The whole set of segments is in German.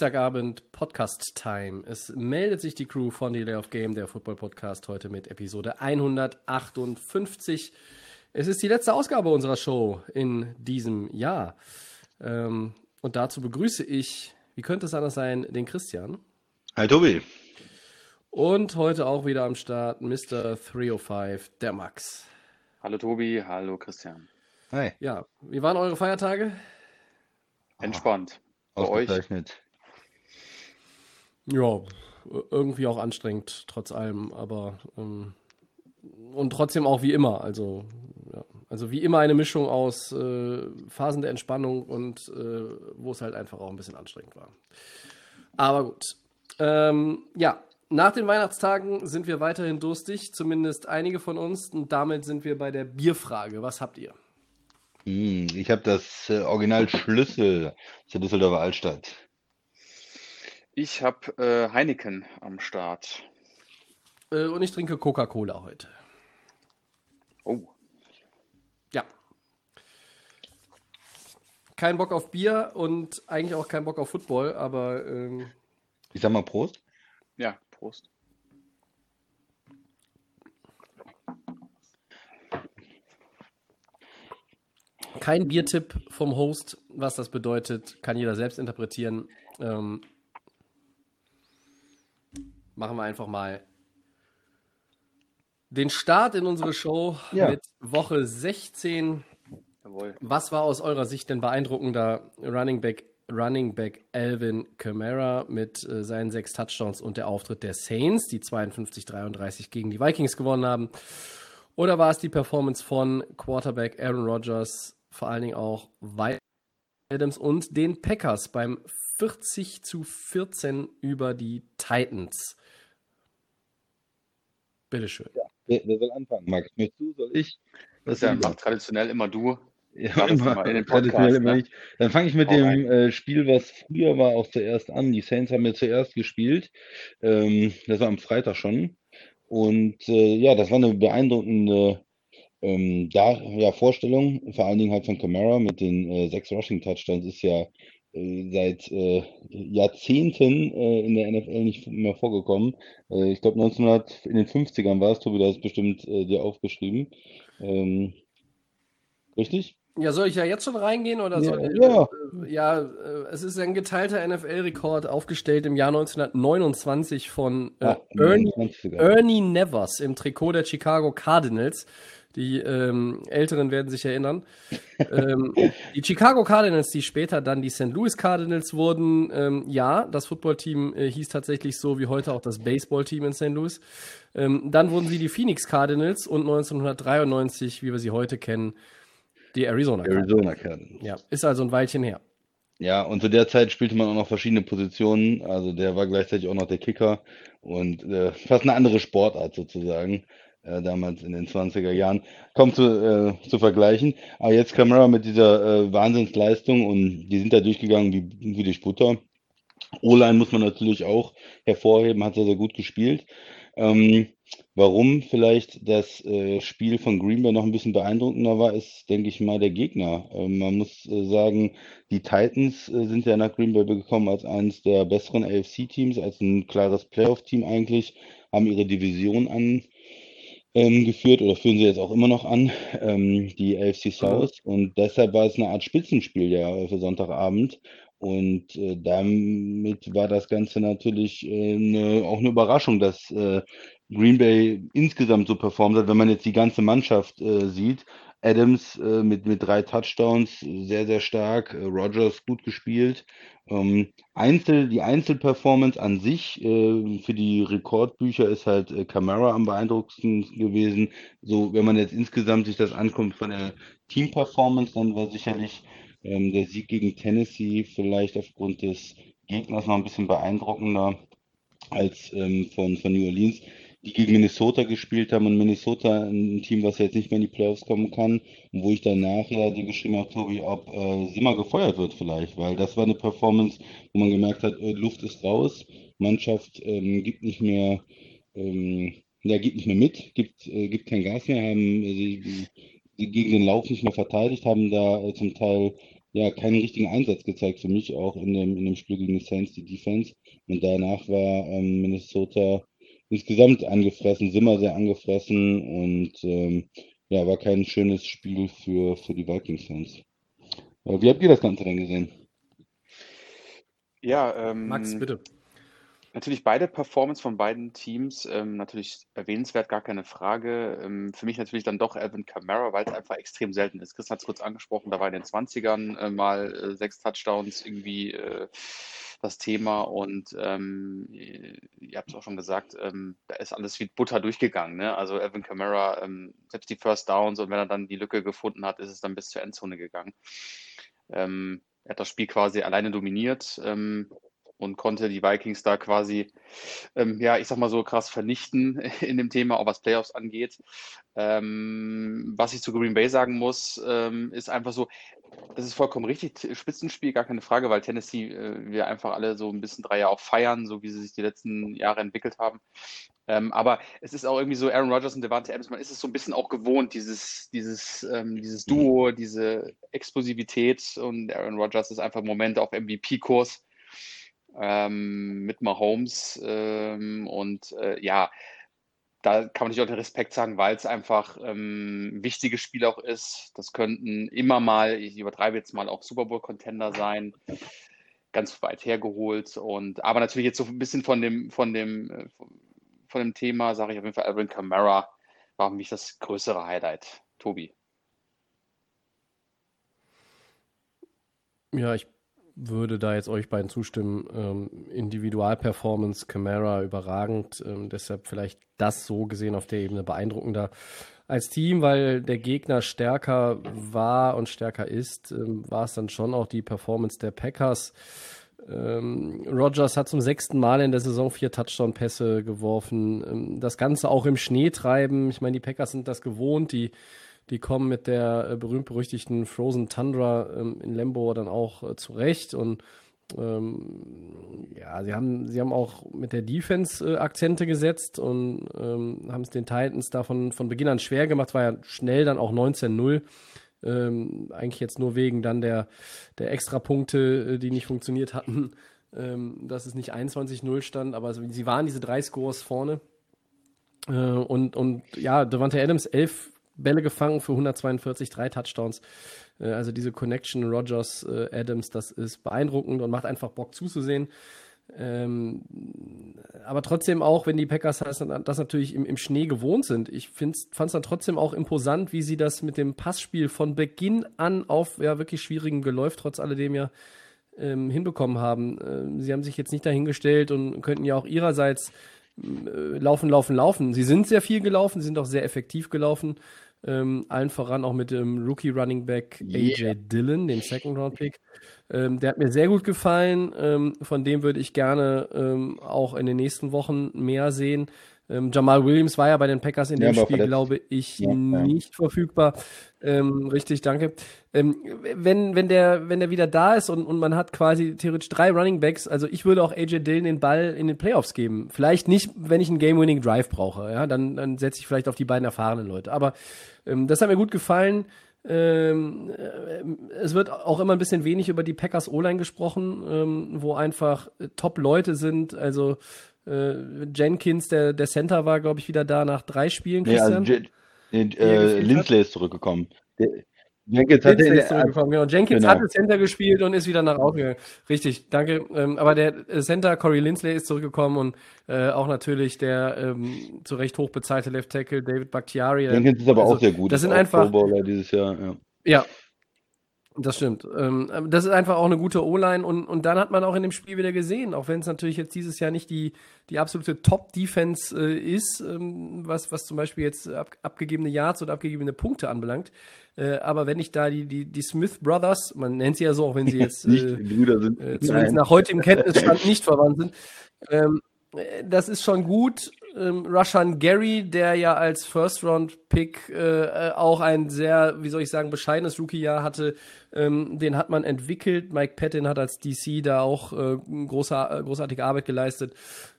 Dienstagabend Podcast Time. Es meldet sich die Crew von Delay of Game, der Football Podcast, heute mit Episode 158. Es ist die letzte Ausgabe unserer Show in diesem Jahr. Ähm, und dazu begrüße ich, wie könnte es anders sein, den Christian. Hi Tobi. Und heute auch wieder am Start Mr. 305, der Max. Hallo Tobi, hallo Christian. Hi. Ja, wie waren eure Feiertage? Entspannt. Bei euch? Ausgezeichnet. Ja, irgendwie auch anstrengend, trotz allem, aber ähm, und trotzdem auch wie immer. Also, ja, also wie immer eine Mischung aus äh, Phasen der Entspannung und äh, wo es halt einfach auch ein bisschen anstrengend war. Aber gut. Ähm, ja, nach den Weihnachtstagen sind wir weiterhin durstig, zumindest einige von uns. Und damit sind wir bei der Bierfrage. Was habt ihr? Hm, ich habe das äh, Original Schlüssel zur Düsseldorfer Altstadt. Ich habe äh, Heineken am Start. Äh, und ich trinke Coca-Cola heute. Oh, Ja. Kein Bock auf Bier und eigentlich auch kein Bock auf Football, aber ähm, Ich sag mal Prost. ja, Prost. kein Biertipp vom Host. Was das bedeutet, kann jeder selbst interpretieren. Ähm, machen wir einfach mal den Start in unsere Show Ja. mit Woche 16. Jawohl. Was war aus eurer Sicht denn beeindruckender Running Back, Running Back Alvin Kamara mit äh, seinen sechs Touchdowns und der Auftritt der Saints, die 52-33 gegen die Vikings gewonnen haben? Oder war es die Performance von Quarterback Aaron Rodgers, vor allen Dingen auch Mike Adams und den Packers beim 40 zu 14 über die Titans? Bitteschön. Wer, wer soll anfangen? Max, möchtest du? Soll ich? Was Christian, lieber? mach traditionell immer du. Ja, immer, den traditionell Podcast, immer ne? ich. Dann fange ich mit Hau dem rein. äh, Spiel, was früher war, auch zuerst an. Die Saints haben ja zuerst gespielt. Ähm, das war am Freitag schon. Und äh, ja, das war eine beeindruckende ähm, da, ja, Vorstellung, vor allen Dingen halt von Camara mit den äh, sechs Rushing Touchdowns, ist ja seit äh, Jahrzehnten äh, in der NFL nicht mehr vorgekommen. Äh, ich glaube 1900, in den 50ern war es, Tobi, du hast es bestimmt äh, dir aufgeschrieben. Ähm, richtig? Ja, soll ich ja jetzt schon reingehen oder Ja, soll ja. Äh, ja, äh, es ist ein geteilter NFL-Rekord aufgestellt im Jahr 1929 von äh, Ah, Ernie, 29 sogar. Ernie Nevers im Trikot der Chicago Cardinals. Die ähm, Älteren werden sich erinnern. ähm, die Chicago Cardinals, die später dann die St. Louis Cardinals wurden, ähm, ja, das Footballteam äh, hieß tatsächlich so wie heute auch das Baseballteam in St. Louis. Ähm, dann wurden sie die Phoenix Cardinals und 1993, wie wir sie heute kennen, die Arizona Cardinals. Arizona Cardinals. Ja, ist also ein Weilchen her. Ja, und zu der Zeit spielte man auch noch verschiedene Positionen. Also der war gleichzeitig auch noch der Kicker und äh, fast eine andere Sportart sozusagen, äh, damals in den 20er Jahren. Kaum zu, äh, zu vergleichen. Aber jetzt Camara mit dieser äh, Wahnsinnsleistung und die sind da durchgegangen wie, wie durch Butter. O-Line muss man natürlich auch hervorheben, hat sehr, sehr gut gespielt. Ähm, warum vielleicht das äh, Spiel von Green Bay noch ein bisschen beeindruckender war, ist, denke ich mal, der Gegner. Ähm, man muss äh, sagen, die Titans äh, sind ja nach Green Bay gekommen als eines der besseren AFC-Teams, als ein klares Playoff-Team eigentlich, haben ihre Division an ähm, geführt oder führen sie jetzt auch immer noch an, ähm, die AFC South. Und deshalb war es eine Art Spitzenspiel ja für Sonntagabend. Und äh, damit war das Ganze natürlich äh, ne, auch eine Überraschung, dass äh, Green Bay insgesamt so performt hat. Wenn man jetzt die ganze Mannschaft äh, sieht, Adams äh, mit, mit drei Touchdowns, sehr, sehr stark, äh, Rogers gut gespielt. Ähm, Einzel, die Einzelperformance an sich äh, für die Rekordbücher ist halt äh, Camara am beeindruckendsten gewesen. So, wenn man jetzt insgesamt sich das ankommt von der Teamperformance, dann war sicherlich ähm, der Sieg gegen Tennessee vielleicht aufgrund des Gegners noch ein bisschen beeindruckender als ähm, von, von New Orleans. Die gegen Minnesota gespielt haben und Minnesota ein Team, was jetzt nicht mehr in die Playoffs kommen kann, und wo ich danach ja dir geschrieben habe, Tobi, ob äh, Simmer gefeuert wird vielleicht, weil das war eine Performance, wo man gemerkt hat, äh, Luft ist raus, Mannschaft ähm, gibt nicht mehr, ähm, ja, gibt nicht mehr mit, gibt, äh, gibt kein Gas mehr, haben äh, gegen den Lauf nicht mehr verteidigt, haben da äh, zum Teil ja keinen richtigen Einsatz gezeigt für mich auch in dem, in dem Spiel gegen die Saints, die Defense. Und danach war ähm, Minnesota insgesamt angefressen, Simmer sehr angefressen und ähm, ja, war kein schönes Spiel für, für die Vikings-Fans. Äh, wie habt ihr das Ganze denn gesehen? Ja, Max, ähm, bitte. Natürlich beide Performance von beiden Teams, ähm, natürlich erwähnenswert, gar keine Frage. Ähm, für mich natürlich dann doch Alvin Kamara, weil es einfach extrem selten ist. Chris hat es kurz angesprochen, da war in den 20ern äh, mal äh, sechs Touchdowns irgendwie äh, das Thema und ähm, ihr habt es auch schon gesagt, ähm, da ist alles wie Butter durchgegangen. Ne? Also Alvin Kamara, ähm, selbst die First Downs und wenn er dann die Lücke gefunden hat, ist es dann bis zur Endzone gegangen. Ähm, er hat das Spiel quasi alleine dominiert und konnte die Vikings da quasi, ähm, ja, ich sag mal so krass vernichten in dem Thema, auch was Playoffs angeht. Ähm, was ich zu Green Bay sagen muss, ähm, ist einfach so, das ist vollkommen richtig, Spitzenspiel, gar keine Frage, weil Tennessee, äh, wir einfach alle so ein bisschen drei Jahre auch feiern, so wie sie sich die letzten Jahre entwickelt haben. Ähm, aber es ist auch irgendwie so, Aaron Rodgers und Devante Adams, man ist es so ein bisschen auch gewohnt, dieses, dieses, ähm, dieses Duo, diese Explosivität und Aaron Rodgers ist einfach im Moment auf MVP-Kurs ähm, mit Mahomes ähm, und äh, ja, da kann man auch den Respekt sagen, weil es einfach ähm, ein wichtiges Spiel auch ist. Das könnten immer mal, ich übertreibe jetzt mal, auch Super Bowl-Contender sein, ganz weit hergeholt. Und aber natürlich jetzt so ein bisschen von dem, von dem, äh, von dem Thema, sage ich auf jeden Fall, Alvin Kamara war für mich das größere Highlight. Tobi. Ja, ich würde da jetzt euch beiden zustimmen. Ähm, Individualperformance, Camara überragend. Ähm, deshalb vielleicht das so gesehen auf der Ebene beeindruckender als Team, weil der Gegner stärker war und stärker ist, ähm, war es dann schon auch die Performance der Packers. Ähm, Rogers hat zum sechsten Mal in der Saison vier Touchdown-Pässe geworfen. Ähm, das Ganze auch im Schnee treiben. Ich meine, die Packers sind das gewohnt. Die die kommen mit der äh, berühmt-berüchtigten Frozen Tundra ähm, in Lambo dann auch äh, zurecht und ähm, ja, sie haben, sie haben auch mit der Defense äh, Akzente gesetzt und ähm, haben es den Titans davon von Beginn an schwer gemacht, war ja schnell dann auch 19-0. Ähm, eigentlich jetzt nur wegen dann der, der Extrapunkte, äh, die nicht funktioniert hatten, ähm, dass es nicht 21-0 stand, aber sie waren diese drei Scores vorne. Äh, und, und ja, Devante Adams elf Bälle gefangen für 142, drei Touchdowns. Also diese Connection Rogers äh, Adams, das ist beeindruckend und macht einfach Bock zuzusehen. Ähm, aber trotzdem auch, wenn die Packers das natürlich im, im Schnee gewohnt sind. Ich fand es dann trotzdem auch imposant, wie sie das mit dem Passspiel von Beginn an auf ja wirklich schwierigem Geläuf, trotz alledem ja ähm, hinbekommen haben. Ähm, sie haben sich jetzt nicht dahingestellt und könnten ja auch ihrerseits äh, laufen, laufen, laufen. Sie sind sehr viel gelaufen, sie sind auch sehr effektiv gelaufen. Ähm, allen voran auch mit dem Rookie Running Back AJ yeah. Dillon, den Second Round Pick. Ähm, der hat mir sehr gut gefallen. Ähm, von dem würde ich gerne ähm, auch in den nächsten Wochen mehr sehen. Ähm, Jamal Williams war ja bei den Packers in ja, dem Spiel, glaube ich, ja, nicht verfügbar. Ähm, richtig, danke. Ähm, wenn, wenn, der, wenn der wieder da ist und, und man hat quasi theoretisch drei Running Backs, also ich würde auch AJ Dillon den Ball in den Playoffs geben. Vielleicht nicht, wenn ich einen Game-Winning Drive brauche, ja, dann, dann setze ich vielleicht auf die beiden erfahrenen Leute. Aber ähm, das hat mir gut gefallen. Ähm, äh, es wird auch immer ein bisschen wenig über die Packers O-Line gesprochen, ähm, wo einfach Top-Leute sind. Also äh, Jenkins, der, der Center war, glaube ich, wieder da nach drei Spielen. Christian. Ja, also, äh, Lindsley ist zurückgekommen. Der, Jenkins, hatte ist zurückgekommen, genau. Jenkins genau. hatte Center gespielt und ist wieder nach außen gegangen. Richtig, danke. Ähm, aber der äh, Center, Corey Lindsley, ist zurückgekommen und äh, auch natürlich der ähm, zu Recht hochbezahlte Left Tackle David Bakhtiari. Jenkins ist aber also, auch sehr gut. Das sind einfach. dieses Jahr, ja. Ja, das stimmt. Ähm, das ist einfach auch eine gute O-Line und, und dann hat man auch in dem Spiel wieder gesehen, auch wenn es natürlich jetzt dieses Jahr nicht die, die absolute Top-Defense äh, ist, ähm, was, was zum Beispiel jetzt ab, abgegebene Yards oder abgegebene Punkte anbelangt. Äh, aber wenn ich da die, die, die Smith Brothers, man nennt sie ja so, auch wenn sie jetzt nicht äh, Brüder sind. Äh, zumindest nach heutigem Kenntnisstand nicht verwandt sind, ähm, das ist schon gut ähm, Rushan Gary, der ja als First-Round-Pick äh, auch ein sehr, wie soll ich sagen, bescheidenes Rookie-Jahr hatte, ähm, den hat man entwickelt. Mike Patton hat als DC da auch äh, große, äh, großartige Arbeit geleistet.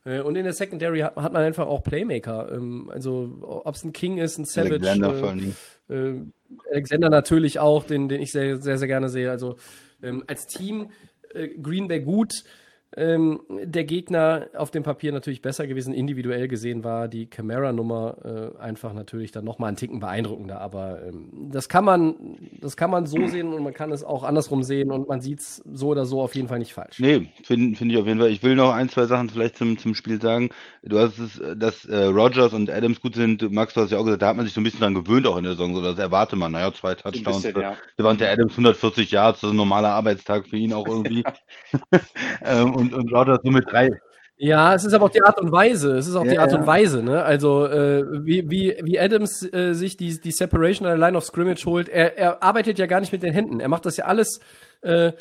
Äh, und in der Secondary hat, hat man einfach auch Playmaker. Ähm, also ob es ein King ist, ein Savage. Alexander, vor allem. Äh, Alexander natürlich auch, den, den ich sehr, sehr, sehr gerne sehe. Also ähm, als Team äh, Green Bay gut ähm, der Gegner auf dem Papier natürlich besser gewesen. Individuell gesehen war die Camara-Nummer äh, einfach natürlich dann nochmal einen Ticken beeindruckender. Aber ähm, das kann man, das kann man so sehen und man kann es auch andersrum sehen und man sieht es so oder so auf jeden Fall nicht falsch. Nee, finde find ich auf jeden Fall. Ich will noch ein, zwei Sachen vielleicht zum, zum Spiel sagen. Du hast es, dass äh, Rogers und Adams gut sind. Max, du hast ja auch gesagt, da hat man sich so ein bisschen dran gewöhnt auch in der Saison. So, das erwarte man. Naja, zwei Touchdowns. Bisschen, ja. Da waren der Adams 140 Yards, das ist ein normaler Arbeitstag für ihn auch irgendwie. ähm, und, und Rogers nur mit drei. Ja, es ist aber auch die Art und Weise. Es ist auch ja, die Art ja. und Weise, ne? Also äh, wie, wie, wie Adams äh, sich die, die Separation an der Line of Scrimmage holt, er, er arbeitet ja gar nicht mit den Händen. Er macht das ja alles äh,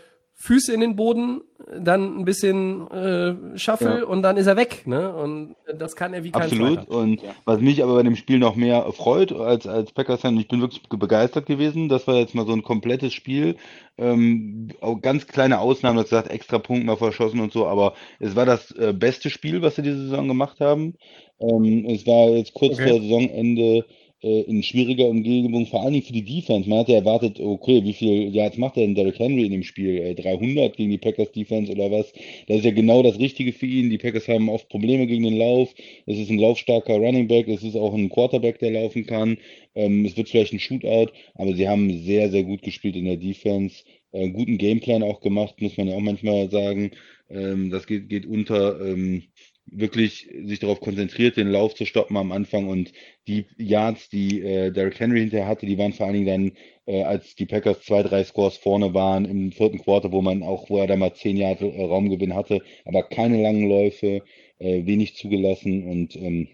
Füße in den Boden, dann ein bisschen äh, Shuffle ja. und dann ist er weg. Ne? Und das kann er wie kein Absolut. Zweiter. Und ja. was mich aber bei dem Spiel noch mehr freut als, als Packers-Fan, ich bin wirklich begeistert gewesen. Das war jetzt mal so ein komplettes Spiel. Ähm, auch ganz kleine Ausnahmen, das gesagt, extra Punkte mal verschossen und so, aber es war das äh, beste Spiel, was sie diese Saison gemacht haben. Ähm, es war jetzt kurz okay. vor Saisonende äh, in schwieriger Umgebung, vor allem für die Defense. Man hatte erwartet, okay, wie viel Yards macht denn Derrick Henry in dem Spiel? Äh, 300 gegen die Packers Defense oder was? Das ist ja genau das Richtige für ihn. Die Packers haben oft Probleme gegen den Lauf. Es ist ein laufstarker Running Back. Es ist auch ein Quarterback, der laufen kann. Ähm, es wird vielleicht ein Shootout, aber sie haben sehr, sehr gut gespielt in der Defense. Äh, guten Gameplan auch gemacht, muss man ja auch manchmal sagen. Ähm, das geht, geht unter. Ähm, wirklich sich darauf konzentriert, den Lauf zu stoppen am Anfang und die Yards, die äh, Derrick Henry hinterher hatte, die waren vor allen Dingen dann, äh, als die Packers zwei, drei Scores vorne waren im vierten Quarter, wo man auch, wo er da mal zehn Jahre äh, Raumgewinn hatte, aber keine langen Läufe, äh, wenig zugelassen und ähm,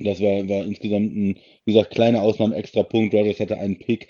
das war, war insgesamt ein, wie gesagt, kleine Ausnahme, extra Punkt. Rodgers hatte einen Pick,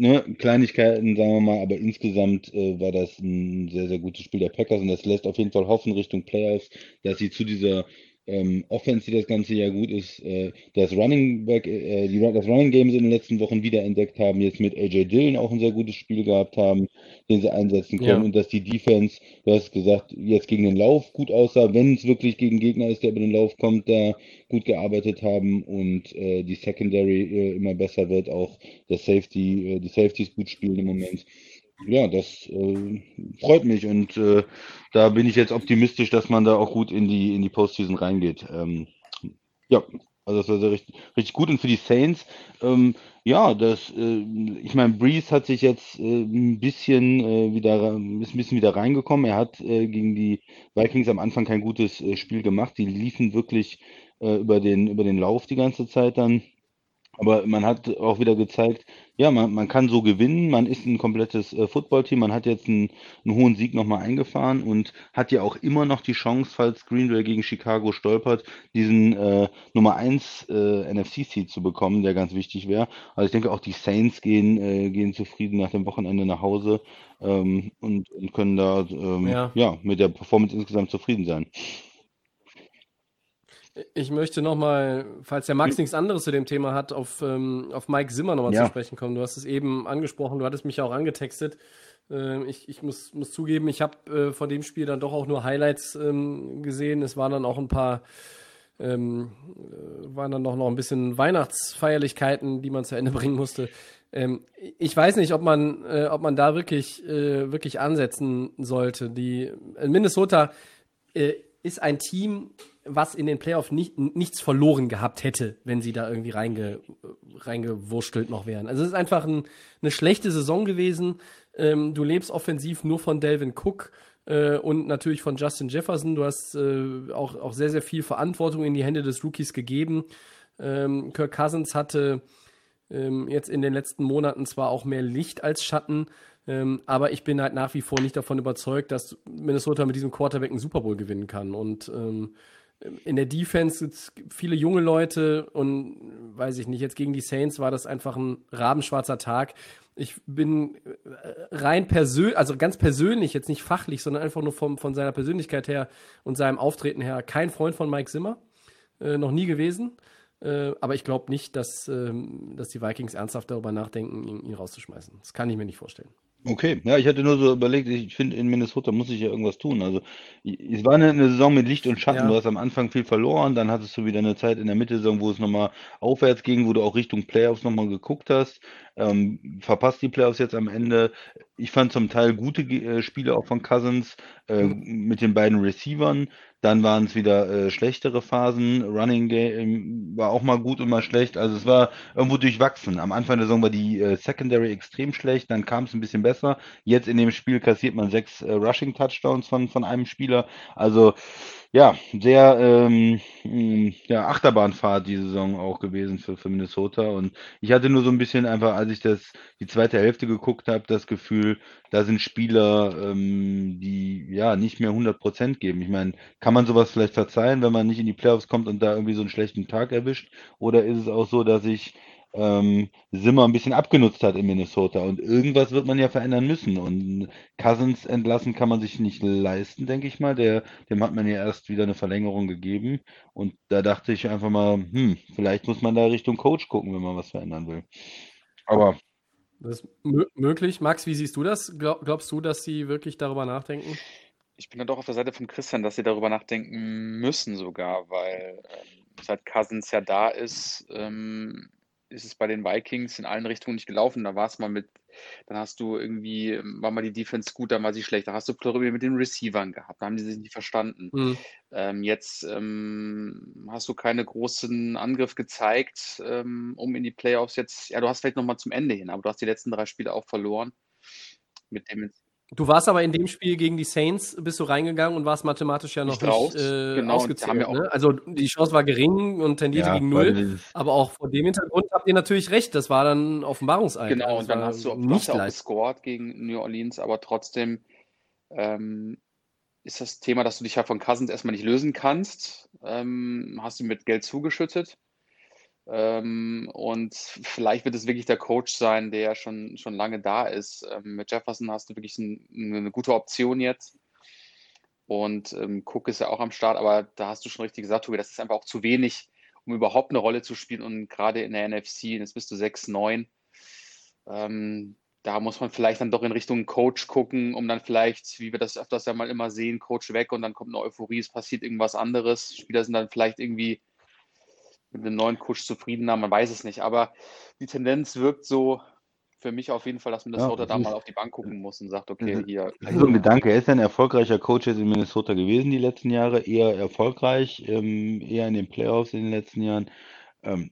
ne, Kleinigkeiten, sagen wir mal, aber insgesamt äh, war das ein sehr, sehr gutes Spiel der Packers und das lässt auf jeden Fall hoffen Richtung Playoffs, dass sie zu dieser ähm, Offense, die das ganze Jahr gut ist, äh, das Running Back, äh, die, das Running Game in den letzten Wochen wieder entdeckt haben, jetzt mit AJ Dillon auch ein sehr gutes Spiel gehabt haben, den sie einsetzen können ja. und dass die Defense, du hast gesagt, jetzt gegen den Lauf gut aussah, wenn es wirklich gegen Gegner ist, der über den Lauf kommt, da gut gearbeitet haben und äh, die Secondary äh, immer besser wird, auch der Safety, äh, die Safeties gut spielen im Moment ja, das äh, freut mich und äh, da bin ich jetzt optimistisch, dass man da auch gut in die in die Postseason reingeht. Ähm, ja, also das war sehr richtig, richtig gut und für die Saints, ähm, ja, das, äh, ich meine, Breeze hat sich jetzt äh, ein bisschen äh, wieder ist ein bisschen wieder reingekommen. Er hat äh, gegen die Vikings am Anfang kein gutes äh, Spiel gemacht. Die liefen wirklich äh, über den über den Lauf die ganze Zeit dann. Aber man hat auch wieder gezeigt, ja, man, man kann so gewinnen. Man ist ein komplettes äh, Footballteam. Man hat jetzt einen, einen hohen Sieg nochmal eingefahren und hat ja auch immer noch die Chance, falls Green Bay gegen Chicago stolpert, diesen äh, Nummer 1 äh, NFC-Seed zu bekommen, der ganz wichtig wäre. Also ich denke auch die Saints gehen, äh, gehen zufrieden nach dem Wochenende nach Hause ähm, und, und können da ähm, ja. ja mit der Performance insgesamt zufrieden sein. Ich möchte nochmal, falls der Max nichts anderes zu dem Thema hat, auf, ähm, auf Mike Zimmer nochmal ja. zu sprechen kommen. Du hast es eben angesprochen, du hattest mich ja auch angetextet. Ähm, ich ich muss, muss zugeben, ich habe äh, von dem Spiel dann doch auch nur Highlights ähm, gesehen. Es waren dann auch ein paar, ähm, äh, waren dann doch noch ein bisschen Weihnachtsfeierlichkeiten, die man zu Ende bringen musste. Ähm, ich weiß nicht, ob man, äh, ob man da wirklich, äh, wirklich ansetzen sollte. Die äh, Minnesota äh, ist ein Team, was in den Playoffs nicht, nichts verloren gehabt hätte, wenn sie da irgendwie reinge, reingewurstelt noch wären. Also es ist einfach ein, eine schlechte Saison gewesen. Ähm, du lebst offensiv nur von Delvin Cook äh, und natürlich von Justin Jefferson. Du hast äh, auch, auch sehr, sehr viel Verantwortung in die Hände des Rookies gegeben. Ähm, Kirk Cousins hatte ähm, jetzt in den letzten Monaten zwar auch mehr Licht als Schatten, ähm, aber ich bin halt nach wie vor nicht davon überzeugt, dass Minnesota mit diesem Quarterback einen Super Bowl gewinnen kann. Und ähm, in der Defense gibt viele junge Leute und weiß ich nicht, jetzt gegen die Saints war das einfach ein rabenschwarzer Tag. Ich bin äh, rein persönlich, also ganz persönlich, jetzt nicht fachlich, sondern einfach nur vom, von seiner Persönlichkeit her und seinem Auftreten her kein Freund von Mike Zimmer. äh, noch nie gewesen. Äh, aber ich glaube nicht, dass, ähm, dass die Vikings ernsthaft darüber nachdenken, ihn, ihn rauszuschmeißen. Das kann ich mir nicht vorstellen. Okay, ja, ich hatte nur so überlegt, ich finde, in Minnesota muss ich ja irgendwas tun. Also, i- es war eine, eine Saison mit Licht und Schatten. Ja. Du hast am Anfang viel verloren, dann hattest du wieder eine Zeit in der Mittelsaison, wo es nochmal aufwärts ging, wo du auch Richtung Playoffs nochmal geguckt hast. Ähm, verpasst die Playoffs jetzt am Ende. Ich fand zum Teil gute Ge- äh, Spiele auch von Cousins äh, mit den beiden Receivern. Dann waren es wieder äh, schlechtere Phasen. Running Game war auch mal gut und mal schlecht. Also es war irgendwo durchwachsen. Am Anfang der Saison war die äh, Secondary extrem schlecht, dann kam es ein bisschen besser. Jetzt in dem Spiel kassiert man sechs äh, Rushing Touchdowns von, von einem Spieler. Also ja, sehr ähm, mh, ja, Achterbahnfahrt die Saison auch gewesen für, für Minnesota. Und ich hatte nur so ein bisschen einfach, als ich das die zweite Hälfte geguckt habe, das Gefühl, da sind Spieler, ähm, die ja nicht mehr 100% geben. Ich meine, kann man sowas vielleicht verzeihen, wenn man nicht in die Playoffs kommt und da irgendwie so einen schlechten Tag erwischt? Oder ist es auch so, dass ich ähm, Zimmer ein bisschen abgenutzt hat in Minnesota und irgendwas wird man ja verändern müssen und Cousins entlassen kann man sich nicht leisten, denke ich mal. Der, dem hat man ja erst wieder eine Verlängerung gegeben und da dachte ich einfach mal, hm, vielleicht muss man da Richtung Coach gucken, wenn man was verändern will. Aber Das ist mö möglich. Max, wie siehst du das? Glaub, glaubst du, dass sie wirklich darüber nachdenken? Ich bin ja doch auf der Seite von Christian, dass sie darüber nachdenken müssen sogar, weil ähm, seit Cousins ja da ist, ähm, ist es bei den Vikings in allen Richtungen nicht gelaufen. Da war es mal mit, dann hast du irgendwie, war mal die Defense gut, dann war sie schlecht. Da hast du Probleme mit den Receivern gehabt, da haben die sich nicht verstanden. Hm. Ähm, jetzt ähm, hast du keine großen Angriff gezeigt, ähm, um in die Playoffs jetzt, ja, du hast vielleicht nochmal zum Ende hin, aber du hast die letzten drei Spiele auch verloren. Mit dem Du warst aber in dem Spiel gegen die Saints, bist du reingegangen und warst mathematisch ja noch Nicht raus, nicht äh, genau, ausgezählt. ja ne? Also die Chance war gering und tendierte ja, gegen null. Aber auch vor dem Hintergrund habt ihr natürlich recht. Das war dann Offenbarungseid. Genau, Also und es dann hast du, hast nicht auch gescored gegen New Orleans, aber trotzdem ähm, ist das Thema, dass du dich ja von Cousins erstmal nicht lösen kannst. Ähm, hast du mit Geld zugeschüttet. Ähm, und vielleicht wird es wirklich der Coach sein, der schon, schon lange da ist. Ähm, mit Jefferson hast du wirklich ein, eine gute Option jetzt. Und ähm, Cook ist ja auch am Start, aber da hast du schon richtig gesagt, Tobi, das ist einfach auch zu wenig, um überhaupt eine Rolle zu spielen. Und gerade in der NFC, jetzt bist du 6-9, ähm, da muss man vielleicht dann doch in Richtung Coach gucken, um dann vielleicht, wie wir das öfters ja mal immer sehen, Coach weg und dann kommt eine Euphorie, es passiert irgendwas anderes. Spieler sind dann vielleicht irgendwie mit einem neuen Coach zufriedener, man weiß es nicht. Aber die Tendenz wirkt so für mich auf jeden Fall, dass Minnesota Ja, da es mal auf die Bank gucken muss und sagt, okay, ist- hier. Das ist so ein Gedanke. Er ist ja ein erfolgreicher Coach jetzt in Minnesota gewesen die letzten Jahre, eher erfolgreich, ähm, eher in den Playoffs in den letzten Jahren. Ähm,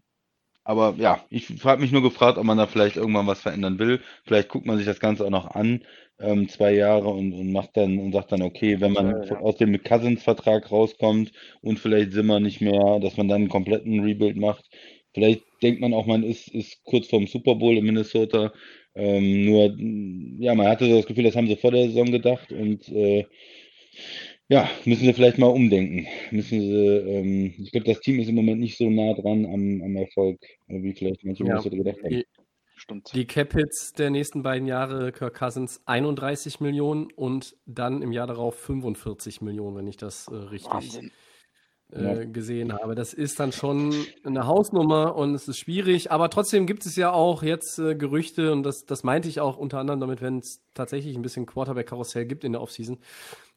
aber ja, ich habe mich nur gefragt, ob man da vielleicht irgendwann was verändern will. Vielleicht guckt man sich das Ganze auch noch an, ähm, zwei Jahre und, und macht dann und sagt dann, okay, wenn man Ja, ja. aus dem Cousins-Vertrag rauskommt und vielleicht Zimmer nicht mehr, dass man dann einen kompletten Rebuild macht. Vielleicht denkt man auch, man ist, ist kurz vorm Super Bowl in Minnesota. Ähm, nur, ja, man hatte so das Gefühl, das haben sie vor der Saison gedacht und äh, ja, müssen sie vielleicht mal umdenken. Müssen sie, ähm, ich glaube, das Team ist im Moment nicht so nah dran am, am Erfolg, äh, wie vielleicht manche Ja. Gedacht haben. Die, Stimmt. die Cap-Hits der nächsten beiden Jahre, Kirk Cousins 31 Millionen und dann im Jahr darauf 45 Millionen, wenn ich das äh, richtig äh, gesehen habe. Das ist dann schon eine Hausnummer und es ist schwierig, aber trotzdem gibt es ja auch jetzt äh, Gerüchte und das, das meinte ich auch unter anderem damit, wenn es tatsächlich ein bisschen Quarterback-Karussell gibt in der Offseason,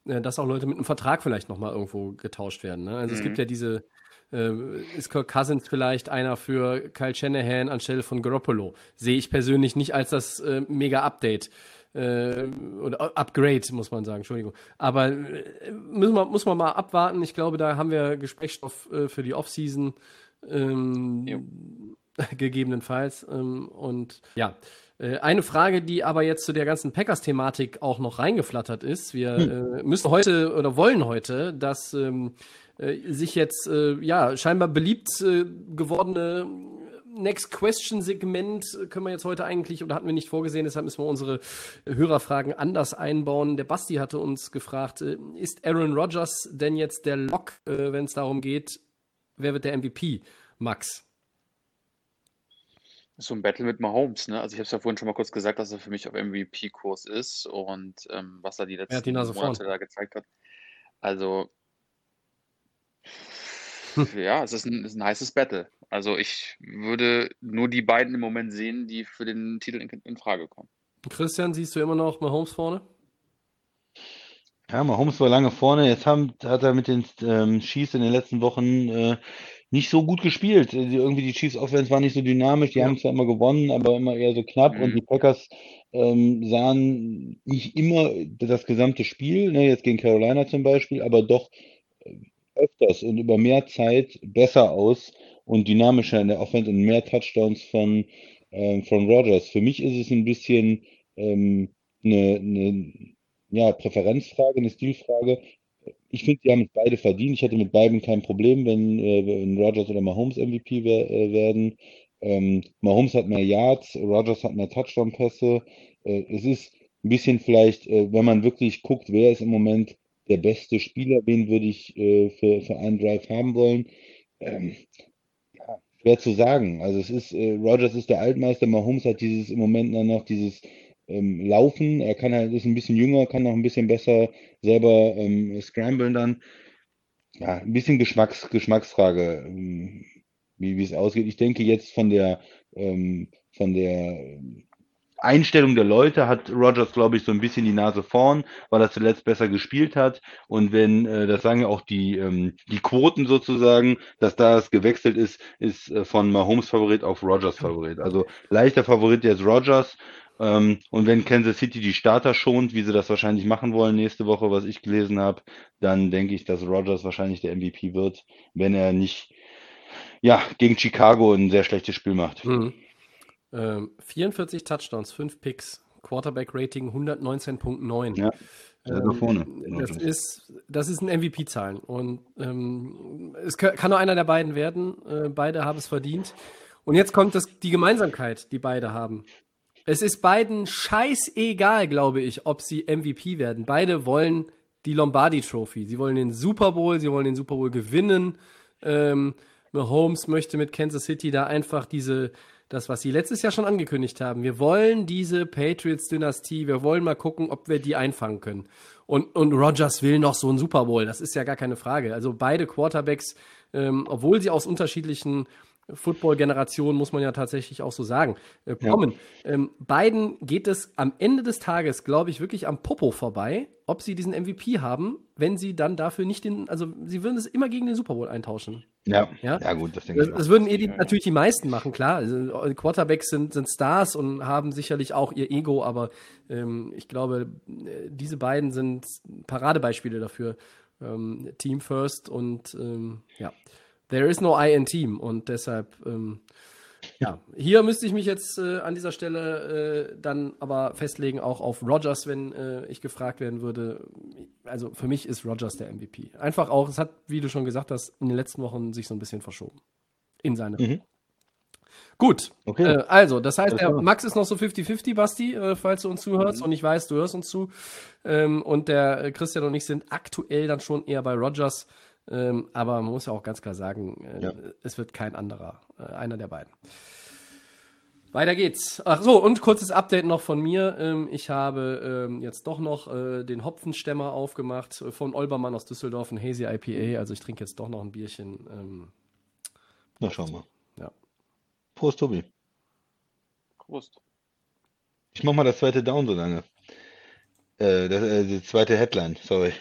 äh, dass auch Leute mit einem Vertrag vielleicht nochmal irgendwo getauscht werden. Ne? Also es Mhm. gibt ja diese, ist Kirk Cousins vielleicht einer für Kyle Shanahan anstelle von Garoppolo? Sehe ich persönlich nicht als das äh, Mega-Update. Äh, oder Upgrade, muss man sagen, Entschuldigung. Aber äh, müssen wir, muss man mal abwarten. Ich glaube, da haben wir Gesprächsstoff äh, für die Offseason ähm, gegebenenfalls. Ähm, und ja, äh, eine Frage, die aber jetzt zu der ganzen Packers-Thematik auch noch reingeflattert ist. Wir äh, müssen heute oder wollen heute, dass ähm, äh, sich jetzt äh, ja scheinbar beliebt äh, gewordene Next Question Segment können wir jetzt heute eigentlich oder hatten wir nicht vorgesehen, deshalb müssen wir unsere Hörerfragen anders einbauen. Der Basti hatte uns gefragt, äh, ist Aaron Rodgers denn jetzt der Lock, äh, wenn es darum geht, wer wird der MVP? Max. So ein Battle mit Mahomes, ne? Also ich habe es ja vorhin schon mal kurz gesagt, dass er für mich auf MVP-Kurs ist und ähm, was er die die letzten Nase vorn? Monate da gezeigt hat. Also ja, es ist ein, ist ein heißes Battle. Also ich würde nur die beiden im Moment sehen, die für den Titel in, in Frage kommen. Christian, siehst du immer noch Mahomes vorne? Ja, Mahomes war lange vorne. Jetzt haben, hat er mit den ähm, Chiefs in den letzten Wochen äh, nicht so gut gespielt. Äh, irgendwie die Chiefs Offense war nicht so dynamisch. Die Ja. haben zwar immer gewonnen, aber immer eher so knapp. Und Mhm. die Packers ähm, sahen nicht immer das gesamte Spiel, ne, jetzt gegen Carolina zum Beispiel, aber doch äh, öfters und über mehr Zeit besser aus und dynamischer in der Offense und mehr Touchdowns von, ähm, von Rodgers. Für mich ist es ein bisschen ähm, eine, eine ja, Präferenzfrage, eine Stilfrage. Ich finde, die haben es beide verdient. Ich hätte mit beiden kein Problem, wenn, äh, wenn Rodgers oder Mahomes MVP wer, äh, werden. Ähm, Mahomes hat mehr Yards, Rodgers hat mehr Touchdown-Pässe. Äh, es ist ein bisschen vielleicht, äh, wenn man wirklich guckt, wer ist im Moment der beste Spieler, wen würde ich äh, für, für einen Drive haben wollen. Ähm, ja, schwer zu sagen. Also es ist, äh, Rodgers ist der Altmeister, Mahomes hat dieses im Moment dann noch dieses ähm, Laufen. Er kann halt, ist ein bisschen jünger, kann noch ein bisschen besser selber ähm, scramblen dann. Ja, ein bisschen Geschmacks, Geschmacksfrage, ähm, wie, wie es ausgeht. Ich denke jetzt von der, ähm, von der ähm, Einstellung der Leute hat Rodgers, glaube ich, so ein bisschen die Nase vorn, weil er zuletzt besser gespielt hat. Und wenn, äh, das sagen ja auch die, ähm, die Quoten sozusagen, dass da es gewechselt ist, ist äh, von Mahomes Favorit auf Rodgers Favorit. Also leichter Favorit jetzt Rodgers. Ähm, und wenn Kansas City die Starter schont, wie sie das wahrscheinlich machen wollen nächste Woche, was ich gelesen habe, dann denke ich, dass Rodgers wahrscheinlich der MVP wird, wenn er nicht ja, gegen Chicago ein sehr schlechtes Spiel macht. Mhm. Ähm, 44 Touchdowns, 5 Picks, Quarterback-Rating 119.9. Ja, sehr da vorne. Das ist, das ist ein MVP-Zahlen. Und ähm, es kann kann nur einer der beiden werden. Äh, beide haben es verdient. Und jetzt kommt das, die Gemeinsamkeit, die beide haben. Es ist beiden scheißegal, glaube ich, ob sie MVP werden. Beide wollen die Lombardi Trophy. Sie wollen den Super Bowl, sie wollen den Super Bowl gewinnen. Ähm, Mahomes möchte mit Kansas City da einfach diese, das, was sie letztes Jahr schon angekündigt haben. Wir wollen diese Patriots-Dynastie, wir wollen mal gucken, ob wir die einfangen können. Und, und Rogers will noch so einen Super Bowl, das ist ja gar keine Frage. Also beide Quarterbacks, ähm, obwohl sie aus unterschiedlichen Football-Generationen, muss man ja tatsächlich auch so sagen, äh, kommen. Ähm, beiden geht es am Ende des Tages, glaube ich, wirklich am Popo vorbei, ob sie diesen MVP haben, wenn sie dann dafür nicht den, also sie würden es immer gegen den Super Bowl eintauschen. Ja, Ja? ja, gut, das denke Das, ich das würden eh die, natürlich die meisten machen, klar. Also, die Quarterbacks sind, sind Stars und haben sicherlich auch ihr Ego, aber ähm, ich glaube, äh, diese beiden sind Paradebeispiele dafür. Ähm, Team First und ähm, ja, there is no I in Team und deshalb, ähm, ja, hier müsste ich mich jetzt äh, an dieser Stelle äh, dann aber festlegen, auch auf Rogers, wenn äh, ich gefragt werden würde. Also für mich ist Rogers der MVP. Einfach auch, es hat, wie du schon gesagt hast, in den letzten Wochen sich so ein bisschen verschoben. In seine. Mhm. Gut, Okay. äh, also, das heißt, der. Max ist noch so 50-50, Basti, äh, falls du uns zuhörst. Und ich weiß, du hörst uns zu. Ähm, und der äh, Christian und ich sind aktuell dann schon eher bei Rogers. Ähm, aber man muss ja auch ganz klar sagen, äh, Ja. es wird kein anderer, äh, einer der beiden. Weiter geht's. Ach so, und kurzes Update noch von mir. Ähm, ich habe ähm, jetzt doch noch äh, den Hopfenstämmer aufgemacht äh, von Olbermann aus Düsseldorf, ein Hazy IPA. Also ich trinke jetzt doch noch ein Bierchen. Ähm, Na, schauen wir. Ja. Prost, Tobi. Prost. Ich mach mal das zweite Down so lange. Äh, das, äh, die zweite Headline, sorry.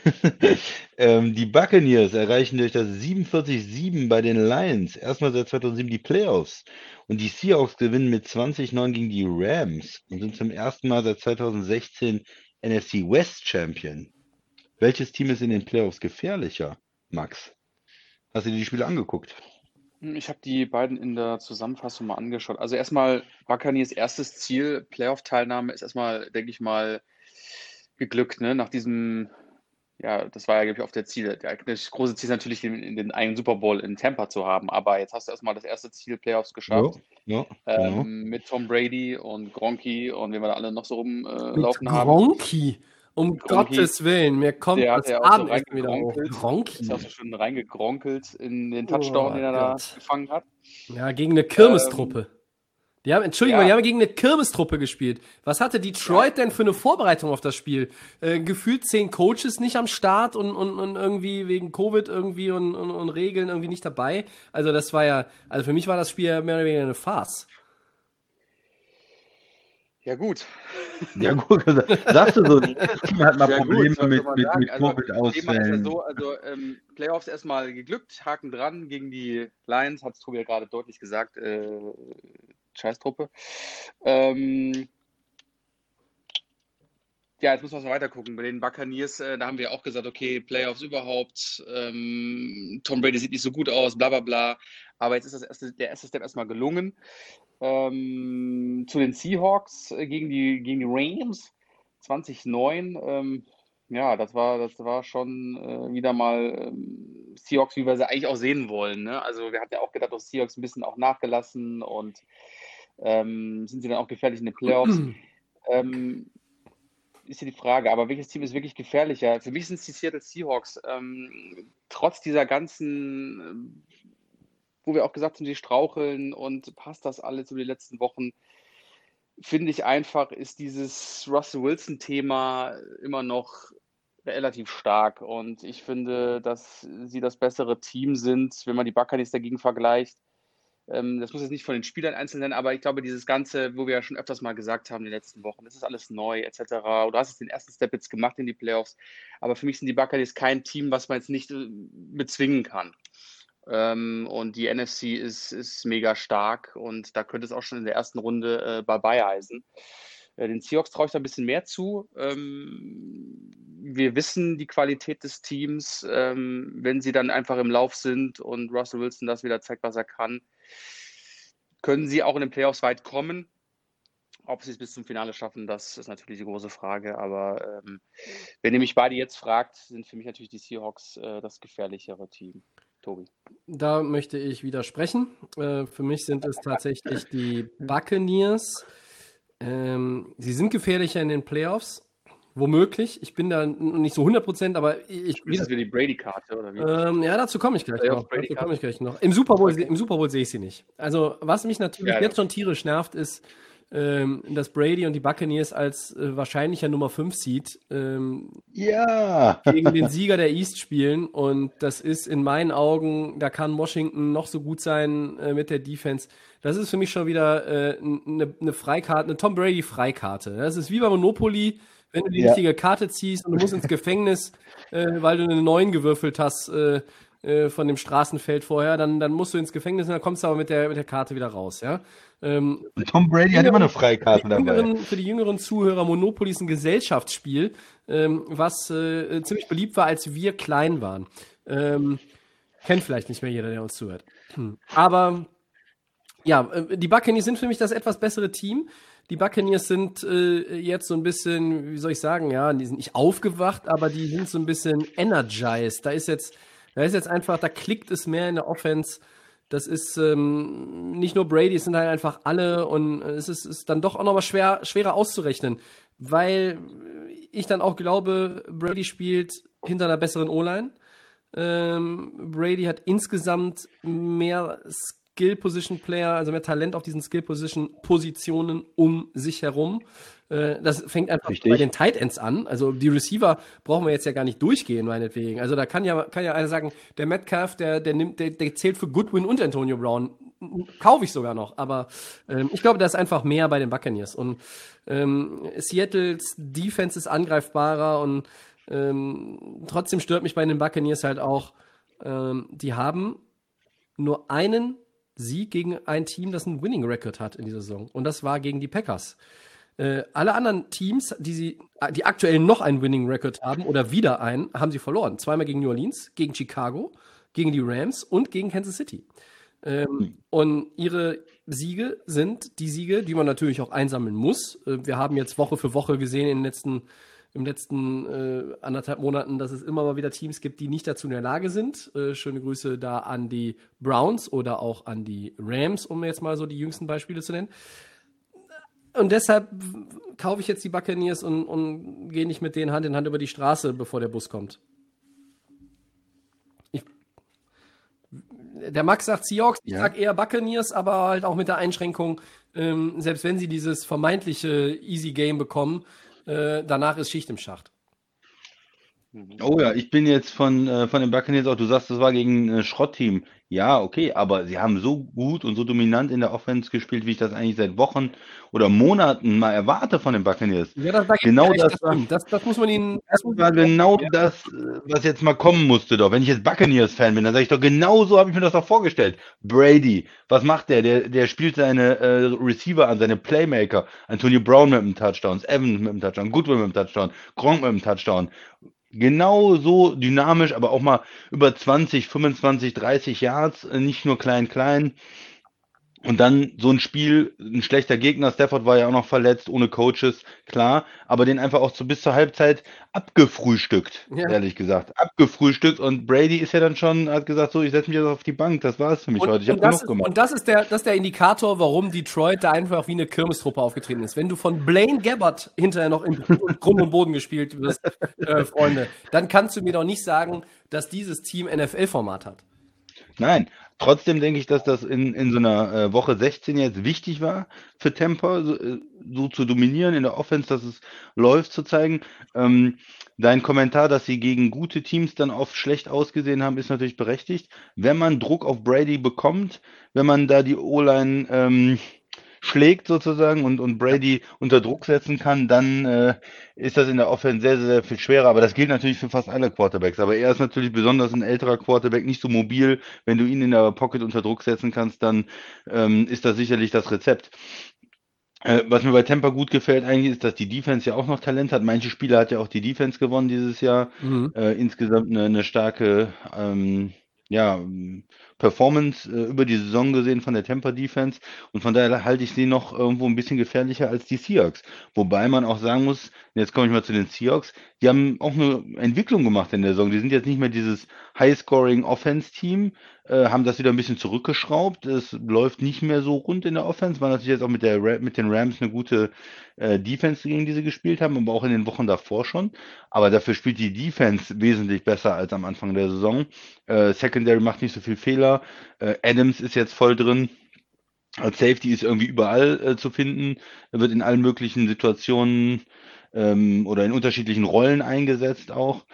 ähm, die Buccaneers erreichen durch das 47-7 bei den Lions erstmal seit 2007 die Playoffs. Und die Seahawks gewinnen mit 20-9 gegen die Rams und sind zum ersten Mal seit 2016 NFC West Champion. Welches Team ist in den Playoffs gefährlicher, Max? Hast du dir die Spiele angeguckt? Hm, Ich habe die beiden in der Zusammenfassung mal angeschaut. Also erstmal Buccaneers erstes Ziel, Playoff-Teilnahme, ist erstmal, denke ich mal, geglückt, ne? Nach diesem, ja, das war ja, glaube ich, auf der Ziel. Der, das große Ziel ist natürlich, den, in den einen Super Bowl in Tampa zu haben, aber jetzt hast du erstmal das erste Ziel, Playoffs geschafft. Ja, genau. Ähm, mit Tom Brady und Gronky und wen wir da alle noch so rumlaufen äh, haben. Gronky. Um Gronky, Gottes Willen, mir kommt Der das ja auch so Abendessen wieder hoch. reingegronkelt. Gronky. Ist ja auch so schön reingegronkelt in den Touchdown, Oh den er da Gott. gefangen hat. Ja, gegen eine Kirmestruppe. Die haben, Entschuldigung, Ja. die haben gegen eine Kirmestruppe gespielt. Was hatte Detroit denn für eine Vorbereitung auf das Spiel? Äh, gefühlt zehn Coaches nicht am Start und, und, und irgendwie wegen Covid irgendwie und, und, und Regeln irgendwie nicht dabei. Also das war ja, also für mich war das Spiel ja mehr oder weniger eine Farce. Ja, gut. Ja, gut, sagst du so, jedes Team hat mal Ja, gut, Probleme was mit, mit, mit Also, Thema ist ja Covid-Ausfällen. so, also ähm, Playoffs erstmal geglückt, Haken dran gegen die Lions, hat es Tobi ja gerade deutlich gesagt, äh, Scheißtruppe. Ähm, ja, jetzt müssen wir mal weiter gucken. Bei den Buccaneers, äh, da haben wir auch gesagt, okay, Playoffs überhaupt, ähm, Tom Brady sieht nicht so gut aus, bla bla bla. Aber jetzt ist das erste, der erste Step erstmal gelungen. Ähm, zu den Seahawks äh, gegen die, gegen die Rams 2009. Ähm, ja, das war, das war schon äh, wieder mal ähm, Seahawks, wie wir sie eigentlich auch sehen wollen. Ne? Also wir hatten ja auch gedacht, dass Seahawks ein bisschen auch nachgelassen und ähm, sind sie dann auch gefährlich in den Playoffs. ähm, ist hier die Frage, aber welches Team ist wirklich gefährlicher? Für mich sind es die Seattle Seahawks. Ähm, trotz dieser ganzen, ähm, wo wir auch gesagt haben, die straucheln und passt das alles über die letzten Wochen, finde ich einfach, ist dieses Russell Wilson-Thema immer noch relativ stark. Und ich finde, dass sie das bessere Team sind, wenn man die Buccaneers dagegen vergleicht. Ähm, das muss jetzt nicht von den Spielern einzeln sein, aber ich glaube, dieses Ganze, wo wir ja schon öfters mal gesagt haben in den letzten Wochen, das ist alles neu, etc. Du hast jetzt den ersten Step jetzt gemacht in die Playoffs, aber für mich sind die Buccaneers kein Team, was man jetzt nicht äh, bezwingen kann. Ähm, und die NFC ist, ist mega stark und da könnte es auch schon in der ersten Runde äh, bye-bye heißen. Äh, den Seahawks traue ich da ein bisschen mehr zu. Ähm, wir wissen die Qualität des Teams, ähm, wenn sie dann einfach im Lauf sind und Russell Wilson das wieder zeigt, was er kann, können sie auch in den Playoffs weit kommen. Ob sie es bis zum Finale schaffen, das ist natürlich die große Frage. Aber ähm, wenn ihr mich beide jetzt fragt, sind für mich natürlich die Seahawks äh, das gefährlichere Team. Tobi. Da möchte ich widersprechen. Äh, für mich sind es tatsächlich die Buccaneers. Ähm, sie sind gefährlicher in den Playoffs. Womöglich. Ich bin da nicht so 100%, aber ich. Ist das wieder die Brady-Karte oder wie? Ähm, ja, dazu komme ich gleich noch. Dazu komme ich gleich noch. Im Super Bowl, im Super Bowl sehe ich sie nicht. Also, was mich natürlich ja. jetzt schon tierisch nervt, ist, ähm, dass Brady und die Buccaneers als äh, wahrscheinlicher Nummer 5 Seed ähm, Ja. gegen den Sieger der East spielen. Und das ist in meinen Augen, da kann Washington noch so gut sein äh, mit der Defense. Das ist für mich schon wieder eine ne Freikarte, eine Tom Brady Freikarte. Das ist wie bei Monopoly, wenn du die Ja. richtige Karte ziehst und du musst ins Gefängnis, äh, weil du eine 9 gewürfelt hast äh, äh, von dem Straßenfeld vorher, dann, dann musst du ins Gefängnis und dann kommst du aber mit der, mit der Karte wieder raus, ja. Ähm, Tom Brady hat immer eine Freikarte dabei. jüngeren, für die jüngeren Zuhörer, Monopoly ist ein Gesellschaftsspiel, ähm, was äh, ziemlich beliebt war, als wir klein waren. Ähm, kennt vielleicht nicht mehr jeder, der uns zuhört. Hm. Aber ja, äh, die Buccaneers sind für mich das etwas bessere Team. Die Buccaneers sind äh, jetzt so ein bisschen, wie soll ich sagen, ja, die sind nicht aufgewacht, aber die sind so ein bisschen energized. Da ist jetzt, da ist jetzt einfach, da klickt es mehr in der Offense. Das ist ähm, nicht nur Brady, es sind halt einfach alle und es ist, ist dann doch auch nochmal schwer, schwerer auszurechnen, weil ich dann auch glaube, Brady spielt hinter einer besseren O-Line. Ähm, Brady hat insgesamt mehr Skill-Position-Player, also mehr Talent auf diesen Skill-Position-Positionen um sich herum. Äh, das fängt einfach Richtig. bei den Tight Ends an. Also die Receiver brauchen wir jetzt ja gar nicht durchgehen, meinetwegen. Also da kann ja, kann ja einer sagen, der Metcalf, der, der nimmt, der, der zählt für Goodwin und Antonio Brown. Kaufe ich sogar noch. Aber ähm, ich glaube, da ist einfach mehr bei den Buccaneers. Und ähm, Seattles Defense ist angreifbarer und ähm, trotzdem stört mich bei den Buccaneers halt auch, ähm, die haben nur einen Sieg gegen ein Team, das einen Winning Record hat in dieser Saison. Und das war gegen die Packers. Äh, alle anderen Teams, die sie, die aktuell noch einen Winning Record haben oder wieder einen, haben sie verloren. Zweimal gegen New Orleans, gegen Chicago, gegen die Rams und gegen Kansas City. Ähm, und ihre Siege sind die Siege, die man natürlich auch einsammeln muss. Äh, wir haben jetzt Woche für Woche gesehen in den letzten, im letzten äh, anderthalb Monaten, dass es immer mal wieder Teams gibt, die nicht dazu in der Lage sind. Äh, schöne Grüße da an die Browns oder auch an die Rams, um jetzt mal so die jüngsten Beispiele zu nennen. Und deshalb kaufe ich jetzt die Buccaneers und, und gehe nicht mit denen Hand in Hand über die Straße, bevor der Bus kommt. Ich, der Max sagt Seahawks, ich Ja. sag eher Buccaneers, aber halt auch mit der Einschränkung, ähm, selbst wenn sie dieses vermeintliche Easy Game bekommen, äh, danach ist Schicht im Schacht. Oh ja, ich bin jetzt von, äh, von den Buccaneers auch, du sagst, das war gegen ein Schrottteam. Ja, okay, aber sie haben so gut und so dominant in der Offense gespielt, wie ich das eigentlich seit Wochen oder Monaten mal erwarte von den Buccaneers. Ja, das, Genau das das, das muss man ihnen. Das war genau das, äh, was jetzt mal kommen musste doch. Wenn ich jetzt Buccaneers-Fan bin, dann sage ich doch, genau so habe ich mir das doch vorgestellt. Brady, was macht der? Der, der spielt seine äh, Receiver an, seine Playmaker. Antonio Brown mit einem Touchdown, Evans mit einem Touchdown, Goodwin mit einem Touchdown, Gronk mit einem Touchdown. Genau so dynamisch, aber auch mal über 20, 25, 30 Yards, äh, nicht nur klein, klein. Und dann so ein Spiel, ein schlechter Gegner, Stafford war ja auch noch verletzt, ohne Coaches, klar, aber den einfach auch so bis zur Halbzeit abgefrühstückt, Ja. ehrlich gesagt. Abgefrühstückt und Brady ist ja dann schon, hat gesagt, so, ich setze mich jetzt auf die Bank, das war's für mich Und, heute, ich habe und, das genug ist, gemacht. und das ist der, das ist der Indikator, warum Detroit da einfach wie eine Kirmestruppe aufgetreten ist. Wenn du von Blaine Gabbard hinterher noch im Grund und Boden gespielt wirst, äh, Freunde, dann kannst du mir doch nicht sagen, dass dieses Team NFL-Format hat. Nein, trotzdem denke ich, dass das in, in so einer äh, Woche 16 jetzt wichtig war für Tampa, so, äh, so zu dominieren in der Offense, dass es läuft, zu zeigen. Ähm, dein Kommentar, dass sie gegen gute Teams dann oft schlecht ausgesehen haben, ist natürlich berechtigt. Wenn man Druck auf Brady bekommt, wenn man da die O-Line ähm, schlägt sozusagen und, und Brady unter Druck setzen kann, dann äh, ist das in der Offense sehr, sehr, sehr viel schwerer. Aber das gilt natürlich für fast alle Quarterbacks. Aber er ist natürlich besonders ein älterer Quarterback, nicht so mobil. Wenn du ihn in der Pocket unter Druck setzen kannst, dann ähm, ist das sicherlich das Rezept. Äh, was mir bei Tampa gut gefällt eigentlich ist, dass die Defense ja auch noch Talent hat. Manche Spieler hat ja auch die Defense gewonnen dieses Jahr. Äh, insgesamt eine, eine starke ähm, ja, Performance äh, über die Saison gesehen von der Tampa Defense. Und von daher halte ich sie noch irgendwo ein bisschen gefährlicher als die Seahawks. Wobei man auch sagen muss, jetzt komme ich mal zu den Seahawks, die haben auch eine Entwicklung gemacht in der Saison. Die sind jetzt nicht mehr dieses High-Scoring-Offense-Team, äh, haben das wieder ein bisschen zurückgeschraubt. Es läuft nicht mehr so rund in der Offense. War natürlich jetzt auch mit, der mit den Rams eine gute äh, Defense, gegen die sie gespielt haben, aber auch in den Wochen davor schon. Aber dafür spielt die Defense wesentlich besser als am Anfang der Saison. Äh, Secondary macht nicht so viel Fehler. Äh, Adams ist jetzt voll drin. Als Safety ist irgendwie überall äh, zu finden. Er wird in allen möglichen Situationen ähm, oder in unterschiedlichen Rollen eingesetzt auch.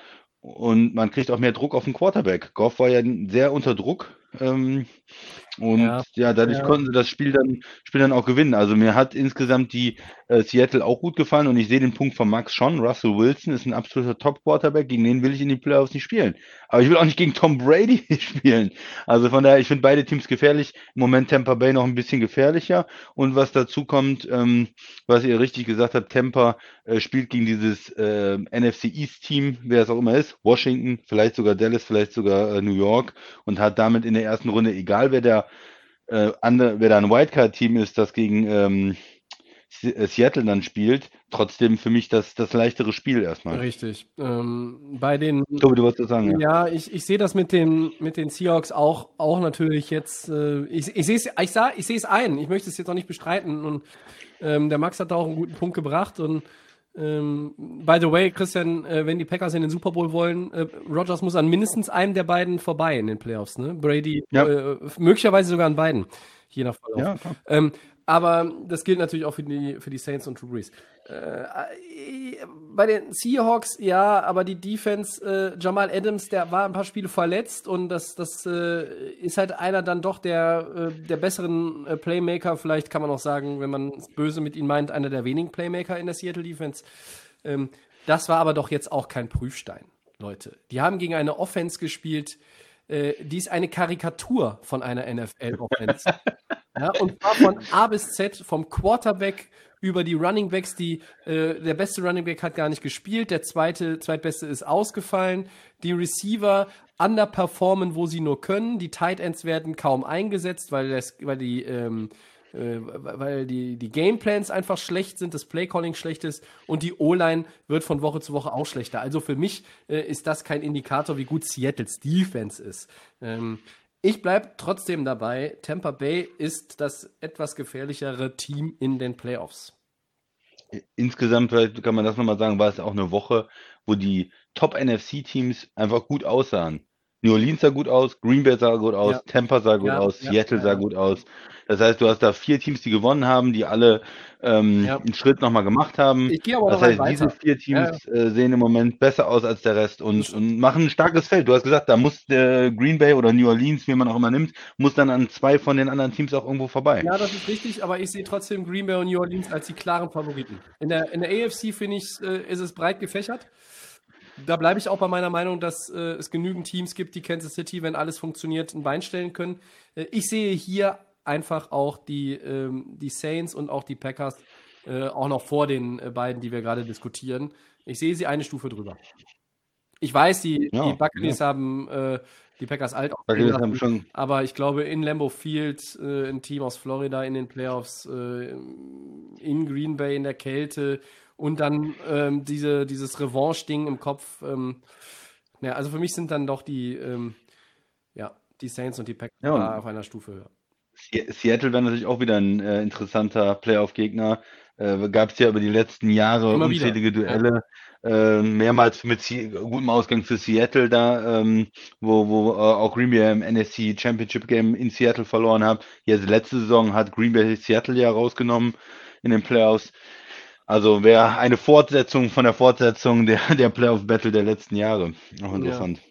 Und man kriegt auch mehr Druck auf den Quarterback. Goff war ja sehr unter Druck. Ähm, und Ja. ja, dadurch Ja. konnten sie das Spiel dann, Spiel dann auch gewinnen. Also mir hat insgesamt die äh, Seattle auch gut gefallen und ich sehe den Punkt von Max schon. Russell Wilson ist ein absoluter Top-Quarterback, gegen den will ich in die Playoffs nicht spielen. Aber ich will auch nicht gegen Tom Brady spielen. Also von daher, ich finde beide Teams gefährlich. Im Moment Tampa Bay noch ein bisschen gefährlicher. Und was dazu kommt, ähm, was ihr richtig gesagt habt, Tampa äh, spielt gegen dieses äh, NFC East Team, wer es auch immer ist, Washington, vielleicht sogar Dallas, vielleicht sogar äh, New York und hat damit in der ersten Runde, egal wer der äh, andere, wer da ein Wildcard-Team ist, das gegen ähm, äh, Seattle dann spielt, trotzdem für mich das, das leichtere Spiel erstmal. Richtig. Ähm, bei den Tobi, du wolltest das sagen, ja? Ja, ich, ich sehe das mit den, mit den Seahawks auch, auch natürlich jetzt. Äh, ich ich sehe es ich sah, ich sehe es ein. Ich möchte es jetzt auch nicht bestreiten. Und ähm, der Max hat da auch einen guten Punkt gebracht. Und ähm, by the way, Christian, äh, wenn die Packers in den Super Bowl wollen, äh, Rogers muss an mindestens einem der beiden vorbei in den Playoffs. Ne? Brady Ja. äh, möglicherweise sogar an beiden, je nach Verlauf. Ja. Ähm, aber das gilt natürlich auch für die, für die Saints und Drew Brees. Äh, bei den Seahawks, ja, aber die Defense, äh, Jamal Adams, der war ein paar Spiele verletzt und das, das äh, ist halt einer dann doch der, äh, der besseren äh, Playmaker. Vielleicht kann man auch sagen, wenn man es böse mit ihm meint, einer der wenigen Playmaker in der Seattle Defense. Ähm, das war aber doch jetzt auch kein Prüfstein, Leute. Die haben gegen eine Offense gespielt, äh, die ist eine Karikatur von einer NFL-Offense. ja, und zwar von A bis Z, vom Quarterback über die Running Backs, die äh, der beste Running Back hat gar nicht gespielt, der zweite, zweitbeste ist ausgefallen, die Receiver underperformen, wo sie nur können, die Tight Ends werden kaum eingesetzt, weil das, weil die ähm, äh, weil die, die Gameplans einfach schlecht sind, das Playcalling schlecht ist und die O-Line wird von Woche zu Woche auch schlechter. Also für mich äh, ist das kein Indikator, wie gut Seattles Defense ist. Ähm, ich bleibe trotzdem dabei, Tampa Bay ist das etwas gefährlichere Team in den Playoffs. Insgesamt, kann man das nochmal sagen, war es auch eine Woche, wo die Top-NFC-Teams einfach gut aussahen. New Orleans sah gut aus, Green Bay sah gut aus, Ja. Tampa sah gut Ja, aus, ja, Seattle sah gut aus. Das heißt, du hast da vier Teams, die gewonnen haben, die alle ähm, einen Schritt nochmal gemacht haben. Ich gehe aber Das heißt, diese vier Teams äh, sehen im Moment besser aus als der Rest und, und machen ein starkes Feld. Du hast gesagt, da muss der Green Bay oder New Orleans, wie man auch immer nimmt, muss dann an zwei von den anderen Teams auch irgendwo vorbei. Ja, das ist richtig, aber ich sehe trotzdem Green Bay und New Orleans als die klaren Favoriten. In der, in der AFC, finde ich, äh, ist es breit gefächert. Da bleibe ich auch bei meiner Meinung, dass äh, es genügend Teams gibt, die Kansas City, wenn alles funktioniert, ein Bein stellen können. Äh, ich sehe hier einfach auch die, ähm, die Saints und auch die Packers äh, auch noch vor den äh, beiden, die wir gerade diskutieren. Ich sehe sie eine Stufe drüber. Ich weiß, die, Ja, die Buccaneers haben äh, die Packers alt schon Aber ich glaube, in Lambeau Field, äh, ein Team aus Florida in den Playoffs, äh, in Green Bay in der Kälte und dann ähm, diese, dieses Revanche-Ding im Kopf. Ähm, ja, also für mich sind dann doch die, ähm, ja, die Saints und die Packers Ja, auf einer Stufe höher. Se- Seattle wäre natürlich auch wieder ein äh, interessanter Playoff-Gegner. Äh, Gab es ja über die letzten Jahre Immer wieder, unzählige Duelle, äh, mehrmals mit Sie gutem Ausgang für Seattle da, ähm, wo, wo äh, auch Green Bay im NFC Championship Game in Seattle verloren hat. Jetzt letzte Saison hat Green Bay Seattle ja rausgenommen in den Playoffs. Also wäre eine Fortsetzung von der Fortsetzung der, der Playoff-Battle der letzten Jahre. Auch interessant.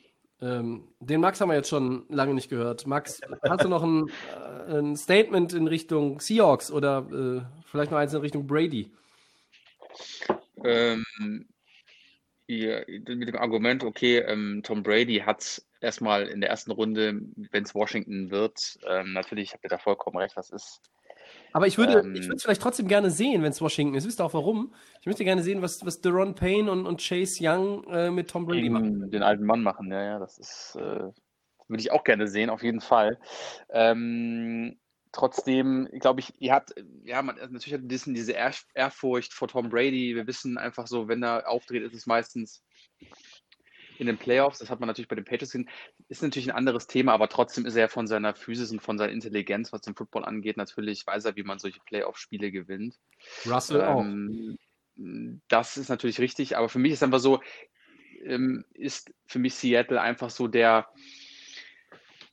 Ähm, den Max haben wir jetzt schon lange nicht gehört. Max, hast du noch ein, äh, ein Statement in Richtung Seahawks oder äh, vielleicht noch eins in Richtung Brady? Ähm, ja, mit dem Argument, okay, ähm, Tom Brady hat erstmal in der ersten Runde, wenn es Washington wird, ähm, natürlich habt ihr da vollkommen recht, das ist Aber ich würde Ähm, es vielleicht trotzdem gerne sehen, wenn es Washington ist. Wisst ihr auch warum? Ich möchte gerne sehen, was, was Deron Payne und, und Chase Young äh, mit Tom Brady machen. den alten Mann machen. Ja, ja, das ist, äh, würde ich auch gerne sehen, auf jeden Fall. Ähm, trotzdem, glaube ich, ihr habt, ja, man, also natürlich hat ein bisschen diese Ehr Ehrfurcht vor Tom Brady. Wir wissen einfach so, wenn er auftritt, ist es meistens in den Playoffs. Das hat man natürlich bei den Patriots gesehen. Ist natürlich ein anderes Thema, aber trotzdem ist er von seiner Physis und von seiner Intelligenz, was den Football angeht, natürlich weiß er, wie man solche Playoff-Spiele gewinnt. Russell auch. Ähm, das ist natürlich richtig, aber für mich ist einfach so, ähm, ist für mich Seattle einfach so der,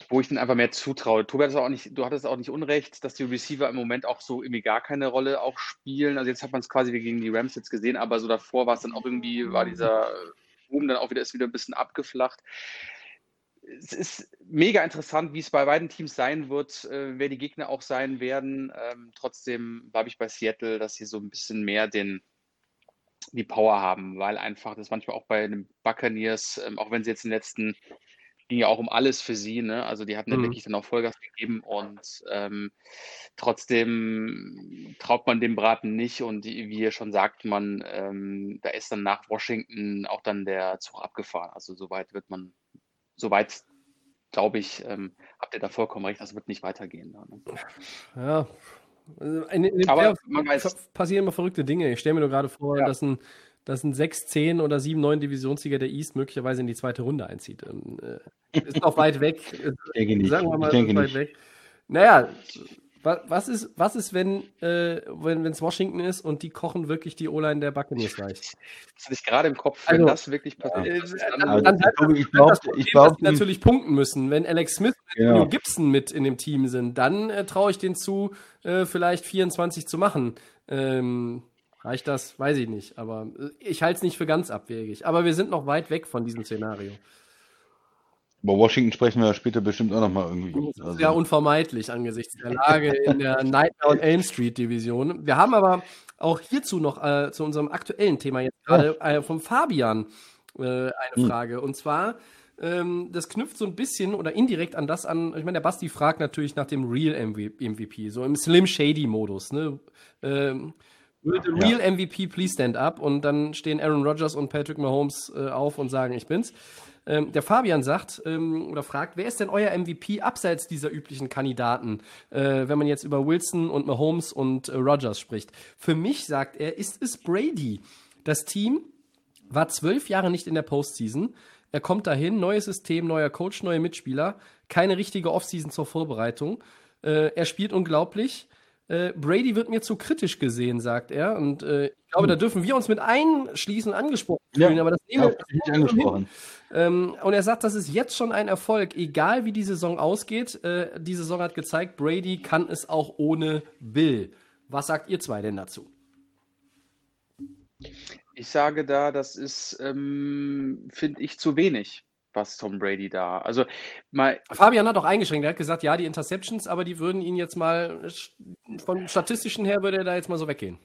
wo ich dann einfach mehr zutraue. Tobi hat auch nicht, du hattest auch nicht unrecht, dass die Receiver im Moment auch so irgendwie gar keine Rolle auch spielen. Also jetzt hat man es quasi gegen die Rams jetzt gesehen, aber so davor war es dann auch irgendwie, war dieser Boom dann auch wieder, ist wieder ein bisschen abgeflacht. Es ist mega interessant, wie es bei beiden Teams sein wird, äh, wer die Gegner auch sein werden. Ähm, trotzdem bleibe ich bei Seattle, dass sie so ein bisschen mehr den, die Power haben, weil einfach das manchmal auch bei den Buccaneers, ähm, auch wenn sie jetzt in den letzten, ging ja auch um alles für sie, ne? Also die hatten Mhm. wirklich dann auch Vollgas gegeben und ähm, trotzdem traut man dem Braten nicht und wie ihr schon sagt, man, ähm, da ist dann nach Washington auch dann der Zug abgefahren. Also soweit wird man, soweit glaube ich, ähm, habt ihr da vollkommen recht, das wird nicht weitergehen. Ne? Ja. Also in, in Aber man weiß- passieren immer verrückte Dinge. Ich stelle mir nur gerade vor, Ja. dass ein, dass ein 6, 10 oder 7, 9 Divisionssieger der East möglicherweise in die zweite Runde einzieht. Ähm, äh, ist noch weit weg. Ich denke nicht. Sagen wir mal, ich denke ist weit nicht. weg. Naja, wa- was ist, was ist wenn äh, wenn es Washington ist und die kochen wirklich die O-Line der Buccaneers leicht? Das ich gerade im Kopf, wenn Also, das wirklich passiert. Äh, das ist dann, dann, Also, dann Tobi, ich das glaube, Problem, ich glaube, dass die natürlich punkten müssen. Wenn Alex Smith und Ja. Gibson mit in dem Team sind, dann äh, traue ich denen zu, äh, vielleicht 24 zu machen. Ähm, reicht das? Weiß ich nicht. Aber äh, ich halte es nicht für ganz abwegig. Aber wir sind noch weit weg von diesem Szenario. Über Washington sprechen wir später bestimmt auch nochmal irgendwie. Das ist Also, ja unvermeidlich angesichts der Lage in der Nightmare on Elm Street Division. Wir haben aber auch hierzu noch äh, zu unserem aktuellen Thema jetzt gerade äh, vom Fabian äh, eine Hm. Frage. Und zwar, ähm, das knüpft so ein bisschen oder indirekt an das an. Ich meine, der Basti fragt natürlich nach dem Real MVP, so im Slim Shady Modus. Ne? Ähm, Will the real MVP please stand up? Und dann stehen Aaron Rodgers und Patrick Mahomes äh, auf und sagen, ich bin's. Ähm, der Fabian sagt ähm, oder fragt, wer ist denn euer MVP abseits dieser üblichen Kandidaten, äh, wenn man jetzt über Wilson und Mahomes und äh, Rodgers spricht? Für mich, sagt er, ist es Brady. Das Team war zwölf Jahre nicht in der Postseason. Er kommt dahin, neues System, neuer Coach, neue Mitspieler, keine richtige Offseason zur Vorbereitung. Äh, er spielt unglaublich. Äh, Brady wird mir zu kritisch gesehen, sagt er. Und äh, ich glaube, da dürfen wir uns mit einschließen angesprochen fühlen, Ja, aber das nehmen wir nicht angesprochen. ähm, und er sagt, das ist jetzt schon ein Erfolg, egal wie die Saison ausgeht. Äh, die Saison hat gezeigt, Brady kann es auch ohne Bill. Was sagt ihr zwei denn dazu? Ich sage da, das ist, ähm, finde ich, zu wenig, was Tom Brady da. Also mal, Fabian hat auch eingeschränkt. Er hat gesagt, ja, die Interceptions, aber die würden ihn jetzt mal, von statistischen her würde er da jetzt mal so weggehen.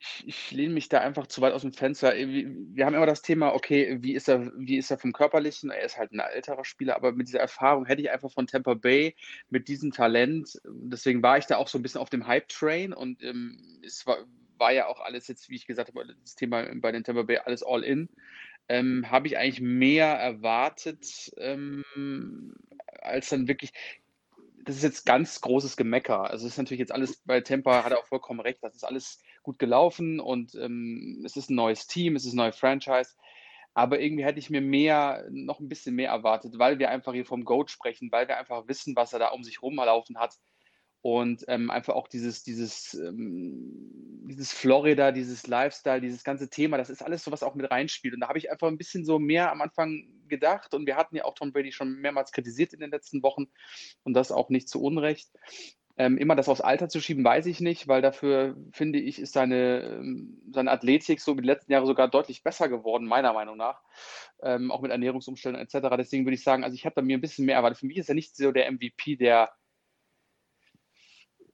ich, ich lehne mich da einfach zu weit aus dem Fenster. Wir wir haben immer das Thema, okay, wie ist er, wie ist er vom Körperlichen? Er ist halt ein älterer Spieler, aber mit dieser Erfahrung hätte ich einfach von Tampa Bay mit diesem Talent, deswegen war ich da auch so ein bisschen auf dem Hype-Train und ähm, es war, war ja auch alles jetzt, wie ich gesagt habe, das Thema bei den Tampa Bay alles all in. Ähm, habe ich eigentlich mehr erwartet, ähm, als dann wirklich. Das ist jetzt ganz großes Gemecker. Also es ist natürlich jetzt alles bei Tampa, hat er auch vollkommen recht, das ist alles gut gelaufen und ähm, es ist ein neues Team, es ist eine neue Franchise. Aber irgendwie hätte ich mir mehr, noch ein bisschen mehr erwartet, weil wir einfach hier vom Goat sprechen, weil wir einfach wissen, was er da um sich rumlaufen hat. Und ähm, einfach auch dieses, dieses, ähm, dieses Florida, dieses Lifestyle, dieses ganze Thema, das ist alles so, was auch mit reinspielt. Und da habe ich einfach ein bisschen so mehr am Anfang gedacht. Und wir hatten ja auch Tom Brady schon mehrmals kritisiert in den letzten Wochen und das auch nicht zu Unrecht. Ähm, immer das aufs Alter zu schieben, weiß ich nicht, weil dafür, finde ich, ist seine, ähm, seine Athletik so über die letzten Jahre sogar deutlich besser geworden, meiner Meinung nach. Ähm, auch mit Ernährungsumstellungen etc. Deswegen würde ich sagen, also ich habe da mir ein bisschen mehr erwartet. Für mich ist er nicht so der MVP, der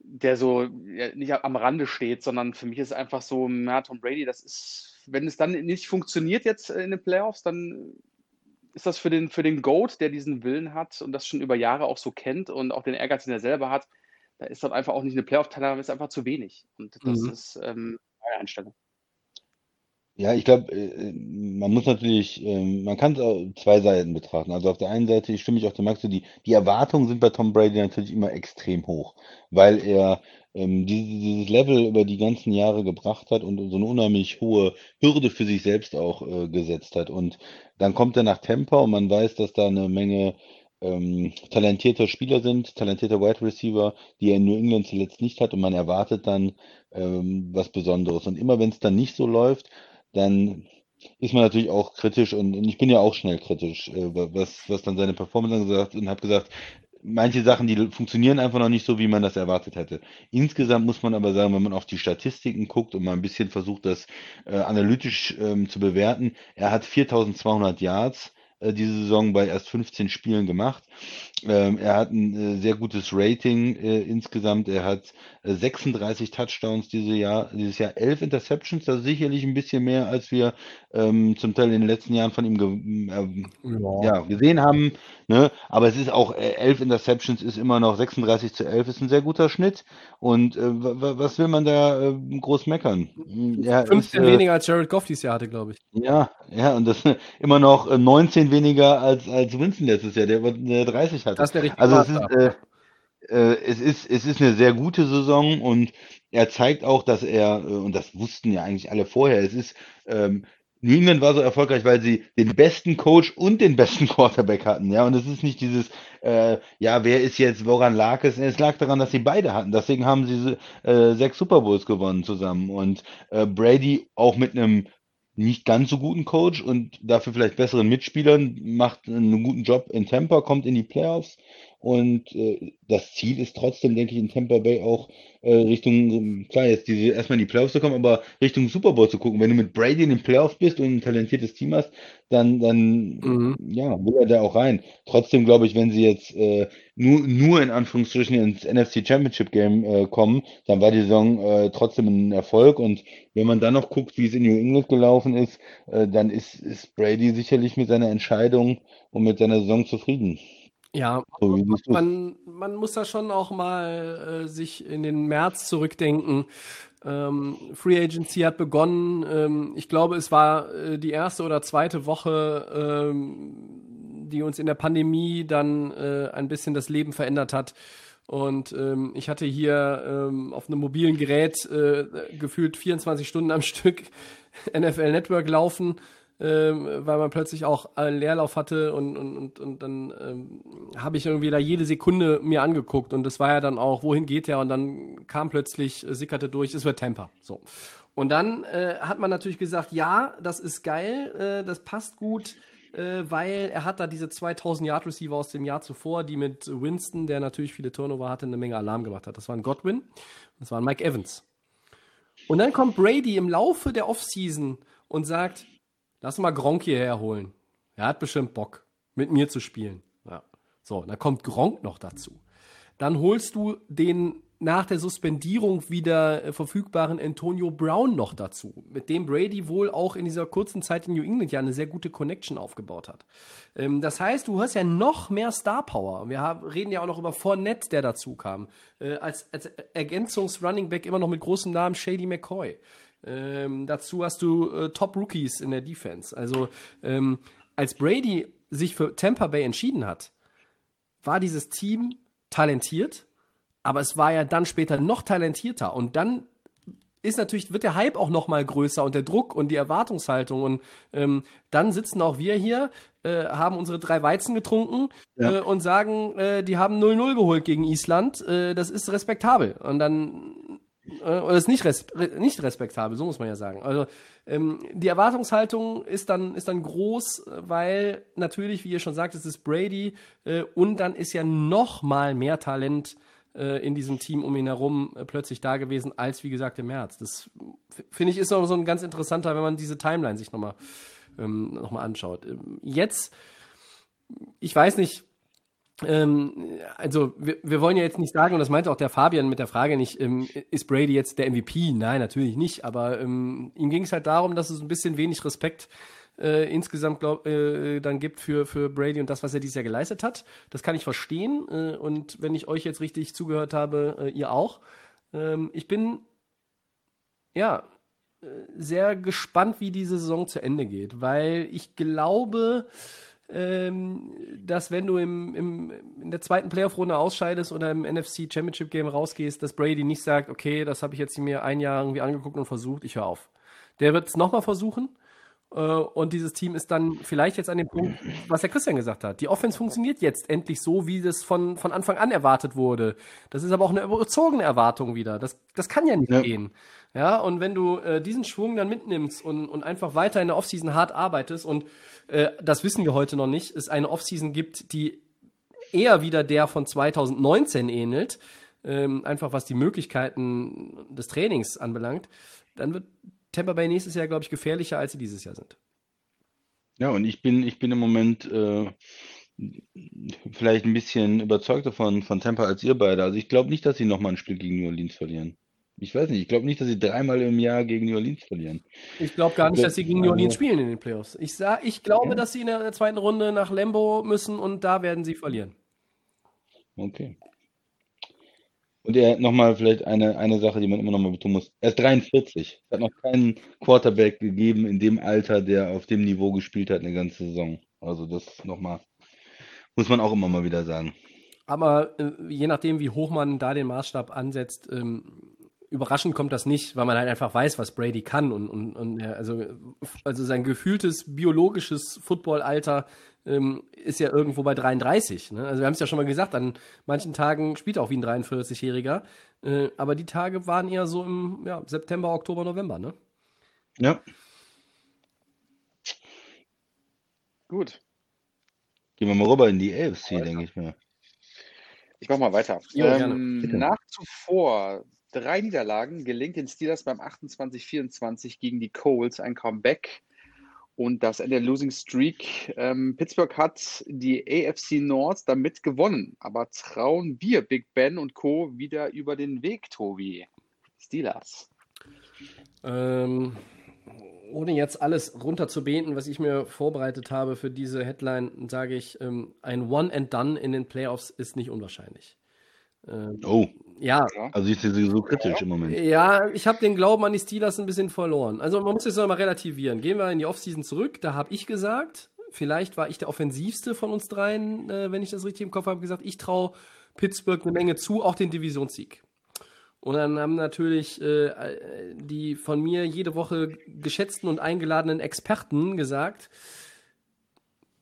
der so ja, nicht am Rande steht, sondern für mich ist es einfach so, ja, Tom Brady, das ist, wenn es dann nicht funktioniert jetzt in den Playoffs, dann ist das für den, für den GOAT, der diesen Willen hat und das schon über Jahre auch so kennt und auch den Ehrgeiz, den er selber hat, da ist dann einfach auch nicht eine Playoff-Teilnahme, ist einfach zu wenig. Und das Mhm. ist ähm, meine Einstellung. Ja, ich glaube, äh, man muss natürlich, ähm, man kann es auch zwei Seiten betrachten. Also auf der einen Seite, ich stimme ich auch dem Max zu, die, die Erwartungen sind bei Tom Brady natürlich immer extrem hoch, weil er ähm, dieses, dieses Level über die ganzen Jahre gebracht hat und so eine unheimlich hohe Hürde für sich selbst auch äh, gesetzt hat. Und dann kommt er nach Tampa und man weiß, dass da eine Menge ähm, talentierte Spieler sind, talentierte Wide Receiver, die er in New England zuletzt nicht hat und man erwartet dann ähm, was Besonderes. Und immer wenn es dann nicht so läuft, dann ist man natürlich auch kritisch und, und ich bin ja auch schnell kritisch, äh, was, was dann seine Performance angesagt und habe gesagt, manche Sachen, die funktionieren einfach noch nicht so, wie man das erwartet hätte. Insgesamt muss man aber sagen, wenn man auf die Statistiken guckt und mal ein bisschen versucht, das äh, analytisch ähm, zu bewerten, er hat 4200 Yards äh, diese Saison bei erst 15 Spielen gemacht. Ähm, er hat ein äh, sehr gutes Rating äh, insgesamt. Er hat äh, 36 Touchdowns diese Jahr, dieses Jahr, 11 Interceptions. Das ist sicherlich ein bisschen mehr, als wir ähm, zum Teil in den letzten Jahren von ihm ge ähm, ja, gesehen haben. Ne? Aber es ist auch, äh, 11 Interceptions ist immer noch 36 zu 11, ist ein sehr guter Schnitt. Und äh, wa- wa- was will man da äh, groß meckern? Er 15 ist, äh, weniger als Jared Goff dieses Jahr hatte, glaube ich. ja, ja, und das immer noch äh, 19 weniger als, als Winston letztes Jahr, der äh, 30 hatte. Das ist Also es ist, äh, äh, es ist, es ist eine sehr gute Saison und er zeigt auch, dass er, äh, und das wussten ja eigentlich alle vorher, es ist, ähm, New England war so erfolgreich, weil sie den besten Coach und den besten Quarterback hatten, ja, und es ist nicht dieses, äh, ja, wer ist jetzt, woran lag es? Es lag daran, dass sie beide hatten. Deswegen haben sie äh, sechs Super Bowls gewonnen zusammen und äh, Brady auch mit einem nicht ganz so guten Coach und dafür vielleicht besseren Mitspielern, macht einen guten Job in Tampa, kommt in die Playoffs und äh, das Ziel ist trotzdem, denke ich, in Tampa Bay auch äh, Richtung, klar, jetzt diese erstmal in die Playoffs zu kommen, aber Richtung Super Bowl zu gucken. Wenn du mit Brady in den Playoffs bist und ein talentiertes Team hast, dann, dann Mhm. ja, will er da auch rein. Trotzdem glaube ich, wenn sie jetzt äh, nur, nur in Anführungsstrichen ins NFC Championship Game äh, kommen, dann war die Saison äh, trotzdem ein Erfolg. Und wenn man dann noch guckt, wie es in New England gelaufen ist, äh, dann ist, ist Brady sicherlich mit seiner Entscheidung und mit seiner Saison zufrieden. Ja, So, man, man muss da schon auch mal äh, sich in den März zurückdenken. Ähm, Free Agency hat begonnen. Ähm, ich glaube, es war äh, die erste oder zweite Woche, ähm, die uns in der Pandemie dann äh, ein bisschen das Leben verändert hat. Und ähm, ich hatte hier ähm, auf einem mobilen Gerät äh, gefühlt 24 Stunden am Stück NFL Network laufen. Ähm, weil man plötzlich auch einen Leerlauf hatte und, und, und, und dann ähm, habe ich irgendwie da jede Sekunde mir angeguckt und das war ja dann auch, wohin geht der? Und dann kam plötzlich, äh, sickerte durch, es wird Temper. So. Und dann äh, hat man natürlich gesagt, ja, das ist geil, äh, das passt gut, äh, weil er hat da diese 2000 Yard Receiver aus dem Jahr zuvor, die mit Winston, der natürlich viele Turnover hatte, eine Menge Alarm gemacht hat. Das war ein Godwin, das war ein Mike Evans. Und dann kommt Brady im Laufe der Offseason und sagt, lass mal Gronk hierher holen. Er hat bestimmt Bock, mit mir zu spielen. Ja. So, dann kommt Gronk noch dazu. Dann holst du den nach der Suspendierung wieder äh, verfügbaren Antonio Brown noch dazu, mit dem Brady wohl auch in dieser kurzen Zeit in New England ja eine sehr gute Connection aufgebaut hat. Ähm, das heißt, du hast ja noch mehr Star Power. Wir haben, reden ja auch noch über Fournette, der dazu kam. Äh, als, als Ergänzungs-Running Back immer noch mit großem Namen Shady McCoy. Ähm, dazu hast du äh, Top-Rookies in der Defense. Also, ähm, als Brady sich für Tampa Bay entschieden hat, war dieses Team talentiert, aber es war ja dann später noch talentierter und dann ist natürlich, wird der Hype auch noch mal größer und der Druck und die Erwartungshaltung und ähm, dann sitzen auch wir hier, äh, haben unsere drei Weizen getrunken ja. äh, und sagen, äh, die haben 0-0 geholt gegen Island, äh, das ist respektabel und dann oder ist nicht, res nicht respektabel, so muss man ja sagen. Also ähm, die Erwartungshaltung ist dann, ist dann groß, weil natürlich, wie ihr schon sagt, es ist Brady äh, und dann ist ja noch mal mehr Talent äh, in diesem Team um ihn herum äh, plötzlich da gewesen, als wie gesagt im März. Das finde ich ist auch so ein ganz interessanter, wenn man diese Timeline sich nochmal ähm, noch anschaut. Ähm, jetzt, ich weiß nicht, ähm, also wir, wir wollen ja jetzt nicht sagen, und das meinte auch der Fabian mit der Frage nicht, ähm, ist Brady jetzt der MVP? Nein, natürlich nicht, aber ähm, ihm ging es halt darum, dass es ein bisschen wenig Respekt äh, insgesamt glaub, äh, dann gibt für, für Brady und das, was er dieses Jahr geleistet hat. Das kann ich verstehen. Äh, und wenn ich euch jetzt richtig zugehört habe, äh, ihr auch. Ähm, ich bin ja äh, sehr gespannt, wie diese Saison zu Ende geht, weil ich glaube, dass wenn du im, im, in der zweiten Playoff-Runde ausscheidest oder im NFC Championship Game rausgehst, dass Brady nicht sagt, okay, das habe ich jetzt mir ein Jahr irgendwie angeguckt und versucht, ich höre auf. Der wird es nochmal versuchen äh, und dieses Team ist dann vielleicht jetzt an dem Punkt, was der Christian gesagt hat. Die Offense funktioniert jetzt endlich so, wie das von, von Anfang an erwartet wurde. Das ist aber auch eine überzogene Erwartung wieder. Das, das kann ja nicht ja. gehen. Ja, und wenn du äh, diesen Schwung dann mitnimmst und, und einfach weiter in der Offseason hart arbeitest und äh, das wissen wir heute noch nicht, es eine Offseason gibt, die eher wieder der von 2019 ähnelt, ähm, einfach was die Möglichkeiten des Trainings anbelangt, dann wird Tampa Bay nächstes Jahr, glaube ich, gefährlicher, als sie dieses Jahr sind. Ja, und ich bin, ich bin im Moment äh, vielleicht ein bisschen überzeugter von, von Tampa als ihr beide. Also ich glaube nicht, dass sie nochmal ein Spiel gegen New Orleans verlieren. Ich weiß nicht, ich glaube nicht, dass sie dreimal im Jahr gegen New Orleans verlieren. Ich glaube gar nicht, dass sie gegen New Orleans spielen in den Playoffs. Ich, sag, ich glaube, ja. dass sie in der zweiten Runde nach Lambo müssen und da werden sie verlieren. Okay. Und er nochmal vielleicht eine, eine Sache, die man immer nochmal betonen muss. Er ist 43. Es hat noch keinen Quarterback gegeben in dem Alter, der auf dem Niveau gespielt hat eine ganze Saison. Also das nochmal, muss man auch immer mal wieder sagen. Aber äh, je nachdem, wie hoch man da den Maßstab ansetzt, ähm, überraschend kommt das nicht, weil man halt einfach weiß, was Brady kann und, und, und also, also sein gefühltes biologisches Footballalter ähm, ist ja irgendwo bei 33. Ne? Also wir haben es ja schon mal gesagt, an manchen Tagen spielt er auch wie ein 43-Jähriger. Äh, aber die Tage waren eher so im ja, September, Oktober, November, ne? Ja. Gut. Gehen wir mal rüber in die AFC, denke ich mir. Ich mach mal weiter. Jo, ähm, nach zuvor drei Niederlagen gelingt den Steelers beim 28-24 gegen die Coles ein Comeback und das Ende der Losing Streak. Ähm, Pittsburgh hat die AFC North damit gewonnen. Aber trauen wir Big Ben und Co. wieder über den Weg, Tobi? Steelers. Ähm, ohne jetzt alles runterzubeten, was ich mir vorbereitet habe für diese Headline, sage ich, ähm, ein One and Done in den Playoffs ist nicht unwahrscheinlich. Ähm, oh. Ja. Also ist sie so kritisch im Moment. Ja, ich habe den Glauben an die Steelers ein bisschen verloren. Also man muss jetzt nochmal relativieren. Gehen wir in die Offseason zurück. Da habe ich gesagt, vielleicht war ich der offensivste von uns dreien, äh, wenn ich das richtig im Kopf habe, gesagt, ich traue Pittsburgh eine Menge zu, auch den Divisionssieg. Und dann haben natürlich äh, die von mir jede Woche geschätzten und eingeladenen Experten gesagt,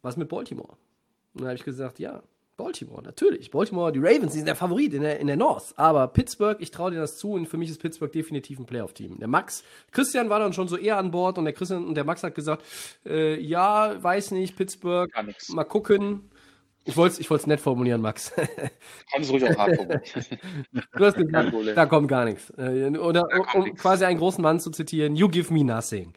was mit Baltimore? Und dann habe ich gesagt, ja, Baltimore, natürlich. Baltimore, die Ravens, die sind der Favorit in der, in der North. Aber Pittsburgh, ich traue dir das zu und für mich ist Pittsburgh definitiv ein Playoff-Team. Der Max, Christian war dann schon so eher an Bord und der Christian und der Max hat gesagt, äh, ja, weiß nicht, Pittsburgh, mal gucken. Ich wollte es ich nett formulieren, Max. Sie ruhig auch hart du hast gesagt, da kommt gar nichts. Äh, oder um, um quasi einen großen Mann zu zitieren, you give me nothing.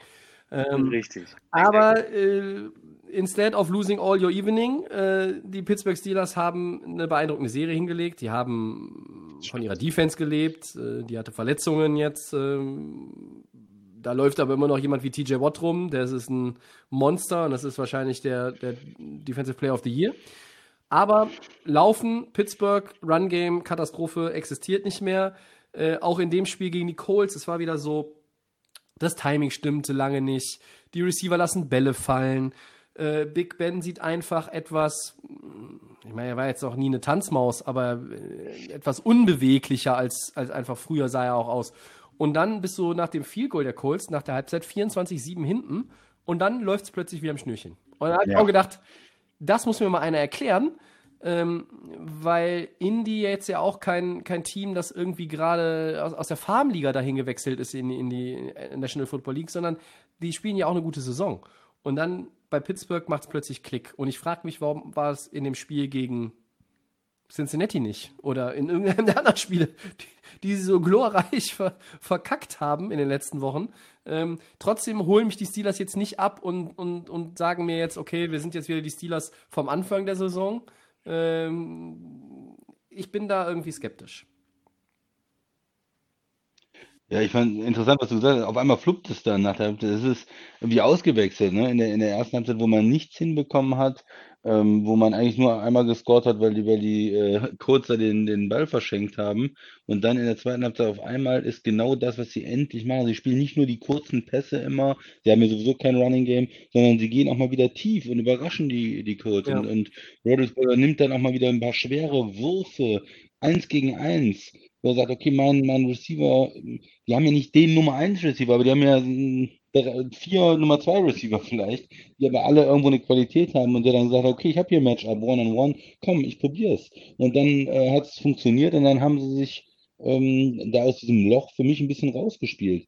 Ähm, Richtig. Aber äh, instead of losing all your evening, äh, die Pittsburgh Steelers haben eine beeindruckende Serie hingelegt. Die haben von ihrer Defense gelebt. Äh, die hatte Verletzungen jetzt. Ähm, da läuft aber immer noch jemand wie TJ Watt rum. Der ist ein Monster und das ist wahrscheinlich der, der Defensive Player of the Year. Aber Laufen, Pittsburgh, Run Game, Katastrophe existiert nicht mehr. Äh, auch in dem Spiel gegen die Colts, es war wieder so, das Timing stimmte lange nicht. Die Receiver lassen Bälle fallen. Äh, Big Ben sieht einfach etwas, ich meine, er war jetzt auch nie eine Tanzmaus, aber äh, etwas unbeweglicher als, als einfach früher sah er auch aus. Und dann bist du nach dem Field Goal der Colts, nach der Halbzeit 24-7 hinten und dann läuft es plötzlich wie am Schnürchen. Und dann habe ich auch gedacht, das muss mir mal einer erklären, ähm, weil Indy jetzt ja auch kein, kein Team, das irgendwie gerade aus, aus der Farmliga dahin gewechselt ist in, in die National Football League, sondern die spielen ja auch eine gute Saison. Und dann bei Pittsburgh macht es plötzlich Klick. Und ich frage mich, warum war es in dem Spiel gegen Cincinnati nicht oder in irgendeinem der anderen Spiele, die, die sie so glorreich ver, verkackt haben in den letzten Wochen. Ähm, trotzdem holen mich die Steelers jetzt nicht ab und, und, und sagen mir jetzt, okay, wir sind jetzt wieder die Steelers vom Anfang der Saison. Ähm, ich bin da irgendwie skeptisch. Ja, ich fand interessant, was du gesagt hast. Auf einmal fluppt es dann nach der Halbzeit. Es ist irgendwie ausgewechselt, ne? In der, in der ersten Halbzeit, wo man nichts hinbekommen hat, ähm, wo man eigentlich nur einmal gescored hat, weil die, weil die äh, Kurzer den, den Ball verschenkt haben. Und dann in der zweiten Halbzeit auf einmal ist genau das, was sie endlich machen. Sie spielen nicht nur die kurzen Pässe immer, sie haben ja sowieso kein Running Game, sondern sie gehen auch mal wieder tief und überraschen die, die Colts. Ja. Und, und Rodgers nimmt dann auch mal wieder ein paar schwere Würfe, eins gegen eins wo er sagt, okay, mein, mein Receiver, die haben ja nicht den Nummer 1 Receiver, aber die haben ja vier Nummer 2 Receiver vielleicht, die aber alle irgendwo eine Qualität haben und der dann sagt, okay, ich habe hier Matchup, One-on-One, komm, ich probier's. Und dann äh, hat es funktioniert und dann haben sie sich ähm, da aus diesem Loch für mich ein bisschen rausgespielt.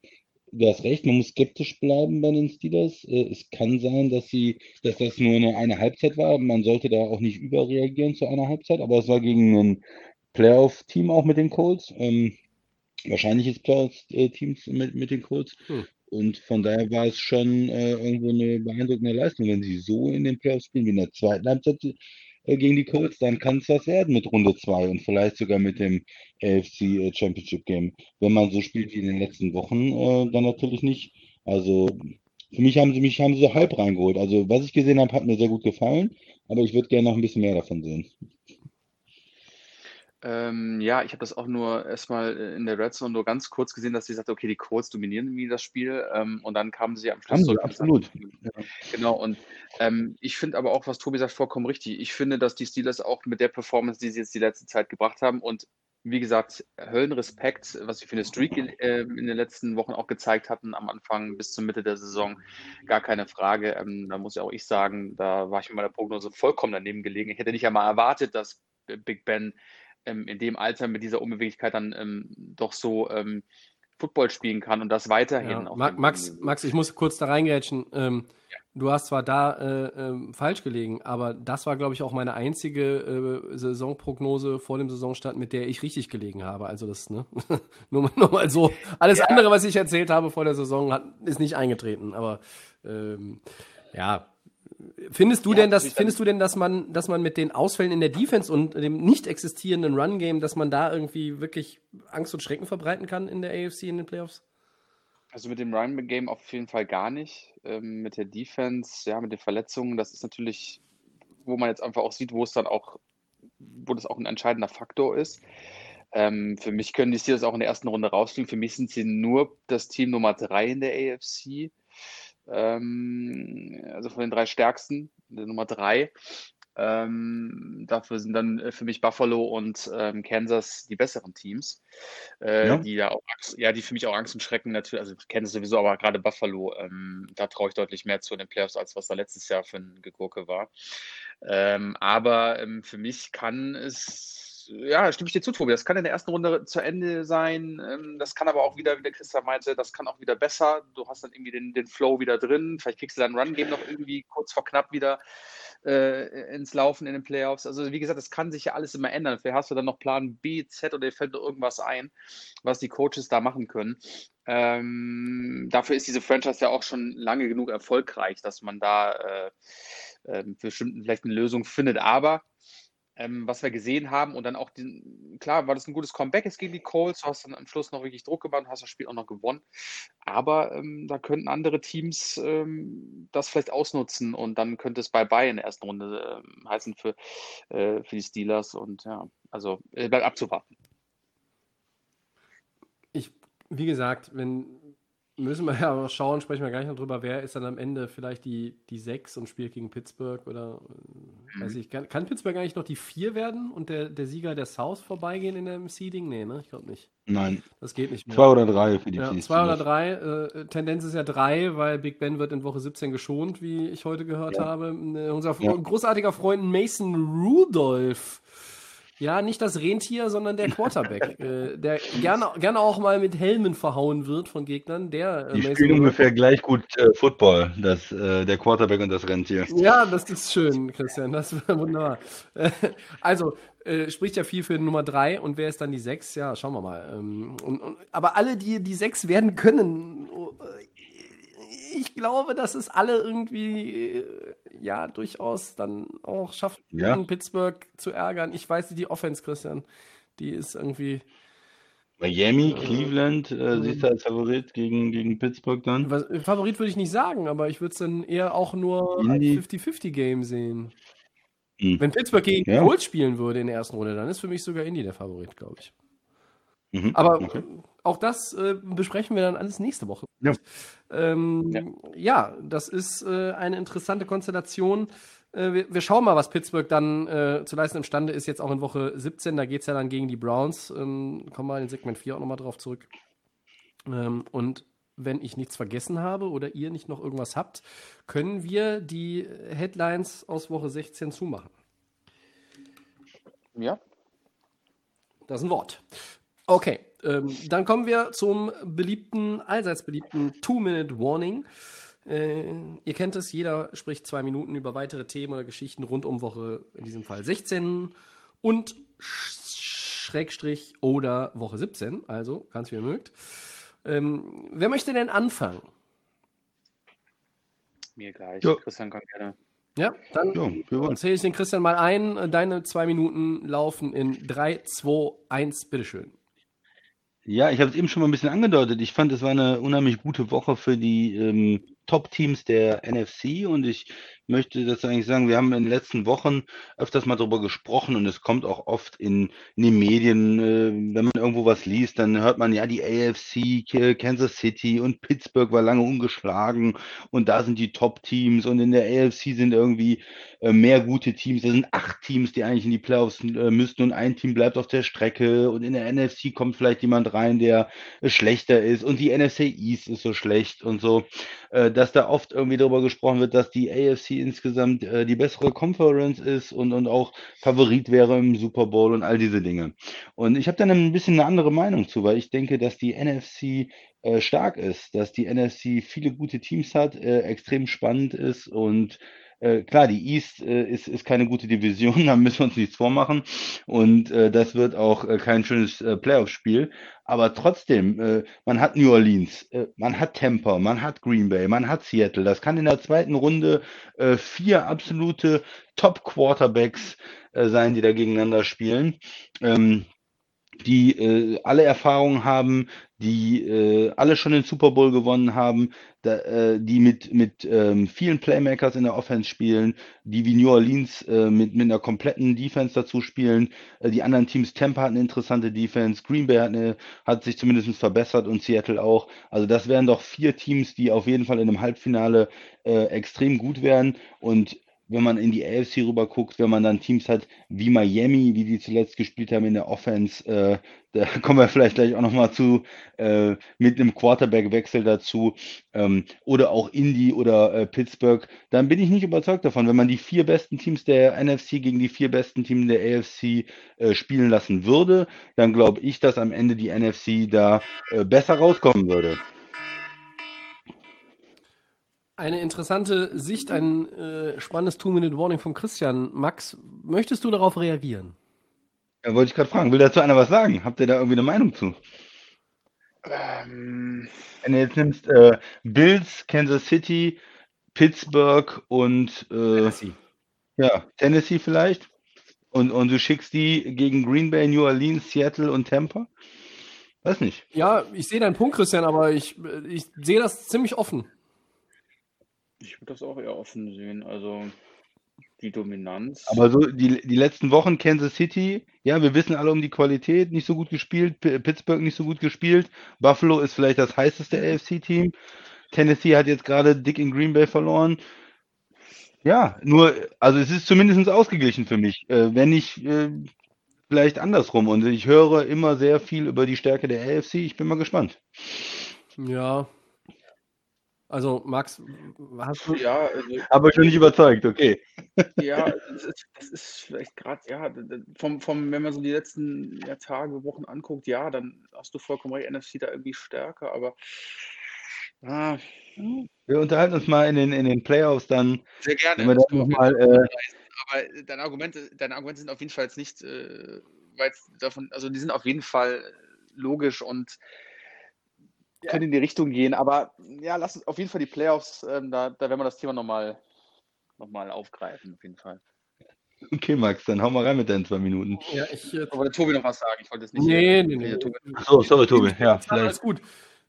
Du hast recht, man muss skeptisch bleiben bei den Steelers. Äh, es kann sein, dass sie, dass das nur eine, eine Halbzeit war. Man sollte da auch nicht überreagieren zu einer Halbzeit, aber es war gegen einen Playoff-Team auch mit den Colts. Ähm, wahrscheinliches Playoff-Team mit, mit den Colts. Hm. Und von daher war es schon äh, irgendwo eine beeindruckende Leistung. Wenn sie so in den Playoffs spielen wie in der zweiten Halbzeit äh, gegen die Colts, dann kann es was werden mit Runde 2 und vielleicht sogar mit dem AFC äh, Championship Game. Wenn man so spielt wie in den letzten Wochen, äh, dann natürlich nicht. Also für mich haben sie mich haben sie so halb reingeholt. Also was ich gesehen habe, hat mir sehr gut gefallen, aber ich würde gerne noch ein bisschen mehr davon sehen. Ähm, ja, ich habe das auch nur erstmal äh, in der Red Zone nur ganz kurz gesehen, dass sie sagte, okay, die Colts dominieren irgendwie das Spiel. Ähm, und dann kamen sie am Schluss zurück. absolut. Ja. Genau, und ähm, ich finde aber auch, was Tobi sagt, vollkommen richtig. Ich finde, dass die Steelers auch mit der Performance, die sie jetzt die letzte Zeit gebracht haben und wie gesagt, Höllenrespekt, was sie für eine Streak äh, in den letzten Wochen auch gezeigt hatten, am Anfang bis zur Mitte der Saison, gar keine Frage. Ähm, da muss ja auch ich sagen, da war ich mit meiner Prognose vollkommen daneben gelegen. Ich hätte nicht einmal erwartet, dass Big Ben ähm, in dem Alter mit dieser Unbeweglichkeit dann ähm, doch so ähm, Football spielen kann und das weiterhin. Ja, Max, Max, ich muss kurz da reingrätschen. Ähm, ja. Du hast zwar da äh, äh, falsch gelegen, aber das war, glaube ich, auch meine einzige äh, Saisonprognose vor dem Saisonstart, mit der ich richtig gelegen habe. Also das, ne? nur, nur mal so. Alles ja. andere, was ich erzählt habe vor der Saison, hat, ist nicht eingetreten. Aber ähm, ja, Findest du ja, denn, dass, findest du denn, dass man, dass man mit den Ausfällen in der Defense und dem nicht existierenden Run-Game, dass man da irgendwie wirklich Angst und Schrecken verbreiten kann in der AFC in den Playoffs? Also mit dem Run-Game auf jeden Fall gar nicht. Ähm, mit der Defense, ja, mit den Verletzungen, das ist natürlich, wo man jetzt einfach auch sieht, wo es dann auch, wo das auch ein entscheidender Faktor ist. Ähm, für mich können die Steelers auch in der ersten Runde rausfliegen. Für mich sind sie nur das Team Nummer drei in der AFC ähm, also von den drei stärksten, der Nummer drei. Ähm, dafür sind dann äh, für mich Buffalo und ähm, Kansas die besseren Teams, äh, Ja. die ja auch Angst, ja, die für mich auch Angst und Schrecken natürlich, also Kansas sowieso, aber gerade Buffalo, ähm, da traue ich deutlich mehr zu in den Playoffs, als was da letztes Jahr für ein Gegurke war. Ähm, aber ähm, für mich kann es, ja, stimme ich dir zu, Tobi, das kann in der ersten Runde zu Ende sein. Ähm, das kann aber auch wieder, wie der Christian meinte, das kann auch wieder besser. Du hast dann irgendwie den, den Flow wieder drin. Vielleicht kriegst du dein Run-Game noch irgendwie kurz vor knapp wieder äh, ins Laufen in den Playoffs. Also wie gesagt, das kann sich ja alles immer ändern. Vielleicht hast du dann noch Plan B, Z oder dir fällt noch irgendwas ein, was die Coaches da machen können. Ähm, dafür ist diese Franchise ja auch schon lange genug erfolgreich, dass man da äh, äh, bestimmt vielleicht eine Lösung findet. Aber ähm, was wir gesehen haben und dann auch, den, klar, war das ein gutes Comeback jetzt gegen die Colts, du hast dann am Schluss noch wirklich Druck gemacht, hast das Spiel auch noch gewonnen, aber ähm, da könnten andere Teams ähm, das vielleicht ausnutzen und dann könnte es Bye-Bye in der ersten Runde ähm, heißen für, äh, für die Steelers und ja, also äh, bleibt abzuwarten. Ich, wie gesagt, wenn müssen wir ja auch schauen, sprechen wir gleich noch drüber, wer ist dann am Ende vielleicht die, die 6 und spielt gegen Pittsburgh oder äh, weiß ich, kann, kann Pittsburgh eigentlich noch die 4 werden und der, der Sieger der South vorbeigehen in dem Seeding? Nee, ne? Ich glaube nicht. Nein. Das geht nicht mehr. Zwei oder drei für die Ja, Chiefs. zwei oder drei. Äh, Tendenz ist ja drei, weil Big Ben wird in Woche 17 geschont, wie ich heute gehört Ja. habe. Äh, unser Ja. großartiger Freund Mason Rudolph. Ja, nicht das Rentier, sondern der Quarterback, äh, der gerne, gerne auch mal mit Helmen verhauen wird von Gegnern. Der äh, Die spielen ungefähr gleich gut äh, Football, das, äh, der Quarterback und das Rentier. Ja, das ist schön, Christian. Das war wunderbar. Also, äh, spricht ja viel für Nummer drei und wer ist dann die sechs? Ja, schauen wir mal. Ähm, und, und, aber alle, die die sechs werden können, äh, ich glaube, dass es alle irgendwie äh, ja durchaus dann auch schafft, Ja. Pittsburgh zu ärgern. Ich weiß die Offense, Christian, die ist irgendwie. Miami, Äh, Cleveland, äh, siehst du als Favorit gegen, gegen Pittsburgh dann? Was, Favorit würde ich nicht sagen, aber ich würde es dann eher auch nur Indy. als 50-50-Game sehen. Hm. Wenn Pittsburgh gegen Ja. Colts spielen würde in der ersten Runde, dann ist für mich sogar Indy der Favorit, glaube ich. Mhm. Aber okay. Auch das äh, besprechen wir dann alles nächste Woche. Ja. Ähm, ja. das ist äh, eine interessante Konstellation. Äh, wir, wir schauen mal, was Pittsburgh dann äh, zu leisten imstande ist, jetzt auch in Woche 17. Da geht es ja dann gegen die Browns. Ähm, kommen wir in Segment 4 auch nochmal drauf zurück. Ähm, und wenn ich nichts vergessen habe oder ihr nicht noch irgendwas habt, können wir die Headlines aus Woche 16 zumachen. Ja, Das ist ein Wort. Okay, ähm, dann kommen wir zum beliebten, allseits beliebten Two-Minute-Warning. Äh, ihr kennt es, jeder spricht zwei Minuten über weitere Themen oder Geschichten rund um Woche, in diesem Fall 16 und Schrägstrich oder Woche 17, also ganz wie ihr mögt. Ähm, wer möchte denn anfangen? mir gleich. Ja. Christian kann gerne. Ja, dann Ja, wir wollen. zähle ich den Christian mal ein. Deine zwei Minuten laufen in 3, 2, 1, bitteschön. Ja, ich habe es eben schon mal ein bisschen angedeutet. Ich fand, es war eine unheimlich gute Woche für die ähm, Top-Teams der NFC und ich möchte das eigentlich sagen, wir haben in den letzten Wochen öfters mal darüber gesprochen und es kommt auch oft in, in den Medien, äh, wenn man irgendwo was liest, dann hört man ja die AFC, Kansas City und Pittsburgh war lange ungeschlagen und da sind die Top-Teams und in der AFC sind irgendwie äh, mehr gute Teams. Da sind acht Teams, die eigentlich in die Playoffs äh, müssten und ein Team bleibt auf der Strecke und in der NFC kommt vielleicht jemand rein, der äh, schlechter ist und die NFC East ist so schlecht und so, äh, dass da oft irgendwie darüber gesprochen wird, dass die AFC insgesamt äh, die bessere Conference ist und, und auch Favorit wäre im Super Bowl und all diese Dinge. Und ich habe dann ein bisschen eine andere Meinung zu, weil ich denke, dass die NFC äh, stark ist, dass die NFC viele gute Teams hat, äh, extrem spannend ist und äh, klar, die East äh, ist, ist keine gute Division, da müssen wir uns nichts vormachen. Und äh, das wird auch äh, kein schönes äh, Playoff-Spiel. Aber trotzdem, äh, man hat New Orleans, äh, man hat Tampa, man hat Green Bay, man hat Seattle. Das kann in der zweiten Runde äh, vier absolute Top-Quarterbacks äh, sein, die da gegeneinander spielen. Ähm, die äh, alle Erfahrungen haben, die äh, alle schon den Super Bowl gewonnen haben, da, äh, die mit, mit ähm, vielen Playmakers in der Offense spielen, die wie New Orleans äh, mit, mit einer kompletten Defense dazu spielen. Äh, die anderen Teams, Tampa hat eine interessante Defense, Green Bay hat, eine, hat sich zumindest verbessert und Seattle auch. Also das wären doch vier Teams, die auf jeden Fall in einem Halbfinale äh, extrem gut wären und wenn man in die AFC rüber guckt, wenn man dann Teams hat wie Miami, wie die zuletzt gespielt haben in der Offense, äh, da kommen wir vielleicht gleich auch nochmal zu, äh, mit einem Quarterback-Wechsel dazu, ähm, oder auch Indy oder äh, Pittsburgh, dann bin ich nicht überzeugt davon, wenn man die vier besten Teams der NFC gegen die vier besten Teams der AFC äh, spielen lassen würde, dann glaube ich, dass am Ende die NFC da äh, besser rauskommen würde. Eine interessante Sicht, ein äh, spannendes Two-Minute-Warning von Christian. Max, möchtest du darauf reagieren? Ja, wollte ich gerade fragen. Will dazu einer was sagen? Habt ihr da irgendwie eine Meinung zu? Ähm, Wenn du jetzt nimmst äh, Bills, Kansas City, Pittsburgh und äh, Tennessee. ja, Tennessee vielleicht und, und du schickst die gegen Green Bay, New Orleans, Seattle und Tampa? Weiß nicht. Ja, ich sehe deinen Punkt, Christian, aber ich, ich sehe das ziemlich offen. Ich würde das auch eher offen sehen. Also die Dominanz. Aber so die, die letzten Wochen Kansas City, ja, wir wissen alle um die Qualität, nicht so gut gespielt, P Pittsburgh nicht so gut gespielt, Buffalo ist vielleicht das heißeste AFC-Team, Tennessee hat jetzt gerade dick in Green Bay verloren. Ja, nur, also es ist zumindest ausgeglichen für mich, äh, wenn nicht äh, vielleicht andersrum. Und ich höre immer sehr viel über die Stärke der AFC, ich bin mal gespannt. Ja. Also, Max, hast du. ja, also, Aber schon nicht überzeugt, okay. ja, das ist, das ist vielleicht gerade, ja, vom, vom, wenn man so die letzten ja, Tage, Wochen anguckt, ja, dann hast du vollkommen recht, NFC da irgendwie stärker, aber ah, Wir unterhalten uns mal in den, in den Playoffs dann, sehr gerne. wenn wir das dann jeden Fall äh. Aber deine Argumente, deine Argumente sind auf jeden Fall jetzt nicht äh, weit davon, also die sind auf jeden Fall logisch und können in die Richtung gehen. Aber ja, lass uns auf jeden Fall die Playoffs, ähm, da, da werden wir das Thema nochmal noch mal aufgreifen, auf jeden Fall. Okay, Max, dann hau mal rein mit deinen zwei Minuten. Ja, ich. Äh, Aber der Tobi noch was sagen, ich wollte es nicht. nee, nee, nee. Tobi- Achso, sorry, Tobi. Ja, Alles vielleicht. gut.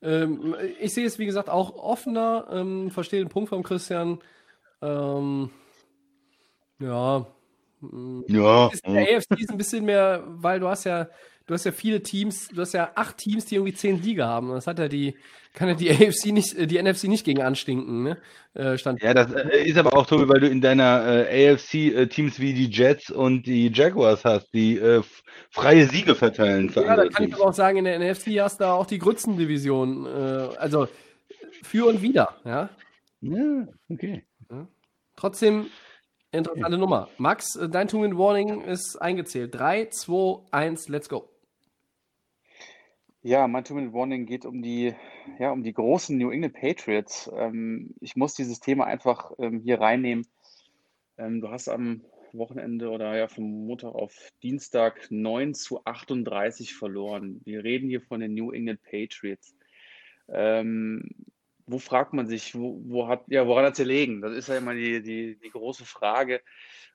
Ähm, ich sehe es, wie gesagt, auch offener. Ähm, verstehe den Punkt von Christian. Ähm, ja. mm, Ja. ist der AFC ist ein bisschen mehr, weil du hast ja, du hast ja viele Teams, du hast ja acht Teams, die irgendwie zehn Liga haben. Das hat ja die, kann ja die AFC nicht, äh, die NFC nicht gegen anstinken, ne? Äh, stand. Ja, das äh, ist aber auch, Tobi, weil du in deiner äh, AFC äh, Teams wie die Jets und die Jaguars hast, die freie Siege verteilen Ja, da kann ich Teams. aber auch sagen, in der NFC hast du auch die Grützendivision. Also für und wieder, ja. Ja, okay. Trotzdem interessante Nummer. Max, dein Two-Minute-Warning ist eingezählt. 3, 2, 1, let's go. Ja, mein Two-Minute-Warning geht um die, ja, um die großen New England Patriots. Ähm, ich muss dieses Thema einfach ähm, hier reinnehmen. Ähm, du hast am Wochenende oder ja vom Montag auf Dienstag 9 zu 38 verloren. Wir reden hier von den New England Patriots. Ähm, wo fragt man sich, wo, wo hat, ja, woran hat es gelegen? Das ist ja immer die, die, die große Frage.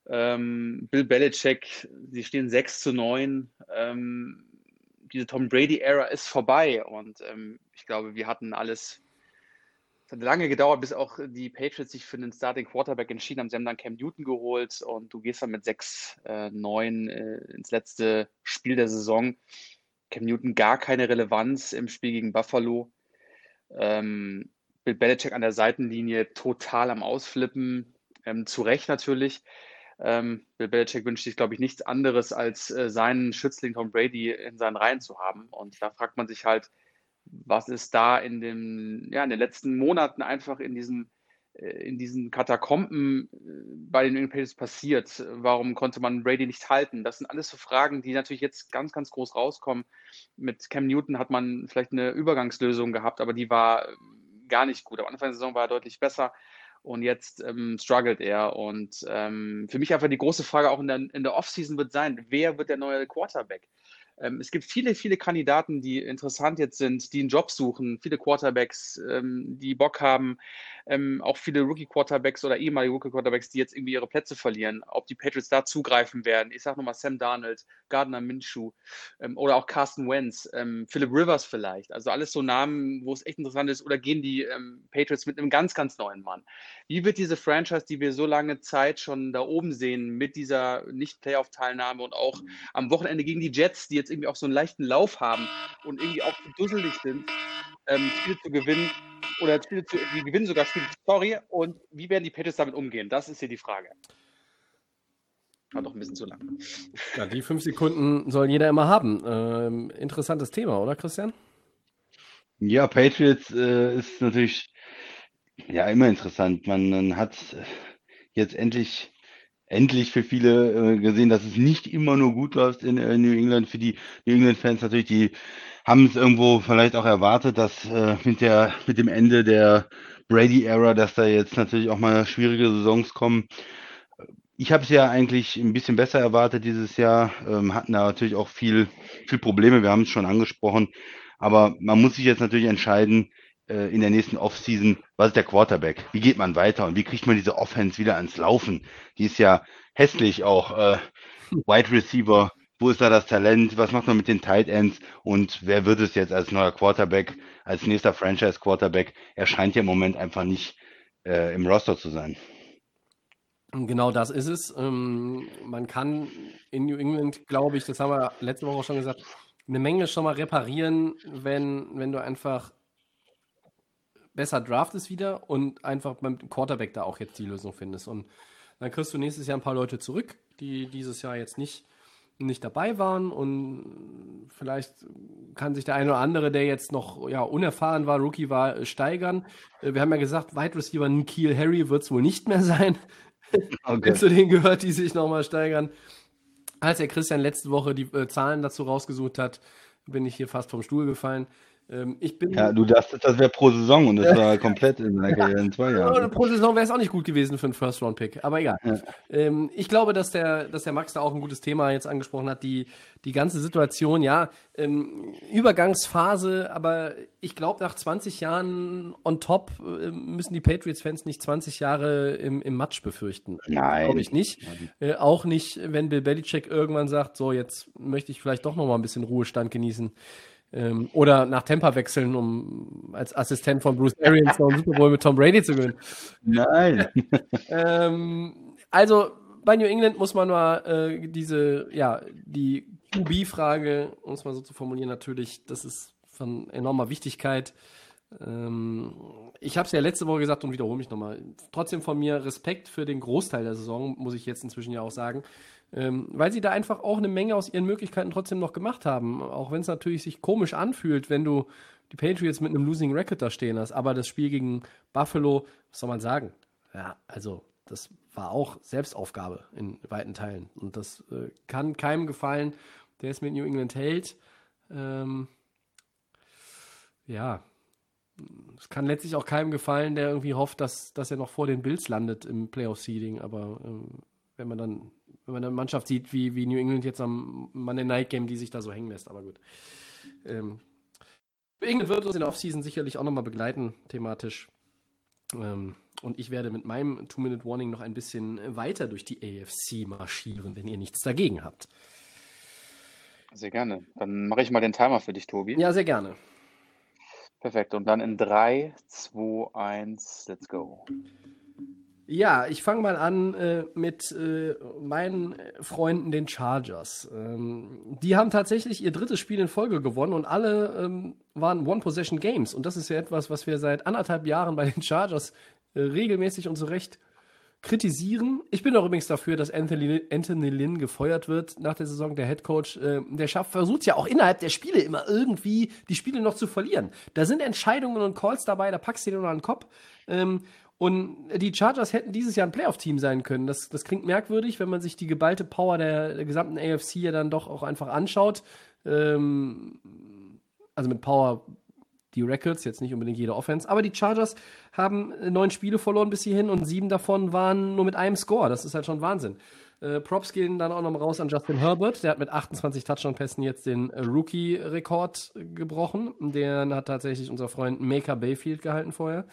Ähm, Bill Belichick, sie stehen 6 zu 9. Diese Tom Brady-Ära ist vorbei und ähm, ich glaube, wir hatten alles. Es hat lange gedauert, bis auch die Patriots sich für einen Starting Quarterback entschieden haben. Sie haben dann Cam Newton geholt und du gehst dann mit 6, äh, 9 äh, ins letzte Spiel der Saison. Cam Newton gar keine Relevanz im Spiel gegen Buffalo. Ähm, Bill Belichick an der Seitenlinie total am Ausflippen. Ähm, zu Recht natürlich. Ähm, Bill Belichick wünscht sich, glaube ich, nichts anderes, als äh, seinen Schützling Tom Brady in seinen Reihen zu haben. Und da fragt man sich halt, was ist da in, dem, ja, in den letzten Monaten einfach in diesen, äh, in diesen Katakomben äh, bei den Patriots passiert? Warum konnte man Brady nicht halten? Das sind alles so Fragen, die natürlich jetzt ganz, ganz groß rauskommen. Mit Cam Newton hat man vielleicht eine Übergangslösung gehabt, aber die war gar nicht gut. Am Anfang der Saison war er deutlich besser und jetzt ähm, struggelt er. Und ähm, für mich einfach die große Frage auch in der, in der Offseason wird sein, wer wird der neue Quarterback? Ähm, es gibt viele, viele Kandidaten, die interessant jetzt sind, die einen Job suchen, viele Quarterbacks, ähm, die Bock haben, ähm, auch viele Rookie-Quarterbacks oder ehemalige Rookie-Quarterbacks, die jetzt irgendwie ihre Plätze verlieren, ob die Patriots da zugreifen werden. Ich sage nochmal Sam Darnold, Gardner Minshew ähm, oder auch Carson Wentz, ähm, Philip Rivers vielleicht. Also alles so Namen, wo es echt interessant ist. Oder gehen die ähm, Patriots mit einem ganz, ganz neuen Mann? Wie wird diese Franchise, die wir so lange Zeit schon da oben sehen, mit dieser Nicht-Playoff-Teilnahme und auch am Wochenende gegen die Jets, die jetzt irgendwie auch so einen leichten Lauf haben und irgendwie auch dusselig sind, ähm, Spiele zu gewinnen, oder Spiele zu, die gewinnen sogar Spiele zu Story und wie werden die Patriots damit umgehen? Das ist hier die Frage. War doch ein bisschen zu lang. Ja, die fünf Sekunden soll jeder immer haben. Ähm, interessantes Thema, oder Christian? Ja, Patriots äh, ist natürlich ja immer interessant. Man, hat jetzt endlich endlich für viele äh, gesehen, dass es nicht immer nur gut läuft in äh, New England. Für die New England-Fans natürlich, die haben es irgendwo vielleicht auch erwartet, dass äh, mit der mit dem Ende der Brady-Ära, dass da jetzt natürlich auch mal schwierige Saisons kommen. Ich habe es ja eigentlich ein bisschen besser erwartet dieses Jahr, ähm, hatten da natürlich auch viel, viel Probleme, wir haben es schon angesprochen. Aber man muss sich jetzt natürlich entscheiden, äh, in der nächsten Offseason, was ist der Quarterback? Wie geht man weiter und wie kriegt man diese Offense wieder ans Laufen? Die ist ja hässlich auch. Äh, Wide Receiver, wo ist da das Talent? Was macht man mit den Tight Ends? Und wer wird es jetzt als neuer Quarterback, als nächster Franchise Quarterback? Er scheint ja im Moment einfach nicht äh, im Roster zu sein. Genau das ist es. Ähm, man kann in New England, glaube ich, das haben wir letzte Woche auch schon gesagt, eine Menge schon mal reparieren, wenn, wenn du einfach besser draftest wieder und einfach beim Quarterback da auch jetzt die Lösung findest. Und dann kriegst du nächstes Jahr ein paar Leute zurück, die dieses Jahr jetzt nicht, nicht dabei waren und vielleicht kann sich der eine oder andere, der jetzt noch ja, unerfahren war, Rookie war, steigern. Äh, wir haben ja gesagt, Wide Receiver Kiel Harry wird es wohl nicht mehr sein. Okay. zu denen gehört, die sich nochmal steigern. Als der Christian letzte Woche die äh, Zahlen dazu rausgesucht hat, bin ich hier fast vom Stuhl gefallen. Ähm, ich bin ja, du dachtest, das wäre pro Saison und das war komplett in seiner Karriere in zwei Jahren. Ja, pro Saison wäre es auch nicht gut gewesen für einen First-Round-Pick, aber egal. Ja. Ähm, ich glaube, dass der, dass der Max da auch ein gutes Thema jetzt angesprochen hat. Die, die ganze Situation, ja, ähm, Übergangsphase, aber ich glaube, nach 20 Jahren on top äh, müssen die Patriots-Fans nicht 20 Jahre im, im Matsch befürchten. Nein. Glaube ich nicht. Äh, auch nicht, wenn Bill Belichick irgendwann sagt, so, jetzt möchte ich vielleicht doch noch mal ein bisschen Ruhestand genießen. Ähm, oder nach Tampa wechseln, um als Assistent von Bruce Arians noch einen Super Bowl mit Tom Brady zu gewinnen. Nein. ähm, also bei New England muss man mal äh, diese, ja, die QB-Frage, um es mal so zu formulieren, natürlich, das ist von enormer Wichtigkeit. Ähm, ich habe es ja letzte Woche gesagt und wiederhole mich nochmal. Trotzdem von mir Respekt für den Großteil der Saison, muss ich jetzt inzwischen ja auch sagen. Ähm, weil sie da einfach auch eine Menge aus ihren Möglichkeiten trotzdem noch gemacht haben. Auch wenn es natürlich sich komisch anfühlt, wenn du die Patriots mit einem Losing Record da stehen hast. Aber das Spiel gegen Buffalo, was soll man sagen? Ja, also das war auch Selbstaufgabe in weiten Teilen. Und das äh, kann keinem gefallen, der es mit New England hält. Ähm, ja, es kann letztlich auch keinem gefallen, der irgendwie hofft, dass, dass er noch vor den Bills landet im Playoff-Seeding. Aber ähm, wenn man dann wenn man eine Mannschaft sieht, wie, wie New England jetzt am Monday Night Game, die sich da so hängen lässt. Aber gut. Ähm, England wird uns in der Offseason sicherlich auch nochmal begleiten, thematisch. Ähm, und ich werde mit meinem Two-Minute-Warning noch ein bisschen weiter durch die AFC marschieren, wenn ihr nichts dagegen habt. Sehr gerne. Dann mache ich mal den Timer für dich, Tobi. Ja, sehr gerne. Perfekt. Und dann in 3, 2, 1, let's go. Ja, ich fange mal an äh, mit äh, meinen Freunden, den Chargers. Ähm, die haben tatsächlich ihr drittes Spiel in Folge gewonnen und alle ähm, waren One-Possession-Games. Und das ist ja etwas, was wir seit anderthalb Jahren bei den Chargers äh, regelmäßig und zu Recht kritisieren. Ich bin auch übrigens dafür, dass Anthony, Anthony Lynn gefeuert wird nach der Saison, der Head Coach. Äh, der schafft, versucht ja auch innerhalb der Spiele immer irgendwie die Spiele noch zu verlieren. Da sind Entscheidungen und Calls dabei, da packst du dir an den Kopf. Ähm, und die Chargers hätten dieses Jahr ein Playoff-Team sein können. Das, das klingt merkwürdig, wenn man sich die geballte Power der, der gesamten AFC ja dann doch auch einfach anschaut. Ähm, also mit Power die Records, jetzt nicht unbedingt jede Offense. Aber die Chargers haben neun Spiele verloren bis hierhin und sieben davon waren nur mit einem Score. Das ist halt schon Wahnsinn. Äh, Props gehen dann auch noch mal raus an Justin Herbert. Der hat mit 28 Touchdown-Pässen jetzt den äh, Rookie-Rekord gebrochen. Den hat tatsächlich unser Freund Maker Bayfield gehalten vorher.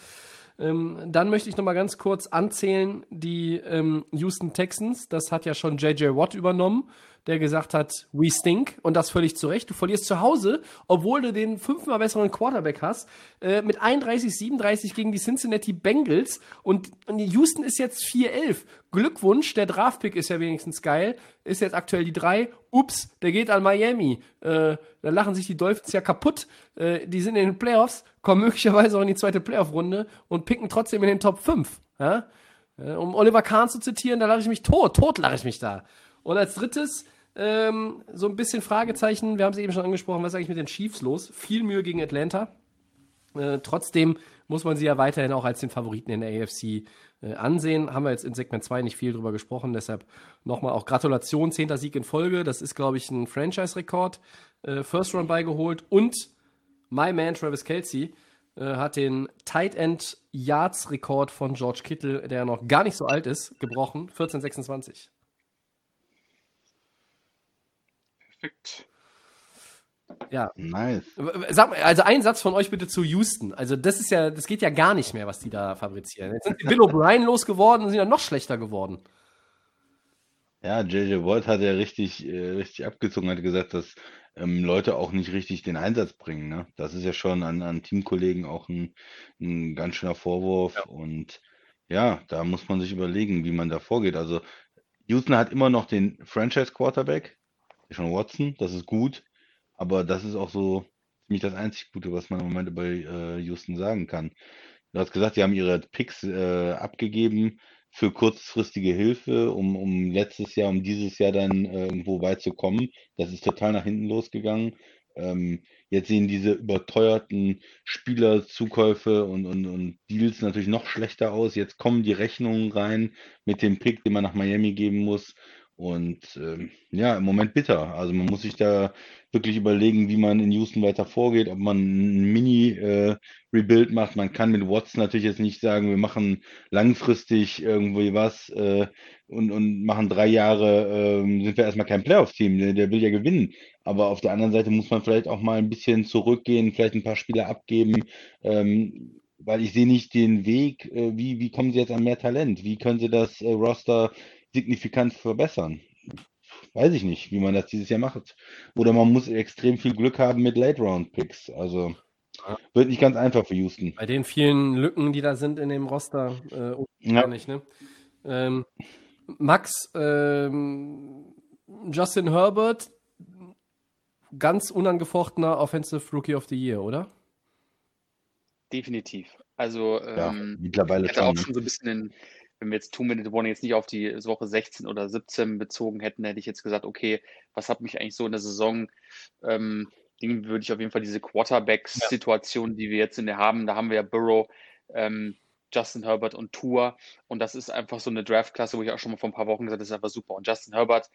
Ähm, dann möchte ich noch mal ganz kurz anzählen die ähm, Houston Texans. Das hat ja schon J.J. Watt übernommen. Der gesagt hat, we stink und das völlig zu Recht. Du verlierst zu Hause, obwohl du den fünfmal besseren Quarterback hast, äh, mit 31, 37 gegen die Cincinnati Bengals und, und Houston ist jetzt 4-11. Glückwunsch, der Draftpick ist ja wenigstens geil, ist jetzt aktuell die 3. Ups, der geht an Miami. Äh, da lachen sich die Dolphins ja kaputt. Äh, die sind in den Playoffs, kommen möglicherweise auch in die zweite Playoff-Runde und picken trotzdem in den Top 5. Ja? Äh, um Oliver Kahn zu zitieren, da lache ich mich tot, tot lache ich mich da. Und als drittes, ähm, so ein bisschen Fragezeichen, wir haben es eben schon angesprochen, was ist eigentlich mit den Chiefs los? Viel Mühe gegen Atlanta. Äh, trotzdem muss man sie ja weiterhin auch als den Favoriten in der AFC äh, ansehen. Haben wir jetzt in Segment 2 nicht viel drüber gesprochen, deshalb nochmal auch Gratulation, zehnter Sieg in Folge. Das ist, glaube ich, ein Franchise-Rekord. Äh, First Run beigeholt und my man Travis Kelsey äh, hat den Tight End Yards Rekord von George Kittle, der noch gar nicht so alt ist, gebrochen. 14,26. Perfekt. Ja. Nice. Sag mal, also ein Satz von euch bitte zu Houston. Also das ist ja, das geht ja gar nicht mehr, was die da fabrizieren. Jetzt sind die Bill O'Brien losgeworden und sind ja noch schlechter geworden. Ja, JJ Watt hat ja richtig, äh, richtig abgezogen, hat gesagt, dass ähm, Leute auch nicht richtig den Einsatz bringen. Ne? Das ist ja schon an, an Teamkollegen auch ein, ein ganz schöner Vorwurf. Ja. Und ja, da muss man sich überlegen, wie man da vorgeht. Also Houston hat immer noch den Franchise-Quarterback, schon Watson, das ist gut. Aber das ist auch so ziemlich das einzig Gute, was man im Moment über äh, Houston sagen kann. Du hast gesagt, die haben ihre Picks äh, abgegeben für kurzfristige Hilfe, um, um letztes Jahr, um dieses Jahr dann äh, irgendwo weit zu kommen. Das ist total nach hinten losgegangen. Ähm, jetzt sehen diese überteuerten Spielerzukäufe und, und, und Deals natürlich noch schlechter aus. Jetzt kommen die Rechnungen rein mit dem Pick, den man nach Miami geben muss. Und ähm, ja, im Moment bitter. Also man muss sich da wirklich überlegen, wie man in Houston weiter vorgeht, ob man ein Mini-Rebuild äh, macht. Man kann mit Watson natürlich jetzt nicht sagen, wir machen langfristig irgendwie was äh, und, und machen drei Jahre, äh, sind wir erstmal kein Playoff-Team, der, der, will ja gewinnen. Aber auf der anderen Seite muss man vielleicht auch mal ein bisschen zurückgehen, vielleicht ein paar Spieler abgeben. Ähm, weil ich sehe nicht den Weg, äh, wie, wie kommen sie jetzt an mehr Talent? Wie können sie das äh, Roster signifikant verbessern? weiß ich nicht, wie man das dieses Jahr macht. Oder man muss extrem viel Glück haben mit Late-Round-Picks. Also wird nicht ganz einfach für Houston. Bei den vielen Lücken, die da sind in dem Roster, äh, ja. nicht, ne? Ähm, Max, ähm, Justin Herbert, ganz unangefochtener Offensive Rookie of the Year, oder? Definitiv. Also ja, ähm, mittlerweile ich hatte schon, auch ne? schon so ein bisschen den, wenn wir jetzt Two-Minute-Warning jetzt nicht auf die Woche 16 oder 17 bezogen hätten, hätte ich jetzt gesagt, okay, was hat mich eigentlich so in der Saison, ähm, Ding würde ich auf jeden Fall diese Quarterbacks-Situation, die wir jetzt in der haben, da haben wir ja Burrow, ähm, Justin Herbert und Tour und das ist einfach so eine Draft-Klasse, wo ich auch schon mal vor ein paar Wochen gesagt habe, das ist einfach super. Und Justin Herbert,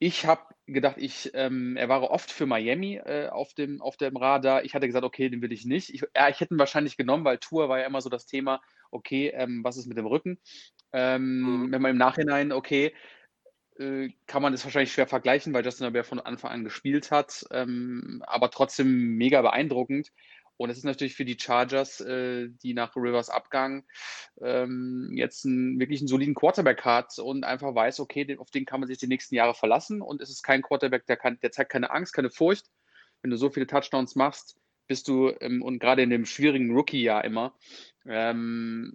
ich habe gedacht, ich, ähm, er war oft für Miami äh, auf, dem, auf dem Radar. Ich hatte gesagt, okay, den will ich nicht. Ich, ja, ich hätte ihn wahrscheinlich genommen, weil Tour war ja immer so das Thema, okay, ähm, was ist mit dem Rücken? Ähm, Mhm. Wenn man im Nachhinein, okay, äh, kann man das wahrscheinlich schwer vergleichen, weil Justin Herbert von Anfang an gespielt hat, ähm, aber trotzdem mega beeindruckend. Und es ist natürlich für die Chargers, äh, die nach Rivers Abgang ähm, jetzt einen, wirklich einen soliden Quarterback hat und einfach weiß, okay, den, auf den kann man sich die nächsten Jahre verlassen. Und es ist kein Quarterback, der, kann, der zeigt keine Angst, keine Furcht. Wenn du so viele Touchdowns machst, bist du, ähm, und gerade in dem schwierigen Rookie-Jahr immer, ähm,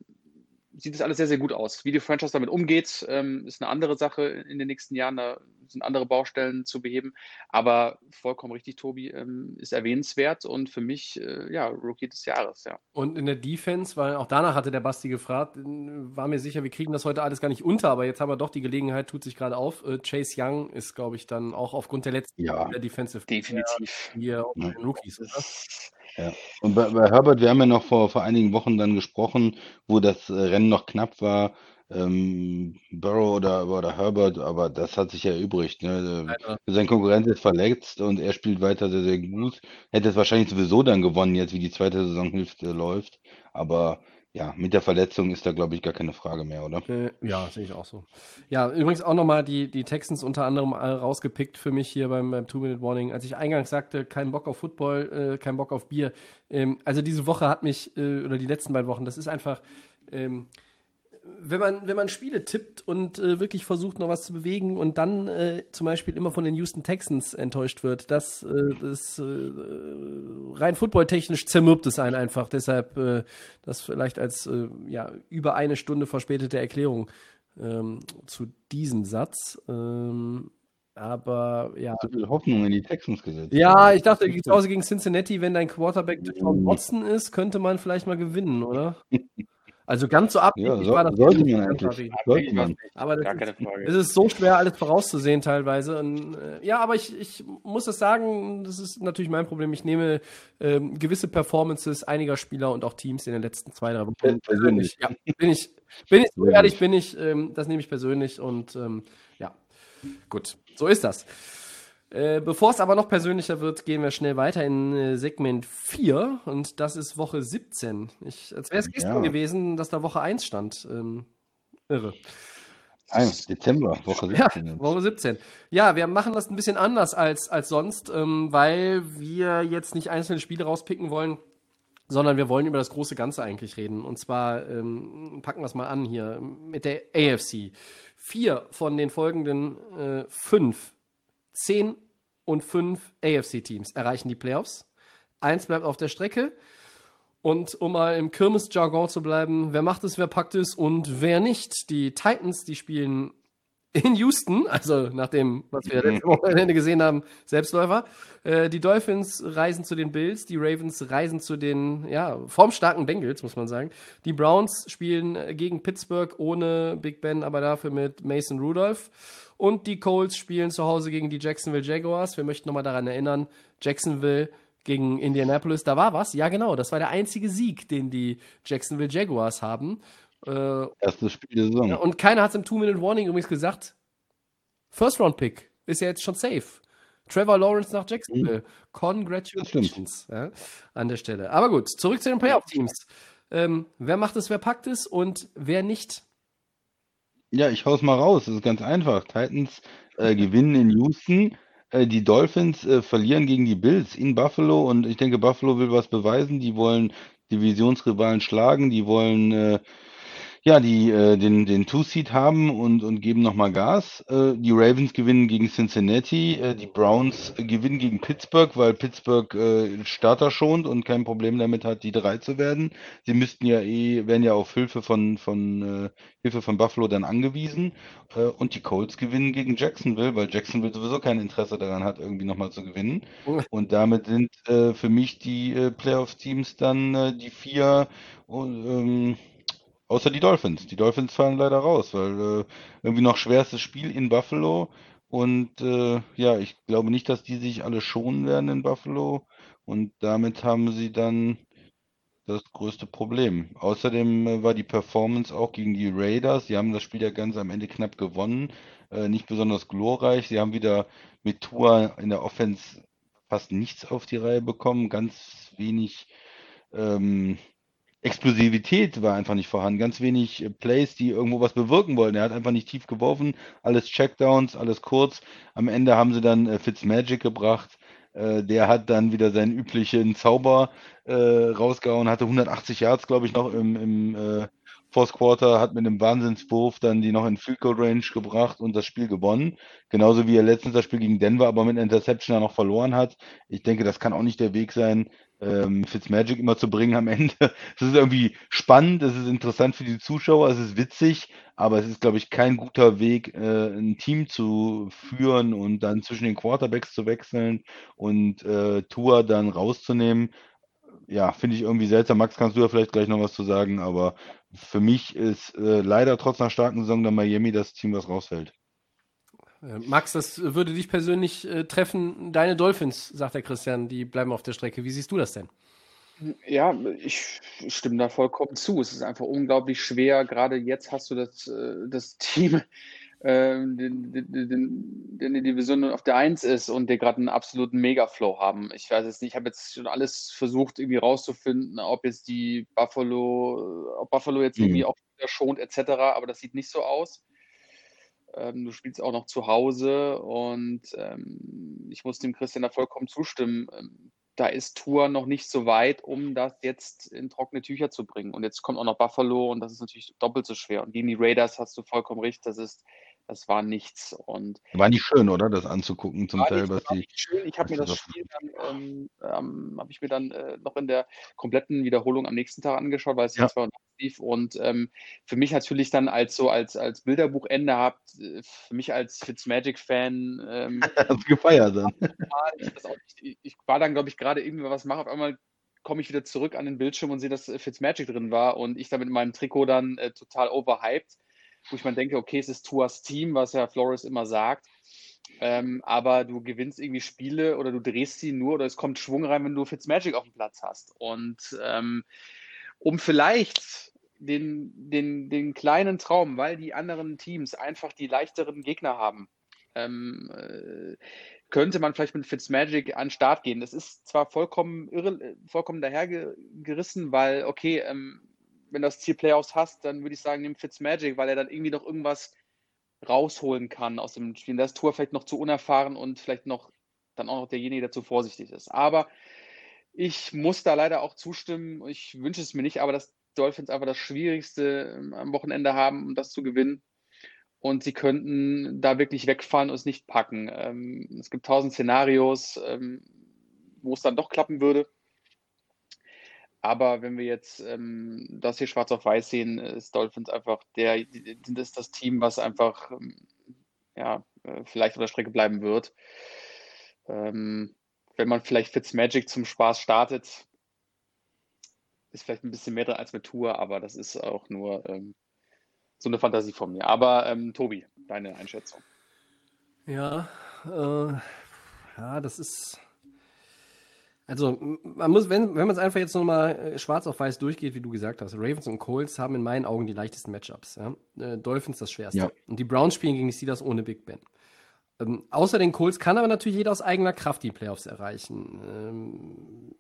sieht das alles sehr, sehr gut aus. Wie die Franchise damit umgeht, ähm, ist eine andere Sache in den nächsten Jahren. Da sind andere Baustellen zu beheben. Aber vollkommen richtig, Tobi, ähm, ist erwähnenswert und für mich, äh, ja, Rookie des Jahres, ja. Und in der Defense, weil auch danach hatte der Basti gefragt, war mir sicher, wir kriegen das heute alles gar nicht unter, aber jetzt haben wir doch die Gelegenheit, tut sich gerade auf. Äh, Chase Young ist, glaube ich, dann auch aufgrund der letzten Ja. der Defensive Definitiv. hier auch Ja. Rookies. Oder? Ja. Und bei, bei Herbert, wir haben ja noch vor, vor einigen Wochen dann gesprochen, wo das äh, Rennen noch knapp war, ähm, Burrow oder, oder Herbert, aber das hat sich ja erübrigt. Ne? Leider. Sein Konkurrent ist verletzt und er spielt weiter sehr, sehr gut. Hätte es wahrscheinlich sowieso dann gewonnen, jetzt wie die zweite Saisonhälfte läuft. Aber ja, mit der Verletzung ist da, glaube ich, gar keine Frage mehr, oder? Äh, ja, sehe ich auch so. Ja, übrigens auch nochmal die, die Texans unter anderem äh, rausgepickt für mich hier beim, beim Two-Minute-Warning. Als ich eingangs sagte, kein Bock auf Football, äh, kein Bock auf Bier. Ähm, also diese Woche hat mich, äh, oder die letzten beiden Wochen, das ist einfach, ähm, wenn man, wenn man Spiele tippt und äh, wirklich versucht, noch was zu bewegen und dann äh, zum Beispiel immer von den Houston Texans enttäuscht wird, das, äh, das äh, rein footballtechnisch zermürbt es einen einfach. Deshalb äh, das vielleicht als äh, ja, über eine Stunde verspätete Erklärung ähm, zu diesem Satz. Ähm, aber ja. So viel Hoffnung in die Texans gesetzt. Ja, ich dachte, zu Hause gegen Cincinnati, wenn dein Quarterback John Watson ist, könnte man vielleicht mal gewinnen, oder? Also ganz so abhängig Ja, so, war das sollte nicht. man eigentlich. Sollte man. Aber das Gar ist, keine Frage. es ist so schwer, alles vorauszusehen teilweise. Und, äh, ja, aber ich, ich muss es sagen, das ist natürlich mein Problem. Ich nehme ähm, gewisse Performances einiger Spieler und auch Teams in den letzten zwei, drei Wochen Per- persönlich. Ja, bin ich, bin ich so ehrlich, bin ich, ähm, das nehme ich persönlich und ähm, ja, gut, so ist das. Äh, Bevor es aber noch persönlicher wird, gehen wir schnell weiter in äh, Segment 4 und das ist Woche 17. Ich, als wäre es gestern Ja. gewesen, dass da Woche 1 stand. Ähm, irre. Ein, Dezember, Woche Ja, 17. jetzt. Woche 17. Ja, wir machen das ein bisschen anders als, als sonst, ähm, weil wir jetzt nicht einzelne Spiele rauspicken wollen, sondern wir wollen über das große Ganze eigentlich reden. Und zwar ähm, packen wir es mal an hier mit der AFC. Vier von den folgenden äh, fünf, zehn und fünf AFC-Teams erreichen die Playoffs. Eins bleibt auf der Strecke. Und um mal im Kirmes-Jargon zu bleiben, wer macht es, wer packt es und wer nicht. Die Titans, die spielen in Houston, also nach dem, was wir letzte Wochenende gesehen haben, Selbstläufer. Äh, die Dolphins reisen zu den Bills, die Ravens reisen zu den, ja, formstarken Bengals, muss man sagen. Die Browns spielen gegen Pittsburgh ohne Big Ben, aber dafür mit Mason Rudolph. Und die Colts spielen zu Hause gegen die Jacksonville Jaguars. Wir möchten nochmal daran erinnern, Jacksonville gegen Indianapolis, da war was. Ja, genau, das war der einzige Sieg, den die Jacksonville Jaguars haben. Äh, Erstes Spiel der Saison. und keiner hat es im Two-Minute-Warning übrigens gesagt. First-Round-Pick ist ja jetzt schon safe. Trevor Lawrence nach Jacksonville. Congratulations ja, an der Stelle. Aber gut, zurück zu den Playoff-Teams. Ähm, wer macht es, wer packt es und wer nicht? Ja, ich hau's mal raus. Das ist ganz einfach. Titans äh, gewinnen in Houston. Äh, die Dolphins äh, verlieren gegen die Bills in Buffalo. Und ich denke, Buffalo will was beweisen. Die wollen Divisionsrivalen schlagen. Die wollen äh, ja die äh, den den Two-Seed haben und und geben nochmal Gas. Äh, die Ravens gewinnen gegen Cincinnati. Äh, die Browns äh, gewinnen gegen Pittsburgh, weil Pittsburgh äh, Starter schont und kein Problem damit hat, die drei zu werden. Sie müssten ja eh, werden ja auf Hilfe von von äh, Hilfe von Buffalo dann angewiesen. Äh, und die Colts gewinnen gegen Jacksonville, weil Jacksonville sowieso kein Interesse daran hat, irgendwie nochmal zu gewinnen. Und damit sind äh, für mich die äh, Playoff-Teams dann äh, die vier, und, ähm, außer die Dolphins. Die Dolphins fallen leider raus, weil äh, irgendwie noch schwerstes Spiel in Buffalo. Und äh, ja, ich glaube nicht, dass die sich alle schonen werden in Buffalo. Und damit haben sie dann das größte Problem. Außerdem äh, war die Performance auch gegen die Raiders. Sie haben das Spiel ja ganz am Ende knapp gewonnen. Äh, nicht besonders glorreich. Sie haben wieder mit Tua in der Offense fast nichts auf die Reihe bekommen. Ganz wenig ähm, Explosivität war einfach nicht vorhanden. Ganz wenig äh, Plays, die irgendwo was bewirken wollten. Er hat einfach nicht tief geworfen. Alles Checkdowns, alles kurz. Am Ende haben sie dann äh, Fitzmagic gebracht. Äh, der hat dann wieder seinen üblichen Zauber äh, rausgehauen, hatte 180 Yards, glaube ich, noch im, im äh, Fourth Quarter, hat mit einem Wahnsinnswurf dann die noch in Field Goal Range gebracht und das Spiel gewonnen. Genauso wie er letztens das Spiel gegen Denver aber mit einer Interception dann noch verloren hat. Ich denke, das kann auch nicht der Weg sein, ähm, Fitzmagic immer zu bringen am Ende. Es ist irgendwie spannend, es ist interessant für die Zuschauer, es ist witzig, aber es ist, glaube ich, kein guter Weg, äh, ein Team zu führen und dann zwischen den Quarterbacks zu wechseln und äh, Tua dann rauszunehmen. Ja, finde ich irgendwie seltsam. Max, kannst du ja vielleicht gleich noch was zu sagen, aber für mich ist äh, leider trotz einer starken Saison dann Miami das Team, was rausfällt. Äh, Max, das würde dich persönlich äh, treffen. Deine Dolphins, sagt der Christian, die bleiben auf der Strecke. Wie siehst du das denn? Ja, ich stimme da vollkommen zu. Es ist einfach unglaublich schwer. Gerade jetzt hast du das, äh, das Team, äh, den, den, den, der in der Division auf der Eins ist und der gerade einen absoluten Megaflow haben. Ich weiß jetzt nicht, ich habe jetzt schon alles versucht, irgendwie rauszufinden, ob jetzt die Buffalo, ob Buffalo jetzt irgendwie Mhm. auch wieder schont, etc., aber das sieht nicht so aus. Ähm, du spielst auch noch zu Hause und ähm, ich muss dem Christian da vollkommen zustimmen. Ähm, da ist Tour noch nicht so weit, um das jetzt in trockene Tücher zu bringen. Und jetzt kommt auch noch Buffalo und das ist natürlich doppelt so schwer. Und gegen die Raiders hast du vollkommen recht, das ist, das war nichts. Und War nicht schön, oder? Das anzugucken zum war Teil, nicht, was war die. nicht schön. Ich habe mir das Spiel dann, ähm, ähm, habe ich mir dann äh, noch in der kompletten Wiederholung am nächsten Tag angeschaut, weil es Ja. jetzt war lief. Und ähm, für mich natürlich dann als so als, als Bilderbuchende habt, äh, für mich als Fitzmagic-Fan, ähm, gefeiert dann. ich, nicht, ich, war dann, glaube ich, gerade irgendwie was mache, auf einmal komme ich wieder zurück an den Bildschirm und sehe, dass äh, Fitzmagic drin war und ich da mit meinem Trikot dann äh, total overhyped, wo ich mir denke, okay, es ist Tuas Team, was ja Flores immer sagt. Ähm, aber du gewinnst irgendwie Spiele oder du drehst sie nur oder es kommt Schwung rein, wenn du Fitzmagic auf dem Platz hast. Und ähm, um vielleicht den, den, den kleinen Traum, weil die anderen Teams einfach die leichteren Gegner haben, ähm, äh, könnte man vielleicht mit Fitzmagic an den Start gehen. Das ist zwar vollkommen irre, vollkommen dahergerissen, weil, okay, ähm, wenn du das Ziel Playoffs hast, dann würde ich sagen, nimm Fitzmagic, weil er dann irgendwie noch irgendwas rausholen kann aus dem Spiel. Das Tor vielleicht noch zu unerfahren und vielleicht noch dann auch noch derjenige, der zu vorsichtig ist. Aber ich muss da leider auch zustimmen. Ich wünsche es mir nicht, aber dass Dolphins einfach das Schwierigste ähm, am Wochenende haben, um das zu gewinnen. Und sie könnten da wirklich wegfahren und es nicht packen. Ähm, es gibt tausend Szenarios, ähm, wo es dann doch klappen würde. Aber wenn wir jetzt ähm, das hier schwarz auf weiß sehen, ist Dolphins einfach der, das ist das Team, was einfach ähm, ja, äh, vielleicht auf der Strecke bleiben wird. Ähm, wenn man vielleicht Fitzmagic zum Spaß startet, ist vielleicht ein bisschen mehr drin als mit Tour, aber das ist auch nur ähm, so eine Fantasie von mir. Aber ähm, Tobi, deine Einschätzung. Ja, äh, ja, das ist. Also, man muss, wenn, wenn man es einfach jetzt nochmal äh, schwarz auf weiß durchgeht, wie du gesagt hast, Ravens und Colts haben in meinen Augen die leichtesten Matchups. Ja? Äh, Dolphins das schwerste. Ja. Und die Browns spielen gegen die Steelers ohne Big Ben. Ähm, außer den Colts kann aber natürlich jeder aus eigener Kraft die Playoffs erreichen. Ähm,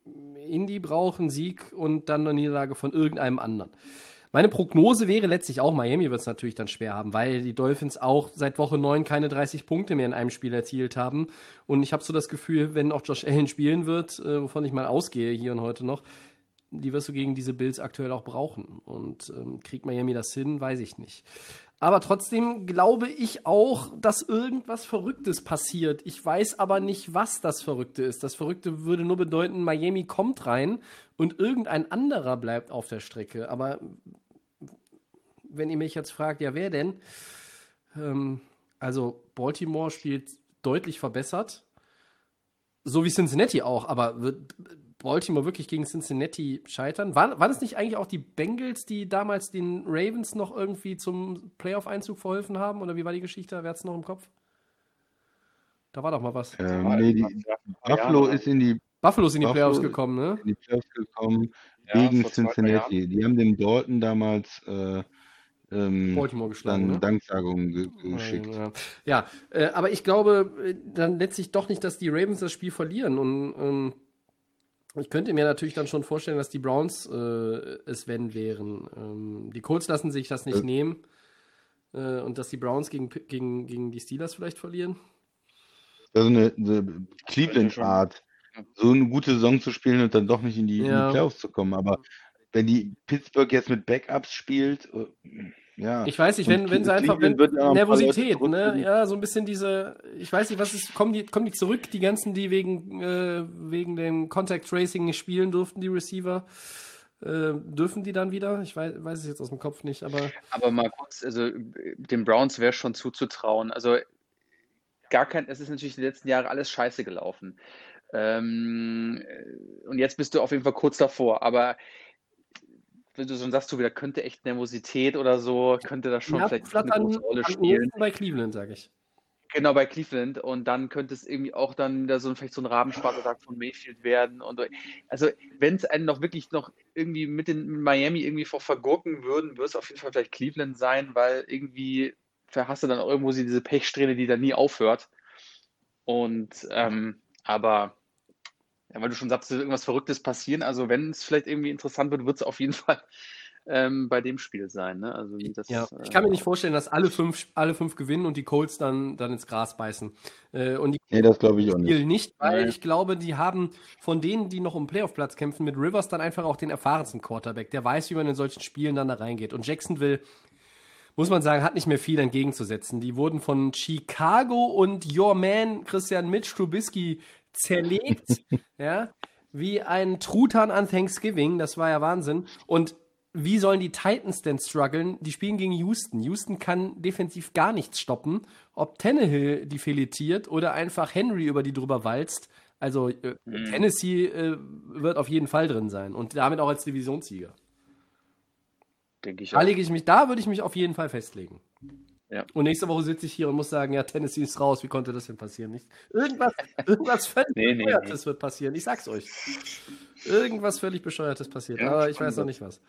Indy braucht einen Sieg und dann eine Niederlage von irgendeinem anderen. Meine Prognose wäre letztlich auch, Miami wird es natürlich dann schwer haben, weil die Dolphins auch seit Woche 9 keine 30 Punkte mehr in einem Spiel erzielt haben. Und ich habe so das Gefühl, wenn auch Josh Allen spielen wird, äh, wovon ich mal ausgehe hier und heute noch, die wirst du gegen diese Bills aktuell auch brauchen. Und ähm, kriegt Miami das hin, weiß ich nicht. Aber trotzdem glaube ich auch, dass irgendwas Verrücktes passiert. Ich weiß aber nicht, was das Verrückte ist. Das Verrückte würde nur bedeuten, Miami kommt rein und irgendein anderer bleibt auf der Strecke. Aber wenn ihr mich jetzt fragt, ja, wer denn? Ähm, also Baltimore spielt deutlich verbessert. So wie Cincinnati auch, aber wird Baltimore wirklich gegen Cincinnati scheitern? War, waren es nicht eigentlich auch die Bengals, die damals den Ravens noch irgendwie zum Playoff-Einzug verholfen haben? Oder wie war die Geschichte? Wer hat es noch im Kopf? Da war doch mal was. Ähm, nee, die, Buffalo ist in die, Buffalo ist in die Buffalo- Playoffs gekommen, ne? in die Playoffs gekommen Ja, gegen Cincinnati. Die haben dem Dalton damals äh, ähm, Baltimore geschlagen, dann ne? Danksagungen ge geschickt. Ja, ja äh, aber ich glaube äh, dann letztlich doch nicht, dass die Ravens das Spiel verlieren. Und ähm, ich könnte mir natürlich dann schon vorstellen, dass die Browns äh, es wenn wären. Ähm, die Colts lassen sich das nicht Äh. nehmen. Äh, und dass die Browns gegen, gegen, gegen die Steelers vielleicht verlieren. Also eine, eine Cleveland-Art, so eine gute Saison zu spielen und dann doch nicht in die, in Ja. die Playoffs zu kommen. Aber wenn die Pittsburgh jetzt mit Backups spielt, äh, ja. Ich weiß nicht, wenn, wenn sie einfach, wenn Nervosität, ne? Ja, so ein bisschen diese, ich weiß nicht, was ist, kommen die, kommen die zurück, die ganzen, die wegen, äh, wegen dem Contact Tracing nicht spielen durften, die Receiver? Äh, dürfen die dann wieder? Ich weiß, weiß es jetzt aus dem Kopf nicht, aber Aber mal kurz, also den Browns wäre schon zuzutrauen. Also gar kein, es ist natürlich die letzten Jahre alles scheiße gelaufen. Ähm, äh, und jetzt bist du auf jeden Fall kurz davor. Aber wenn du so sagst, du wieder könnte echt Nervosität oder so, könnte das schon ja, vielleicht eine große Rolle spielen. bei Cleveland, sage ich. Genau, bei Cleveland. Und dann könnte es irgendwie auch dann wieder so vielleicht so ein Rabenschwarzer von Mayfield werden. Und also, wenn es einen noch wirklich noch irgendwie mit den mit Miami irgendwie vor vergurken würden, würde es auf jeden Fall vielleicht Cleveland sein, weil irgendwie hast du dann irgendwo diese Pechsträhne, die dann nie aufhört. Und ähm, aber ja, weil du schon sagst, irgendwas Verrücktes passieren. Also wenn es vielleicht irgendwie interessant wird, wird es auf jeden Fall ähm, bei dem Spiel sein. Ne? Also das, ja, ich kann mir nicht vorstellen, dass alle fünf, alle fünf gewinnen und die Colts dann, dann ins Gras beißen. Äh, und die nee, das glaube ich auch nicht. nicht, weil Nein. ich glaube, die haben von denen, die noch um Playoff-Platz kämpfen, mit Rivers dann einfach auch den erfahrensten Quarterback, der weiß, wie man in solchen Spielen dann da reingeht. Und Jacksonville muss man sagen, hat nicht mehr viel entgegenzusetzen. Die wurden von Chicago und Your Man Christian Mitch Trubisky zerlegt, ja, wie ein Truthahn an Thanksgiving. Das war ja Wahnsinn. Und wie sollen die Titans denn strugglen? Die spielen gegen Houston. Houston kann defensiv gar nichts stoppen. Ob Tannehill die filetiert oder einfach Henry über die drüber walzt. Also äh, mhm. Tennessee äh, wird auf jeden Fall drin sein und damit auch als Divisionssieger. Denke ich. Da lege ich mich, da würde ich mich auf jeden Fall festlegen. Ja. Und nächste Woche sitze ich hier und muss sagen, ja, Tennessee ist raus. Wie konnte das denn passieren? Nicht? Irgendwas, irgendwas völlig nee, Bescheuertes nee. wird passieren. Ich sag's euch. Irgendwas völlig Bescheuertes passiert. Ja, aber ich weiß noch nicht was.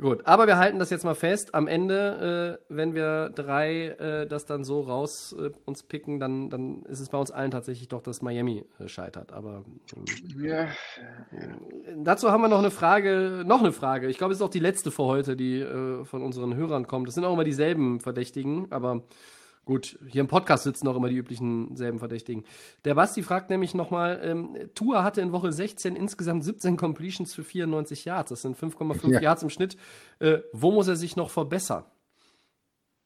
Gut, aber wir halten das jetzt mal fest. Am Ende, äh, wenn wir drei äh, das dann so raus äh, uns picken, dann, dann ist es bei uns allen tatsächlich doch, dass Miami äh, scheitert. Aber ähm, ja. dazu haben wir noch eine Frage, noch eine Frage. Ich glaube, es ist auch die letzte für heute, die äh, von unseren Hörern kommt. Das sind auch immer dieselben Verdächtigen, aber Gut, hier im Podcast sitzen auch immer die üblichen selben Verdächtigen. Der Basti fragt nämlich nochmal, ähm, Tua hatte in Woche 16 insgesamt 17 Completions für 94 Yards. Das sind 5,5 ja. Yards im Schnitt. Äh, wo muss er sich noch verbessern?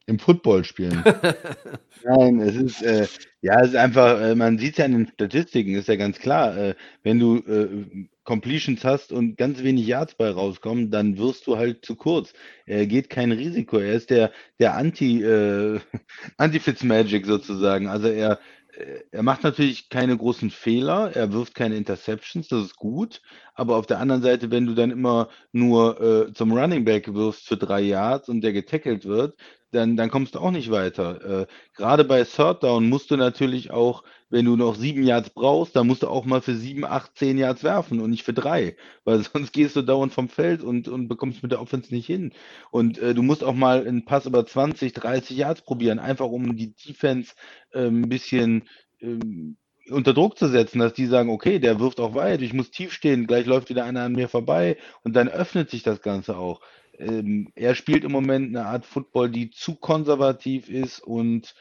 Im Football spielen. Nein, es ist, äh, ja, es ist einfach, äh, man sieht es ja in den Statistiken, ist ja ganz klar, äh, wenn du äh, Completions hast und ganz wenig Yards bei rauskommen, dann wirst du halt zu kurz. Er geht kein Risiko. Er ist der, der Anti, äh, Anti-Fitzmagic sozusagen. Also er, äh, er macht natürlich keine großen Fehler, er wirft keine Interceptions, das ist gut. Aber auf der anderen Seite, wenn du dann immer nur äh, zum Running Back wirfst für drei Yards und der getackelt wird, dann, dann kommst du auch nicht weiter. Äh, Gerade bei Third Down musst du natürlich auch wenn du noch sieben Yards brauchst, dann musst du auch mal für sieben, acht, zehn Yards werfen und nicht für drei, weil sonst gehst du dauernd vom Feld und, und bekommst mit der Offense nicht hin. Und äh, du musst auch mal einen Pass über 20, 30 Yards probieren, einfach um die Defense äh, ein bisschen ähm, unter Druck zu setzen, dass die sagen, okay, der wirft auch weit, ich muss tief stehen, gleich läuft wieder einer an mir vorbei und dann öffnet sich das Ganze auch. Ähm, er spielt im Moment eine Art Football, die zu konservativ ist und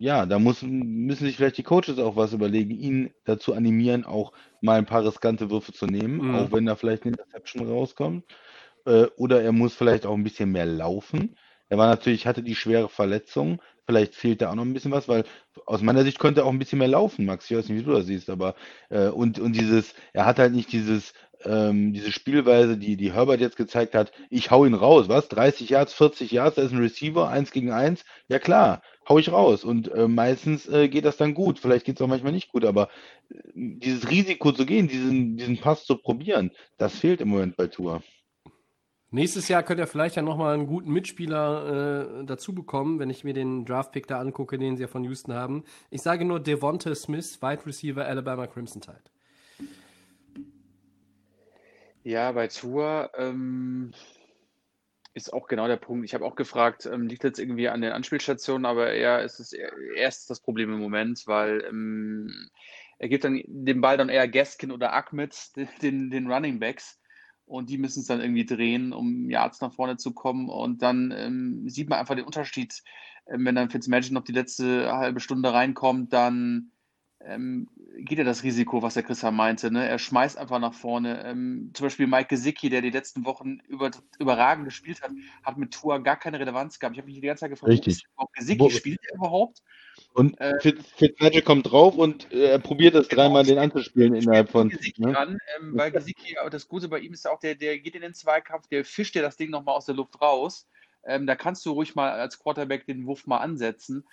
ja, da muss, müssen sich vielleicht die Coaches auch was überlegen, ihn dazu animieren, auch mal ein paar riskante Würfe zu nehmen, mhm. auch wenn da vielleicht eine Interception rauskommt. Äh, oder er muss vielleicht auch ein bisschen mehr laufen. Er war natürlich, hatte die schwere Verletzung. Vielleicht fehlt da auch noch ein bisschen was, weil aus meiner Sicht könnte er auch ein bisschen mehr laufen, Max. Ich weiß nicht, wie du das siehst, aber äh, und, und dieses, er hat halt nicht dieses, ähm, diese Spielweise, die, die Herbert jetzt gezeigt hat, ich hau ihn raus, was? 30 Yards, 40 Yards, da ist ein Receiver, eins gegen eins. Ja klar, hau ich raus. Und äh, meistens äh, geht das dann gut. Vielleicht geht es auch manchmal nicht gut, aber äh, dieses Risiko zu gehen, diesen, diesen Pass zu probieren, das fehlt im Moment bei Tour. Nächstes Jahr könnt ihr vielleicht ja nochmal einen guten Mitspieler äh, dazu bekommen, wenn ich mir den Draftpick da angucke, den sie ja von Houston haben. Ich sage nur Devonta Smith, Wide Receiver Alabama Crimson Tide. Ja, bei Tour ähm, ist auch genau der Punkt. Ich habe auch gefragt, ähm, liegt jetzt irgendwie an den Anspielstationen, aber eher ist es erst das Problem im Moment, weil ähm, er gibt dann den Ball dann eher Gaskin oder Ahmed, den, den Running Backs. Und die müssen es dann irgendwie drehen, um Yards nach vorne zu kommen. Und dann ähm, sieht man einfach den Unterschied. Ähm, wenn dann Fitzmagic noch die letzte halbe Stunde reinkommt, dann ähm, geht ja das Risiko, was der Christian meinte. Ne? Er schmeißt einfach nach vorne. Ähm, zum Beispiel Mike Gesicki, der die letzten Wochen über, überragend gespielt hat, hat mit Tour gar keine Relevanz gehabt. Ich habe mich die ganze Zeit gefragt, Richtig. ob Gesicki spielt er überhaupt? Und äh, Fitzmagic kommt drauf und äh, er probiert das genau, dreimal den anzuspielen innerhalb von. Gesicki ne? an, ähm, weil Gesicki, das Gute bei ihm ist auch, der, der geht in den Zweikampf, der fischt dir das Ding nochmal aus der Luft raus. Ähm, da kannst du ruhig mal als Quarterback den Wurf mal ansetzen.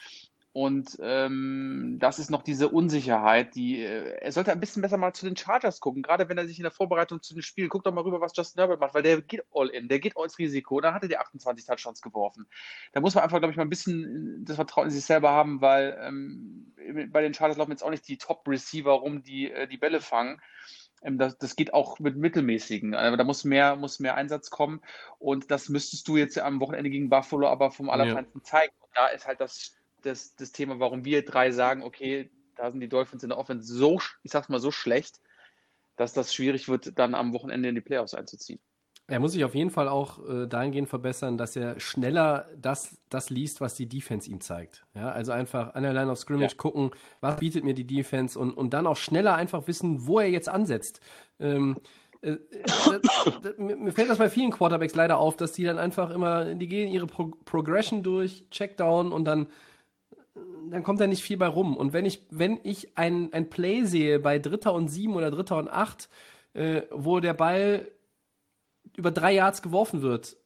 Und ähm, das ist noch diese Unsicherheit, die äh, er sollte ein bisschen besser mal zu den Chargers gucken, gerade wenn er sich in der Vorbereitung zu den Spielen, guckt doch mal rüber, was Justin Herbert macht, weil der geht all in, der geht all ins Risiko. Da hatte der 28 Touchdowns geworfen. Da muss man einfach, glaube ich, mal ein bisschen das Vertrauen in sich selber haben, weil ähm, bei den Chargers laufen jetzt auch nicht die Top-Receiver rum, die äh, die Bälle fangen. Ähm, das, das, geht auch mit mittelmäßigen. Aber da muss mehr, muss mehr Einsatz kommen. Und das müsstest du jetzt am Wochenende gegen Buffalo aber vom Allerfeinsten ja. zeigen. Und da ist halt das das, das Thema, warum wir drei sagen, okay, da sind die Dolphins in der Offense so, ich sag's mal, so schlecht, dass das schwierig wird, dann am Wochenende in die Playoffs einzuziehen. Er muss sich auf jeden Fall auch äh, dahingehend verbessern, dass er schneller das, das liest, was die Defense ihm zeigt. Ja, also einfach an der Line of Scrimmage ja. gucken, was bietet mir die Defense und, und dann auch schneller einfach wissen, wo er jetzt ansetzt. Ähm, äh, äh, mir fällt das bei vielen Quarterbacks leider auf, dass die dann einfach immer, die gehen ihre Pro Progression durch, Checkdown und dann, dann kommt da nicht viel bei rum. Und wenn ich, wenn ich ein, ein Play sehe bei Dritter und Sieben oder Dritter und Acht, äh, wo der Ball über drei Yards geworfen wird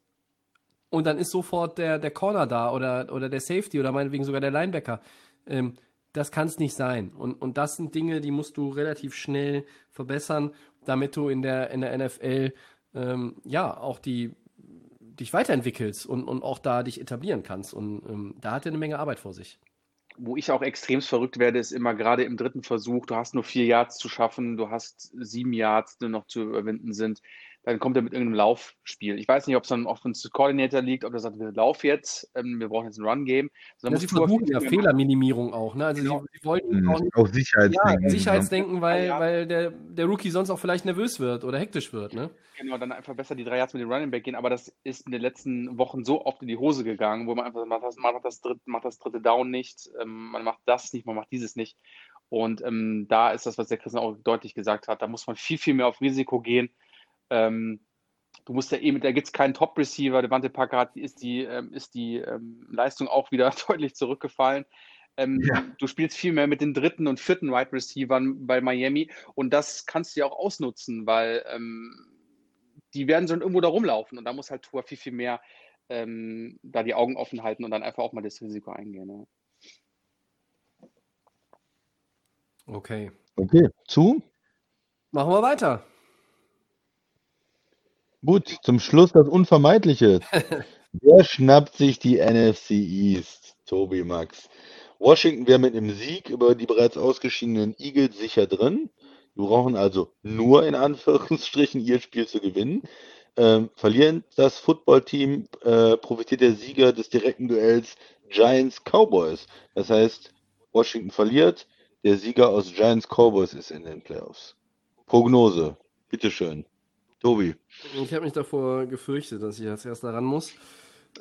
und dann ist sofort der, der Corner da oder, oder der Safety oder meinetwegen sogar der Linebacker. Ähm, das kann es nicht sein. Und, und das sind Dinge, die musst du relativ schnell verbessern, damit du in der, in der NFL ähm, ja auch die dich weiterentwickelst und, und auch da dich etablieren kannst. Und ähm, da hat er eine Menge Arbeit vor sich. Wo ich auch extrem verrückt werde, ist immer gerade im dritten Versuch, du hast nur vier Yards zu schaffen, du hast sieben Yards, die noch zu überwinden sind dann kommt er mit irgendeinem Laufspiel. Ich weiß nicht, ob es dann auf uns Coordinator liegt, ob er sagt, wir laufen jetzt, ähm, wir brauchen jetzt ein Run-Game. Ja, sie versuchen ja Fehlerminimierung auch. Ne? Also genau. sie, sie wollten mhm. auch, nicht, auch Sicherheitsdenken. Ja, Sicherheitsdenken, weil, ja. weil der, der Rookie sonst auch vielleicht nervös wird oder hektisch wird. Ne? Genau, dann einfach besser die drei Yards mit dem Running Back gehen. Aber das ist in den letzten Wochen so oft in die Hose gegangen, wo man einfach macht das, macht das, dritte, macht das dritte Down nicht, ähm, man macht das nicht, man macht dieses nicht. Und ähm, da ist das, was der Christian auch deutlich gesagt hat, da muss man viel, viel mehr auf Risiko gehen. Ähm, du musst ja eben, da gibt es keinen Top-Receiver. Devante Parker hat, ist die, ähm, ist die ähm, Leistung auch wieder deutlich zurückgefallen. Ähm, ja. Du spielst viel mehr mit den dritten und vierten Wide Receivern bei Miami und das kannst du ja auch ausnutzen, weil ähm, die werden schon irgendwo da rumlaufen und da muss halt Tour viel, viel mehr ähm, da die Augen offen halten und dann einfach auch mal das Risiko eingehen. Ja. Okay. Okay, zu? Machen wir weiter. Gut, zum Schluss das Unvermeidliche. Wer schnappt sich die NFC East? Tobi Max. Washington wäre mit einem Sieg über die bereits ausgeschiedenen Eagles sicher drin. Wir brauchen also nur in Anführungsstrichen ihr Spiel zu gewinnen. Ähm, verlieren das Footballteam, äh, profitiert der Sieger des direkten Duells Giants Cowboys. Das heißt, Washington verliert, der Sieger aus Giants Cowboys ist in den Playoffs. Prognose, bitteschön. Tobi. Ich habe mich davor gefürchtet, dass ich als erster ran muss.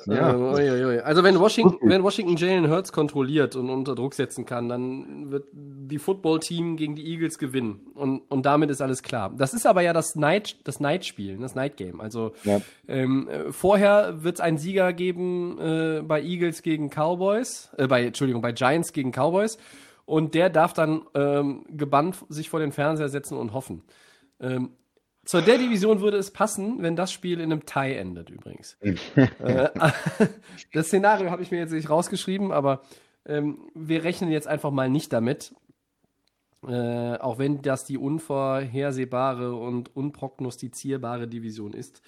Ja. Ähm, oi, oi, oi. Also wenn Washington, wenn Washington Jalen Hurts kontrolliert und unter Druck setzen kann, dann wird die Football-Team gegen die Eagles gewinnen. Und, und damit ist alles klar. Das ist aber ja das Night, das Night-Spiel, das Night-Game. Also ja. ähm, vorher wird es einen Sieger geben äh, bei Eagles gegen Cowboys, äh, bei, Entschuldigung, bei Giants gegen Cowboys. Und der darf dann ähm, gebannt sich vor den Fernseher setzen und hoffen. Ähm, zu der Division würde es passen, wenn das Spiel in einem Tie endet, übrigens. äh, das Szenario habe ich mir jetzt nicht rausgeschrieben, aber ähm, wir rechnen jetzt einfach mal nicht damit. Äh, auch wenn das die unvorhersehbare und unprognostizierbare Division ist.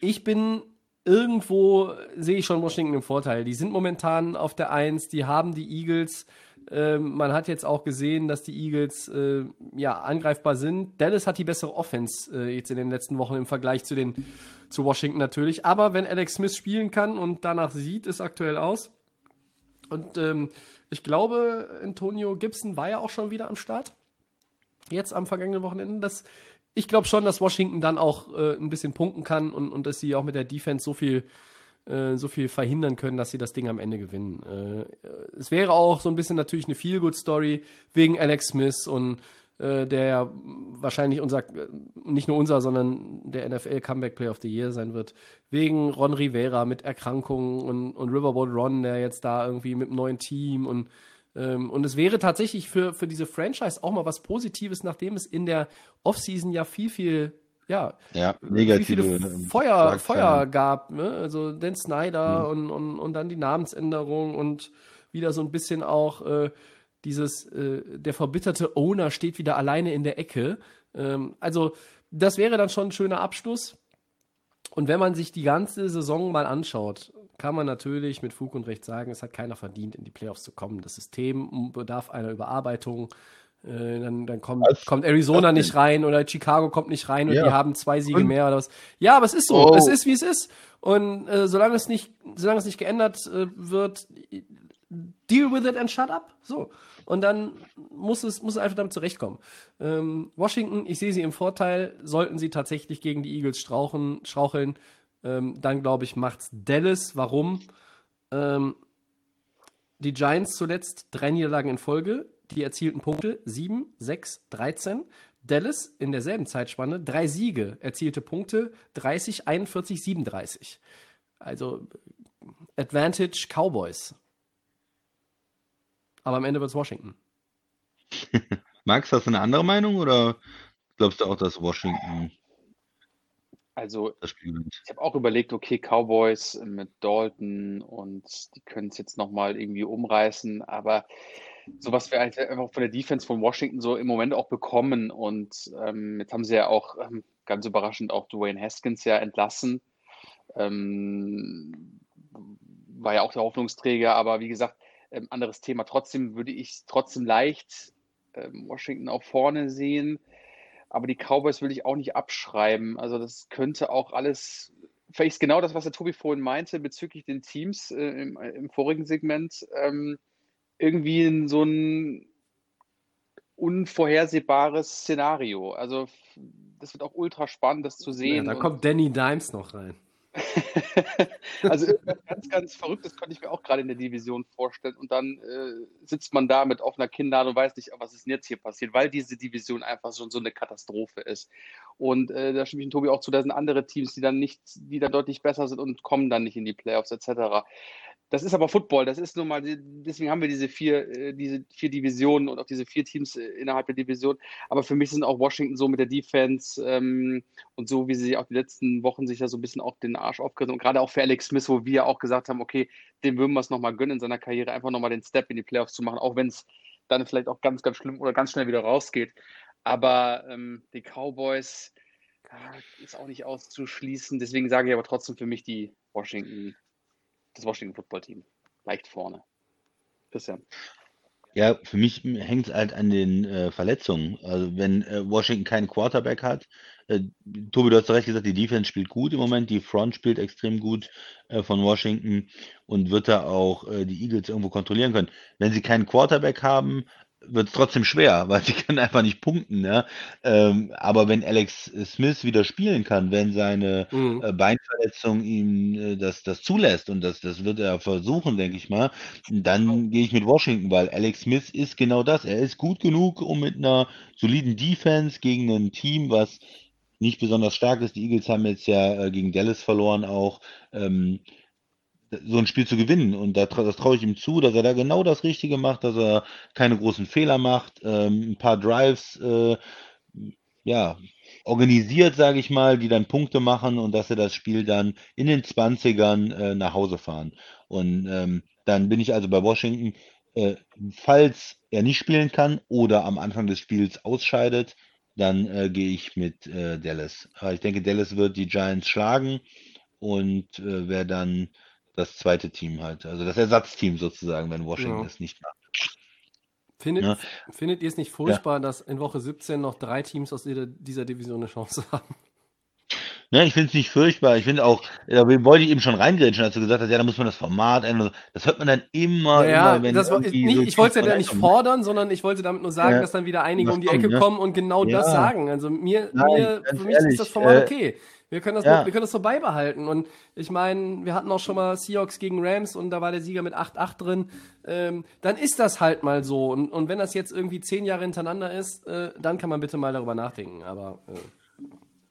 Ich bin irgendwo, sehe ich schon Washington im Vorteil. Die sind momentan auf der Eins, die haben die Eagles ähm, man hat jetzt auch gesehen, dass die Eagles äh, ja angreifbar sind. Dallas hat die bessere Offense äh, jetzt in den letzten Wochen im Vergleich zu den zu Washington natürlich. Aber wenn Alex Smith spielen kann und danach sieht es aktuell aus. Und ähm, ich glaube, Antonio Gibson war ja auch schon wieder am Start. Jetzt am vergangenen Wochenende. Das, ich glaube schon, dass Washington dann auch äh, ein bisschen punkten kann und, und dass sie auch mit der Defense so viel äh, so viel verhindern können, dass sie das Ding am Ende gewinnen. Äh, es wäre auch so ein bisschen natürlich eine Feel-Good-Story wegen Alex Smith und äh, der ja wahrscheinlich unser, nicht nur unser, sondern der NFL Comeback Player of the Year sein wird, wegen Ron Rivera mit Erkrankungen und, und Riverboat Ron, der jetzt da irgendwie mit einem neuen Team und ähm, und es wäre tatsächlich für, für diese Franchise auch mal was Positives, nachdem es in der Offseason ja viel, viel ja, ja negative wie viele Feuer, Feuer gab, ne? also Dan Snyder mhm. und, und, und dann die Namensänderung und wieder so ein bisschen auch äh, dieses, äh, der verbitterte Owner steht wieder alleine in der Ecke. Ähm, also das wäre dann schon ein schöner Abschluss. Und wenn man sich die ganze Saison mal anschaut, kann man natürlich mit Fug und Recht sagen, es hat keiner verdient, in die Playoffs zu kommen. Das System bedarf einer Überarbeitung. Äh, dann, dann kommt, kommt Arizona nicht rein oder Chicago kommt nicht rein und ja. die haben zwei Siege mehr oder was. Ja, aber es ist so. Oh. Es ist, wie es ist. Und äh, solange es nicht, solange es nicht geändert äh, wird, deal with it and shut up. So. Und dann muss es, muss es einfach damit zurechtkommen. Ähm, Washington, ich sehe sie im Vorteil, sollten sie tatsächlich gegen die Eagles strauchen, straucheln, ähm, dann glaube ich, macht's Dallas. Warum? Ähm, die Giants zuletzt drei Niederlagen in Folge, die erzielten Punkte 7, 6, 13. Dallas in derselben Zeitspanne drei Siege, erzielte Punkte 30, 41, 37. Also Advantage Cowboys. Aber am Ende wird es Washington. Max, hast du eine andere Meinung oder glaubst du auch, dass Washington Also das Spiel gewinnt? ich habe auch überlegt, okay, Cowboys mit Dalton und die können es jetzt nochmal irgendwie umreißen, aber so was wir halt einfach von der Defense von Washington so im Moment auch bekommen und ähm, jetzt haben sie ja auch ähm, ganz überraschend auch Dwayne Haskins ja entlassen. Ähm, war ja auch der Hoffnungsträger, aber wie gesagt, ähm, anderes Thema. Trotzdem würde ich trotzdem leicht ähm, Washington auch vorne sehen. Aber die Cowboys will ich auch nicht abschreiben. Also das könnte auch alles, vielleicht ist genau das, was der Tobi vorhin meinte bezüglich den Teams äh, im, im vorigen Segment, ähm, irgendwie in so ein unvorhersehbares Szenario. Also das wird auch ultra spannend, das zu Ja, sehen. da Und kommt Danny Dimes noch rein. also irgendwas ganz, ganz Verrücktes könnte ich mir auch gerade in der Division vorstellen. Und dann äh, sitzt man da mit offener Kinnlade und weiß nicht, was ist denn jetzt hier passiert, weil diese Division einfach schon so eine Katastrophe ist. Und äh, da stimme ich dem Tobi auch zu, da sind andere Teams, die dann nicht, die dann deutlich besser sind und kommen dann nicht in die Playoffs etc. Das ist aber Football, das ist nun mal, deswegen haben wir diese vier, äh, diese vier Divisionen und auch diese vier Teams äh, innerhalb der Division. Aber für mich sind auch Washington so mit der Defense ähm, und so, wie sie auch die letzten Wochen sich ja so ein bisschen auch den Arsch aufgerissen und gerade auch für Alex Smith, wo wir auch gesagt haben, okay, dem würden wir es nochmal gönnen, in seiner Karriere einfach nochmal den Step in die Playoffs zu machen, auch wenn es dann vielleicht auch ganz, ganz schlimm oder ganz schnell wieder rausgeht. Aber ähm, die Cowboys äh, ist auch nicht auszuschließen. Deswegen sage ich aber trotzdem für mich die Washington, das Washington Football Team. Leicht vorne. Christian. Ja, für mich hängt es halt an den äh, Verletzungen. Also wenn äh, Washington keinen Quarterback hat, äh, Tobi, du hast recht gesagt, die Defense spielt gut im Moment, die Front spielt extrem gut äh, von Washington und wird da auch äh, die Eagles irgendwo kontrollieren können. Wenn sie keinen Quarterback haben, wird es trotzdem schwer, weil sie können einfach nicht punkten. Ja? Ähm, aber wenn Alex Smith wieder spielen kann, wenn seine Mhm. äh, Beinverletzung ihm äh, das, das zulässt und das, das wird er versuchen, denke ich mal, dann gehe ich mit Washington, weil Alex Smith ist genau das. Er ist gut genug, um mit einer soliden Defense gegen ein Team, was nicht besonders stark ist. Die Eagles haben jetzt ja äh, gegen Dallas verloren auch. Ähm, so ein Spiel zu gewinnen. Und da, das traue ich ihm zu, dass er da genau das Richtige macht, dass er keine großen Fehler macht, ähm, ein paar Drives äh, ja, organisiert, sage ich mal, die dann Punkte machen und dass sie das Spiel dann in den 20ern äh, nach Hause fahren. Und ähm, dann bin ich also bei Washington, äh, falls er nicht spielen kann oder am Anfang des Spiels ausscheidet, dann äh, gehe ich mit äh, Dallas. Ich denke, Dallas wird die Giants schlagen und äh, wäre dann das zweite Team halt, also das Ersatzteam sozusagen, wenn Washington Ja. es nicht macht. Findet, Ja. findet ihr es nicht furchtbar, dass in Woche 17 noch drei Teams aus dieser, dieser Division eine Chance haben? Ne, ich finde es nicht furchtbar. Ich finde auch, da wollte ich eben schon reingrätschen, als du gesagt hast, ja, da muss man das Format ändern. Das hört man dann immer, Ja, immer wenn das war, nicht, so ich wollte es ja nicht fordern, sondern ich wollte damit nur sagen, Ja. dass dann wieder einige um die kommt, Ecke ne? kommen und genau das Ja. sagen. Also mir, Nein, mir für mich ehrlich, ist das Format äh, okay. Wir können das, ja. wir können das so beibehalten. Und ich meine, wir hatten auch schon mal Seahawks gegen Rams und da war der Sieger mit 8-8 drin. Ähm, dann ist das halt mal so. Und, und wenn das jetzt irgendwie zehn Jahre hintereinander ist, äh, dann kann man bitte mal darüber nachdenken. Aber äh,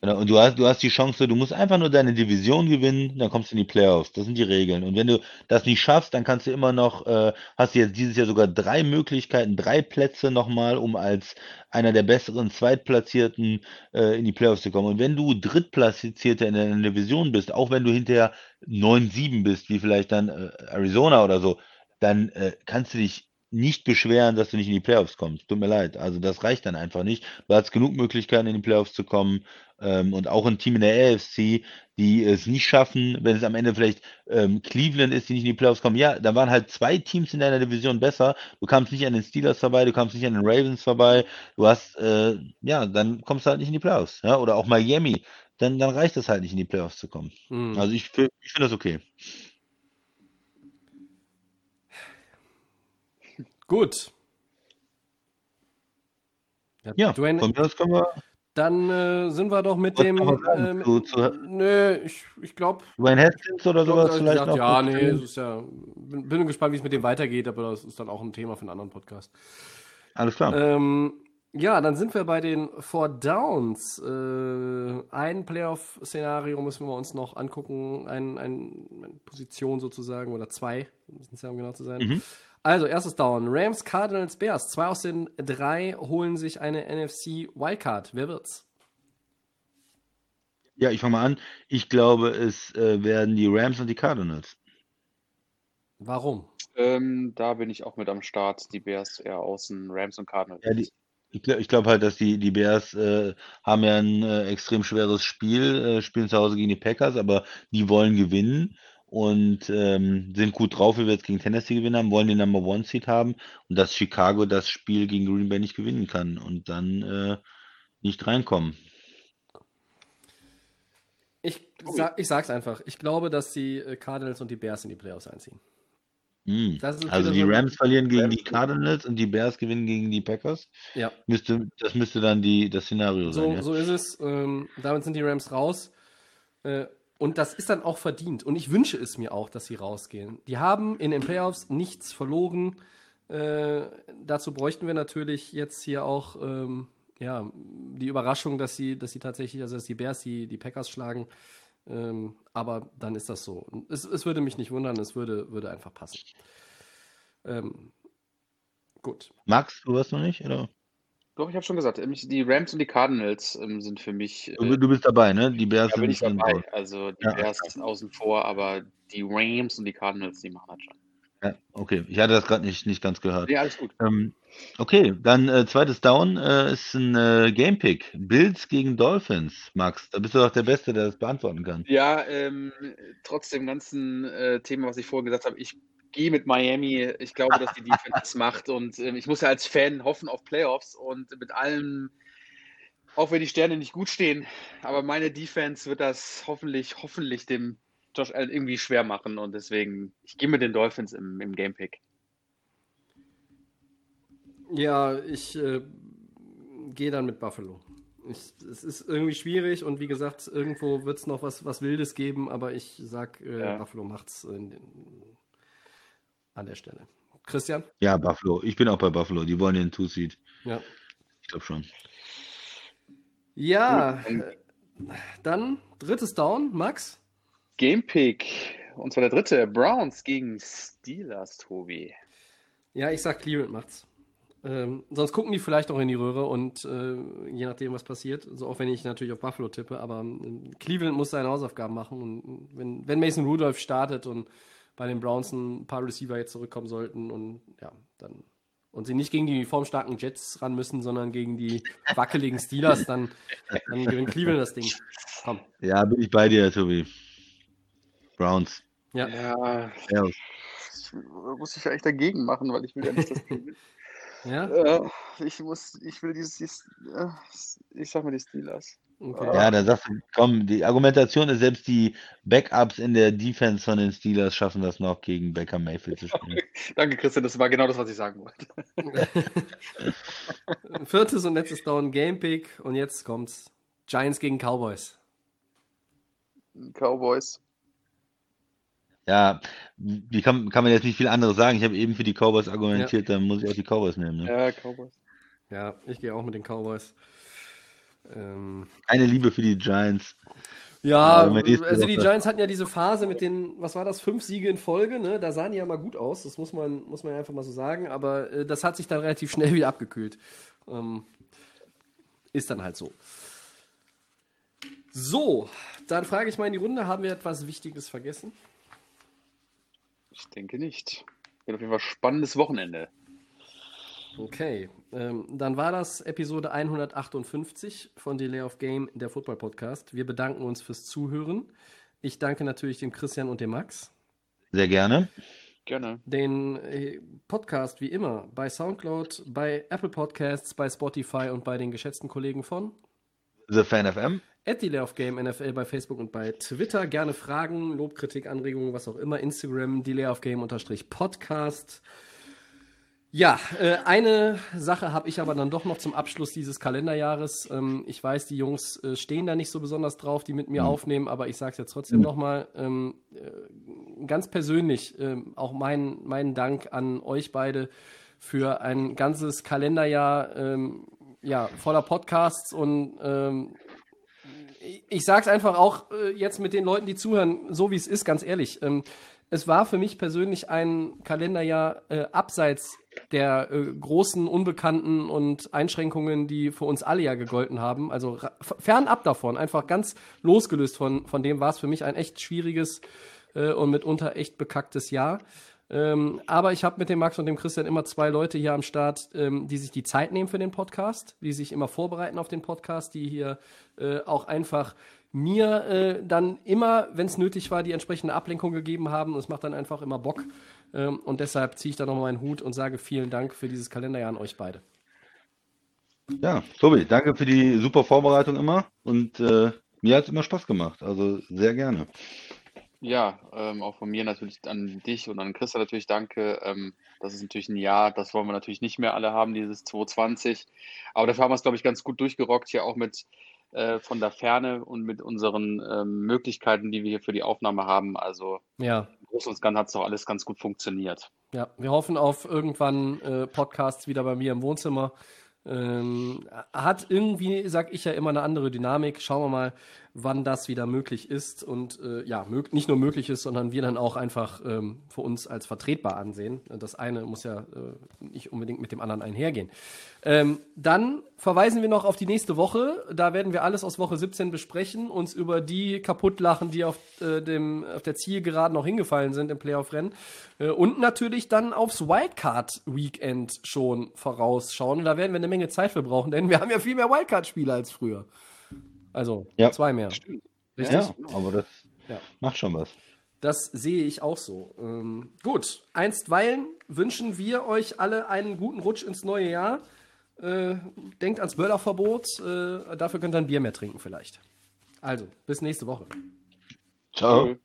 Genau, und du hast, du hast die Chance, du musst einfach nur deine Division gewinnen, dann kommst du in die Playoffs. Das sind die Regeln. Und wenn du das nicht schaffst, dann kannst du immer noch, äh, hast du jetzt dieses Jahr sogar drei Möglichkeiten, drei Plätze nochmal, um als einer der besseren Zweitplatzierten äh, in die Playoffs zu kommen. Und wenn du Drittplatzierter in deiner Division bist, auch wenn du hinterher 9-7 bist, wie vielleicht dann äh, Arizona oder so, dann äh, kannst du dich nicht beschweren, dass du nicht in die Playoffs kommst. Tut mir leid. Also das reicht dann einfach nicht. Du hast genug Möglichkeiten, in die Playoffs zu kommen. Ähm, und auch ein Team in der AFC, die es nicht schaffen, wenn es am Ende vielleicht ähm, Cleveland ist, die nicht in die Playoffs kommen. Ja, da waren halt zwei Teams in deiner Division besser. Du kamst nicht an den Steelers vorbei, du kamst nicht an den Ravens vorbei. Du hast, äh, ja, dann kommst du halt nicht in die Playoffs. Ja? Oder auch Miami. Dann, dann reicht es halt nicht, in die Playoffs zu kommen. hm. Also ich, ich finde das okay. Gut. Ja, Dwayne, von mir aus können wir. Dann äh, sind wir doch mit dem. äh, mit- zu- zu- nö, ich, ich glaube. Dwayne Haskins oder sowas vielleicht noch? Ja, nee, es ist ja. Bin, bin gespannt, wie es mit dem weitergeht, aber das ist dann auch ein Thema für einen anderen Podcast. Alles klar. Ähm, ja, dann sind wir bei den Four Downs. Äh, ein Playoff-Szenario müssen wir uns noch angucken. Ein, ein, eine Position sozusagen, oder zwei, um genau zu sein. Mhm. Also, erstes Down. Rams, Cardinals, Bears. Zwei aus den drei holen sich eine NFC Wildcard. Wer wird's? Ja, ich fange mal an. Ich glaube, es äh, werden die Rams und die Cardinals. Warum? Ähm, da bin ich auch mit am Start. Die Bears eher außen, Rams und Cardinals. Ja, die, ich glaube glaub halt, dass die, die Bears äh, haben ja ein äh, extrem schweres Spiel, äh, spielen zu Hause gegen die Packers, aber die wollen gewinnen und ähm, sind gut drauf, wie wir jetzt gegen Tennessee gewinnen haben, wollen den Number One Seed haben und dass Chicago das Spiel gegen Green Bay nicht gewinnen kann und dann äh, nicht reinkommen. Ich, sag, ich sag's einfach. Ich glaube, dass die äh, Cardinals und die Bears in die Playoffs einziehen. Das ist Also die so Rams verlieren gegen die Rams- Cardinals und die Bears gewinnen gegen die Packers. Ja. Müsste, das müsste dann die, das Szenario So, sein. Ja? so ist es. Ähm, damit sind die Rams raus. Äh, und das ist dann auch verdient. Und ich wünsche es mir auch, dass sie rausgehen. Die haben in den Playoffs nichts verloren. Äh, dazu bräuchten wir natürlich jetzt hier auch ähm, ja, die Überraschung, dass sie, dass sie tatsächlich, also dass die Bears die, die Packers schlagen. Ähm, aber dann ist das so. Es, es würde mich nicht wundern, es würde, würde einfach passen. Ähm, gut. Max, du warst noch nicht? Oder? Doch, ich habe schon gesagt, die Rams und die Cardinals ähm, sind für mich. Du, Äh, du bist dabei, ne? Die Bears da bin ich sind dabei. raus. Also die Ja. Bears sind außen vor, aber die Rams und die Cardinals, die machen das schon. Ja, okay. Ich hatte das gerade nicht, nicht ganz gehört. Ja, alles gut. Ähm, okay, dann äh, zweites Down äh, ist ein äh, Gamepick. Bills gegen Dolphins, Max. Da bist du doch der Beste, der das beantworten kann. Ja, ähm, trotz dem ganzen äh, Thema, was ich vorhin gesagt habe, ich gehe mit Miami. Ich glaube, dass die Defense das macht und ähm, ich muss ja als Fan hoffen auf Playoffs und mit allem, auch wenn die Sterne nicht gut stehen, aber meine Defense wird das hoffentlich, hoffentlich dem Josh Allen irgendwie schwer machen und deswegen, ich gehe mit den Dolphins im, im Gamepick. Ja, ich äh, gehe dann mit Buffalo. Ich, es ist irgendwie schwierig und wie gesagt, irgendwo wird es noch was, was Wildes geben, aber ich sag, äh, Ja. Buffalo macht's in den, an der Stelle. Christian? Ja, Buffalo. Ich bin auch bei Buffalo. Die wollen den Two-Seed. Ja. Ich glaube schon. Ja, äh, dann drittes Down, Max. Gamepick, und zwar der dritte, Browns gegen Steelers, Tobi. Ja, ich sag Cleveland macht's. Ähm, sonst gucken die vielleicht auch in die Röhre und äh, je nachdem, was passiert, so auch wenn ich natürlich auf Buffalo tippe, aber ähm, Cleveland muss seine Hausaufgaben machen und wenn, wenn Mason Rudolph startet und bei den Browns ein paar Receiver jetzt zurückkommen sollten und ja, dann und sie nicht gegen die formstarken Jets ran müssen, sondern gegen die wackeligen Steelers, dann, dann gewinnt Cleveland das Ding. Komm. Ja, bin ich bei dir, Tobi. Browns. Ja. Ja, Ja. das muss ich ja echt dagegen machen, weil ich will ja nicht, die Ja? Äh, ich muss, ich will dieses, dieses äh, ich sag mal die Steelers. Okay. Ja, da sagst du, komm, die Argumentation ist, selbst die Backups in der Defense von den Steelers schaffen das noch gegen Baker Mayfield zu spielen. Danke, Christian, das war genau das, was ich sagen wollte. Viertes und letztes Down, Game Pick und jetzt kommt's. Giants gegen Cowboys. Cowboys. Ja, wie kann, kann man jetzt nicht viel anderes sagen? Ich habe eben für die Cowboys argumentiert, dann muss ich auch die Cowboys nehmen. Ne? Ja, Cowboys. Ja, ich gehe auch mit den Cowboys. Ähm, Eine Liebe für die Giants. ja, also die Giants hatten ja diese Phase mit den, was war das, fünf Siege in Folge, ne? Da sahen die ja mal gut aus, das muss man, muss man einfach mal so sagen, aber äh, das hat sich dann relativ schnell wieder abgekühlt. Ähm, ist dann halt so. So, dann frage ich mal in die Runde, haben wir etwas Wichtiges vergessen? Ich denke nicht. Wird auf jeden Fall spannendes Wochenende. Okay, ähm, dann war das Episode 158 von Delay of Game, der Football Podcast. Wir bedanken uns fürs Zuhören. Ich danke natürlich dem Christian und dem Max. Sehr gerne. Gerne. Den äh, Podcast wie immer bei Soundcloud, bei Apple Podcasts, bei Spotify und bei den geschätzten Kollegen von The Fan FM. at Delay of Game NFL bei Facebook und bei Twitter. Gerne Fragen, Lob, Kritik, Anregungen, was auch immer. Instagram Delay of Game unterstrich Podcast. Ja, äh, eine Sache habe ich aber dann doch noch zum Abschluss dieses Kalenderjahres. Ähm, ich weiß, die Jungs äh, stehen da nicht so besonders drauf, die mit mir Mhm. aufnehmen, aber ich sage es jetzt trotzdem nochmal. Ähm, äh, ganz persönlich ähm, auch mein, meinen Dank an euch beide für ein ganzes Kalenderjahr ähm, ja, voller Podcasts und ähm, ich- es einfach auch äh, jetzt mit den Leuten, die zuhören, so wie es ist, ganz ehrlich. Ähm, es war für mich persönlich ein Kalenderjahr äh, abseits der äh, großen Unbekannten und Einschränkungen, die für uns alle ja gegolten haben. Also fernab davon, einfach ganz losgelöst von, von dem war es für mich ein echt schwieriges äh, und mitunter echt bekacktes Jahr. Ähm, aber ich habe mit dem Max und dem Christian immer zwei Leute hier am Start, ähm, die sich die Zeit nehmen für den Podcast, die sich immer vorbereiten auf den Podcast, die hier äh, auch einfach mir äh, dann immer, wenn es nötig war, die entsprechende Ablenkung gegeben haben. Und es macht dann einfach immer Bock. Ähm, und deshalb ziehe ich da nochmal meinen Hut und sage vielen Dank für dieses Kalenderjahr an euch beide. Ja, Tobi, danke für die super Vorbereitung immer und äh, mir hat es immer Spaß gemacht, also sehr gerne. Ja, ähm, auch von mir natürlich an dich und an Christa natürlich danke. Ähm, das ist natürlich ein Jahr, das wollen wir natürlich nicht mehr alle haben, dieses 2020. Aber dafür haben wir es, glaube ich, ganz gut durchgerockt, hier auch mit äh, von der Ferne und mit unseren ähm, Möglichkeiten, die wir hier für die Aufnahme haben. Also Ja, im Großen und Ganzen hat es doch alles ganz gut funktioniert. ja. Wir hoffen auf irgendwann äh, Podcasts wieder bei mir im Wohnzimmer. Ähm, hat irgendwie, sag ich ja immer, eine andere Dynamik. Schauen wir mal, wann das wieder möglich ist und äh, ja, nicht nur möglich ist, sondern wir dann auch einfach ähm, für uns als vertretbar ansehen. Das eine muss ja äh, nicht unbedingt mit dem anderen einhergehen. Ähm, dann verweisen wir noch auf die nächste Woche. Da werden wir alles aus Woche 17 besprechen, uns über die kaputt lachen, die auf, äh, dem, auf der Zielgeraden noch hingefallen sind im Playoff-Rennen. Äh, und natürlich dann aufs Wildcard-Weekend schon vorausschauen. Da werden wir eine Menge Zeit für brauchen, denn wir haben ja viel mehr Wildcard-Spiele als früher. Also Ja. zwei mehr. Stimmt. Richtig? Ja, aber das Ja. macht schon was. Das sehe ich auch so. Ähm, gut, einstweilen wünschen wir euch alle einen guten Rutsch ins neue Jahr. Äh, denkt ans Böllerverbot. Äh, dafür könnt ihr ein Bier mehr trinken vielleicht. Also, bis nächste Woche. Ciao.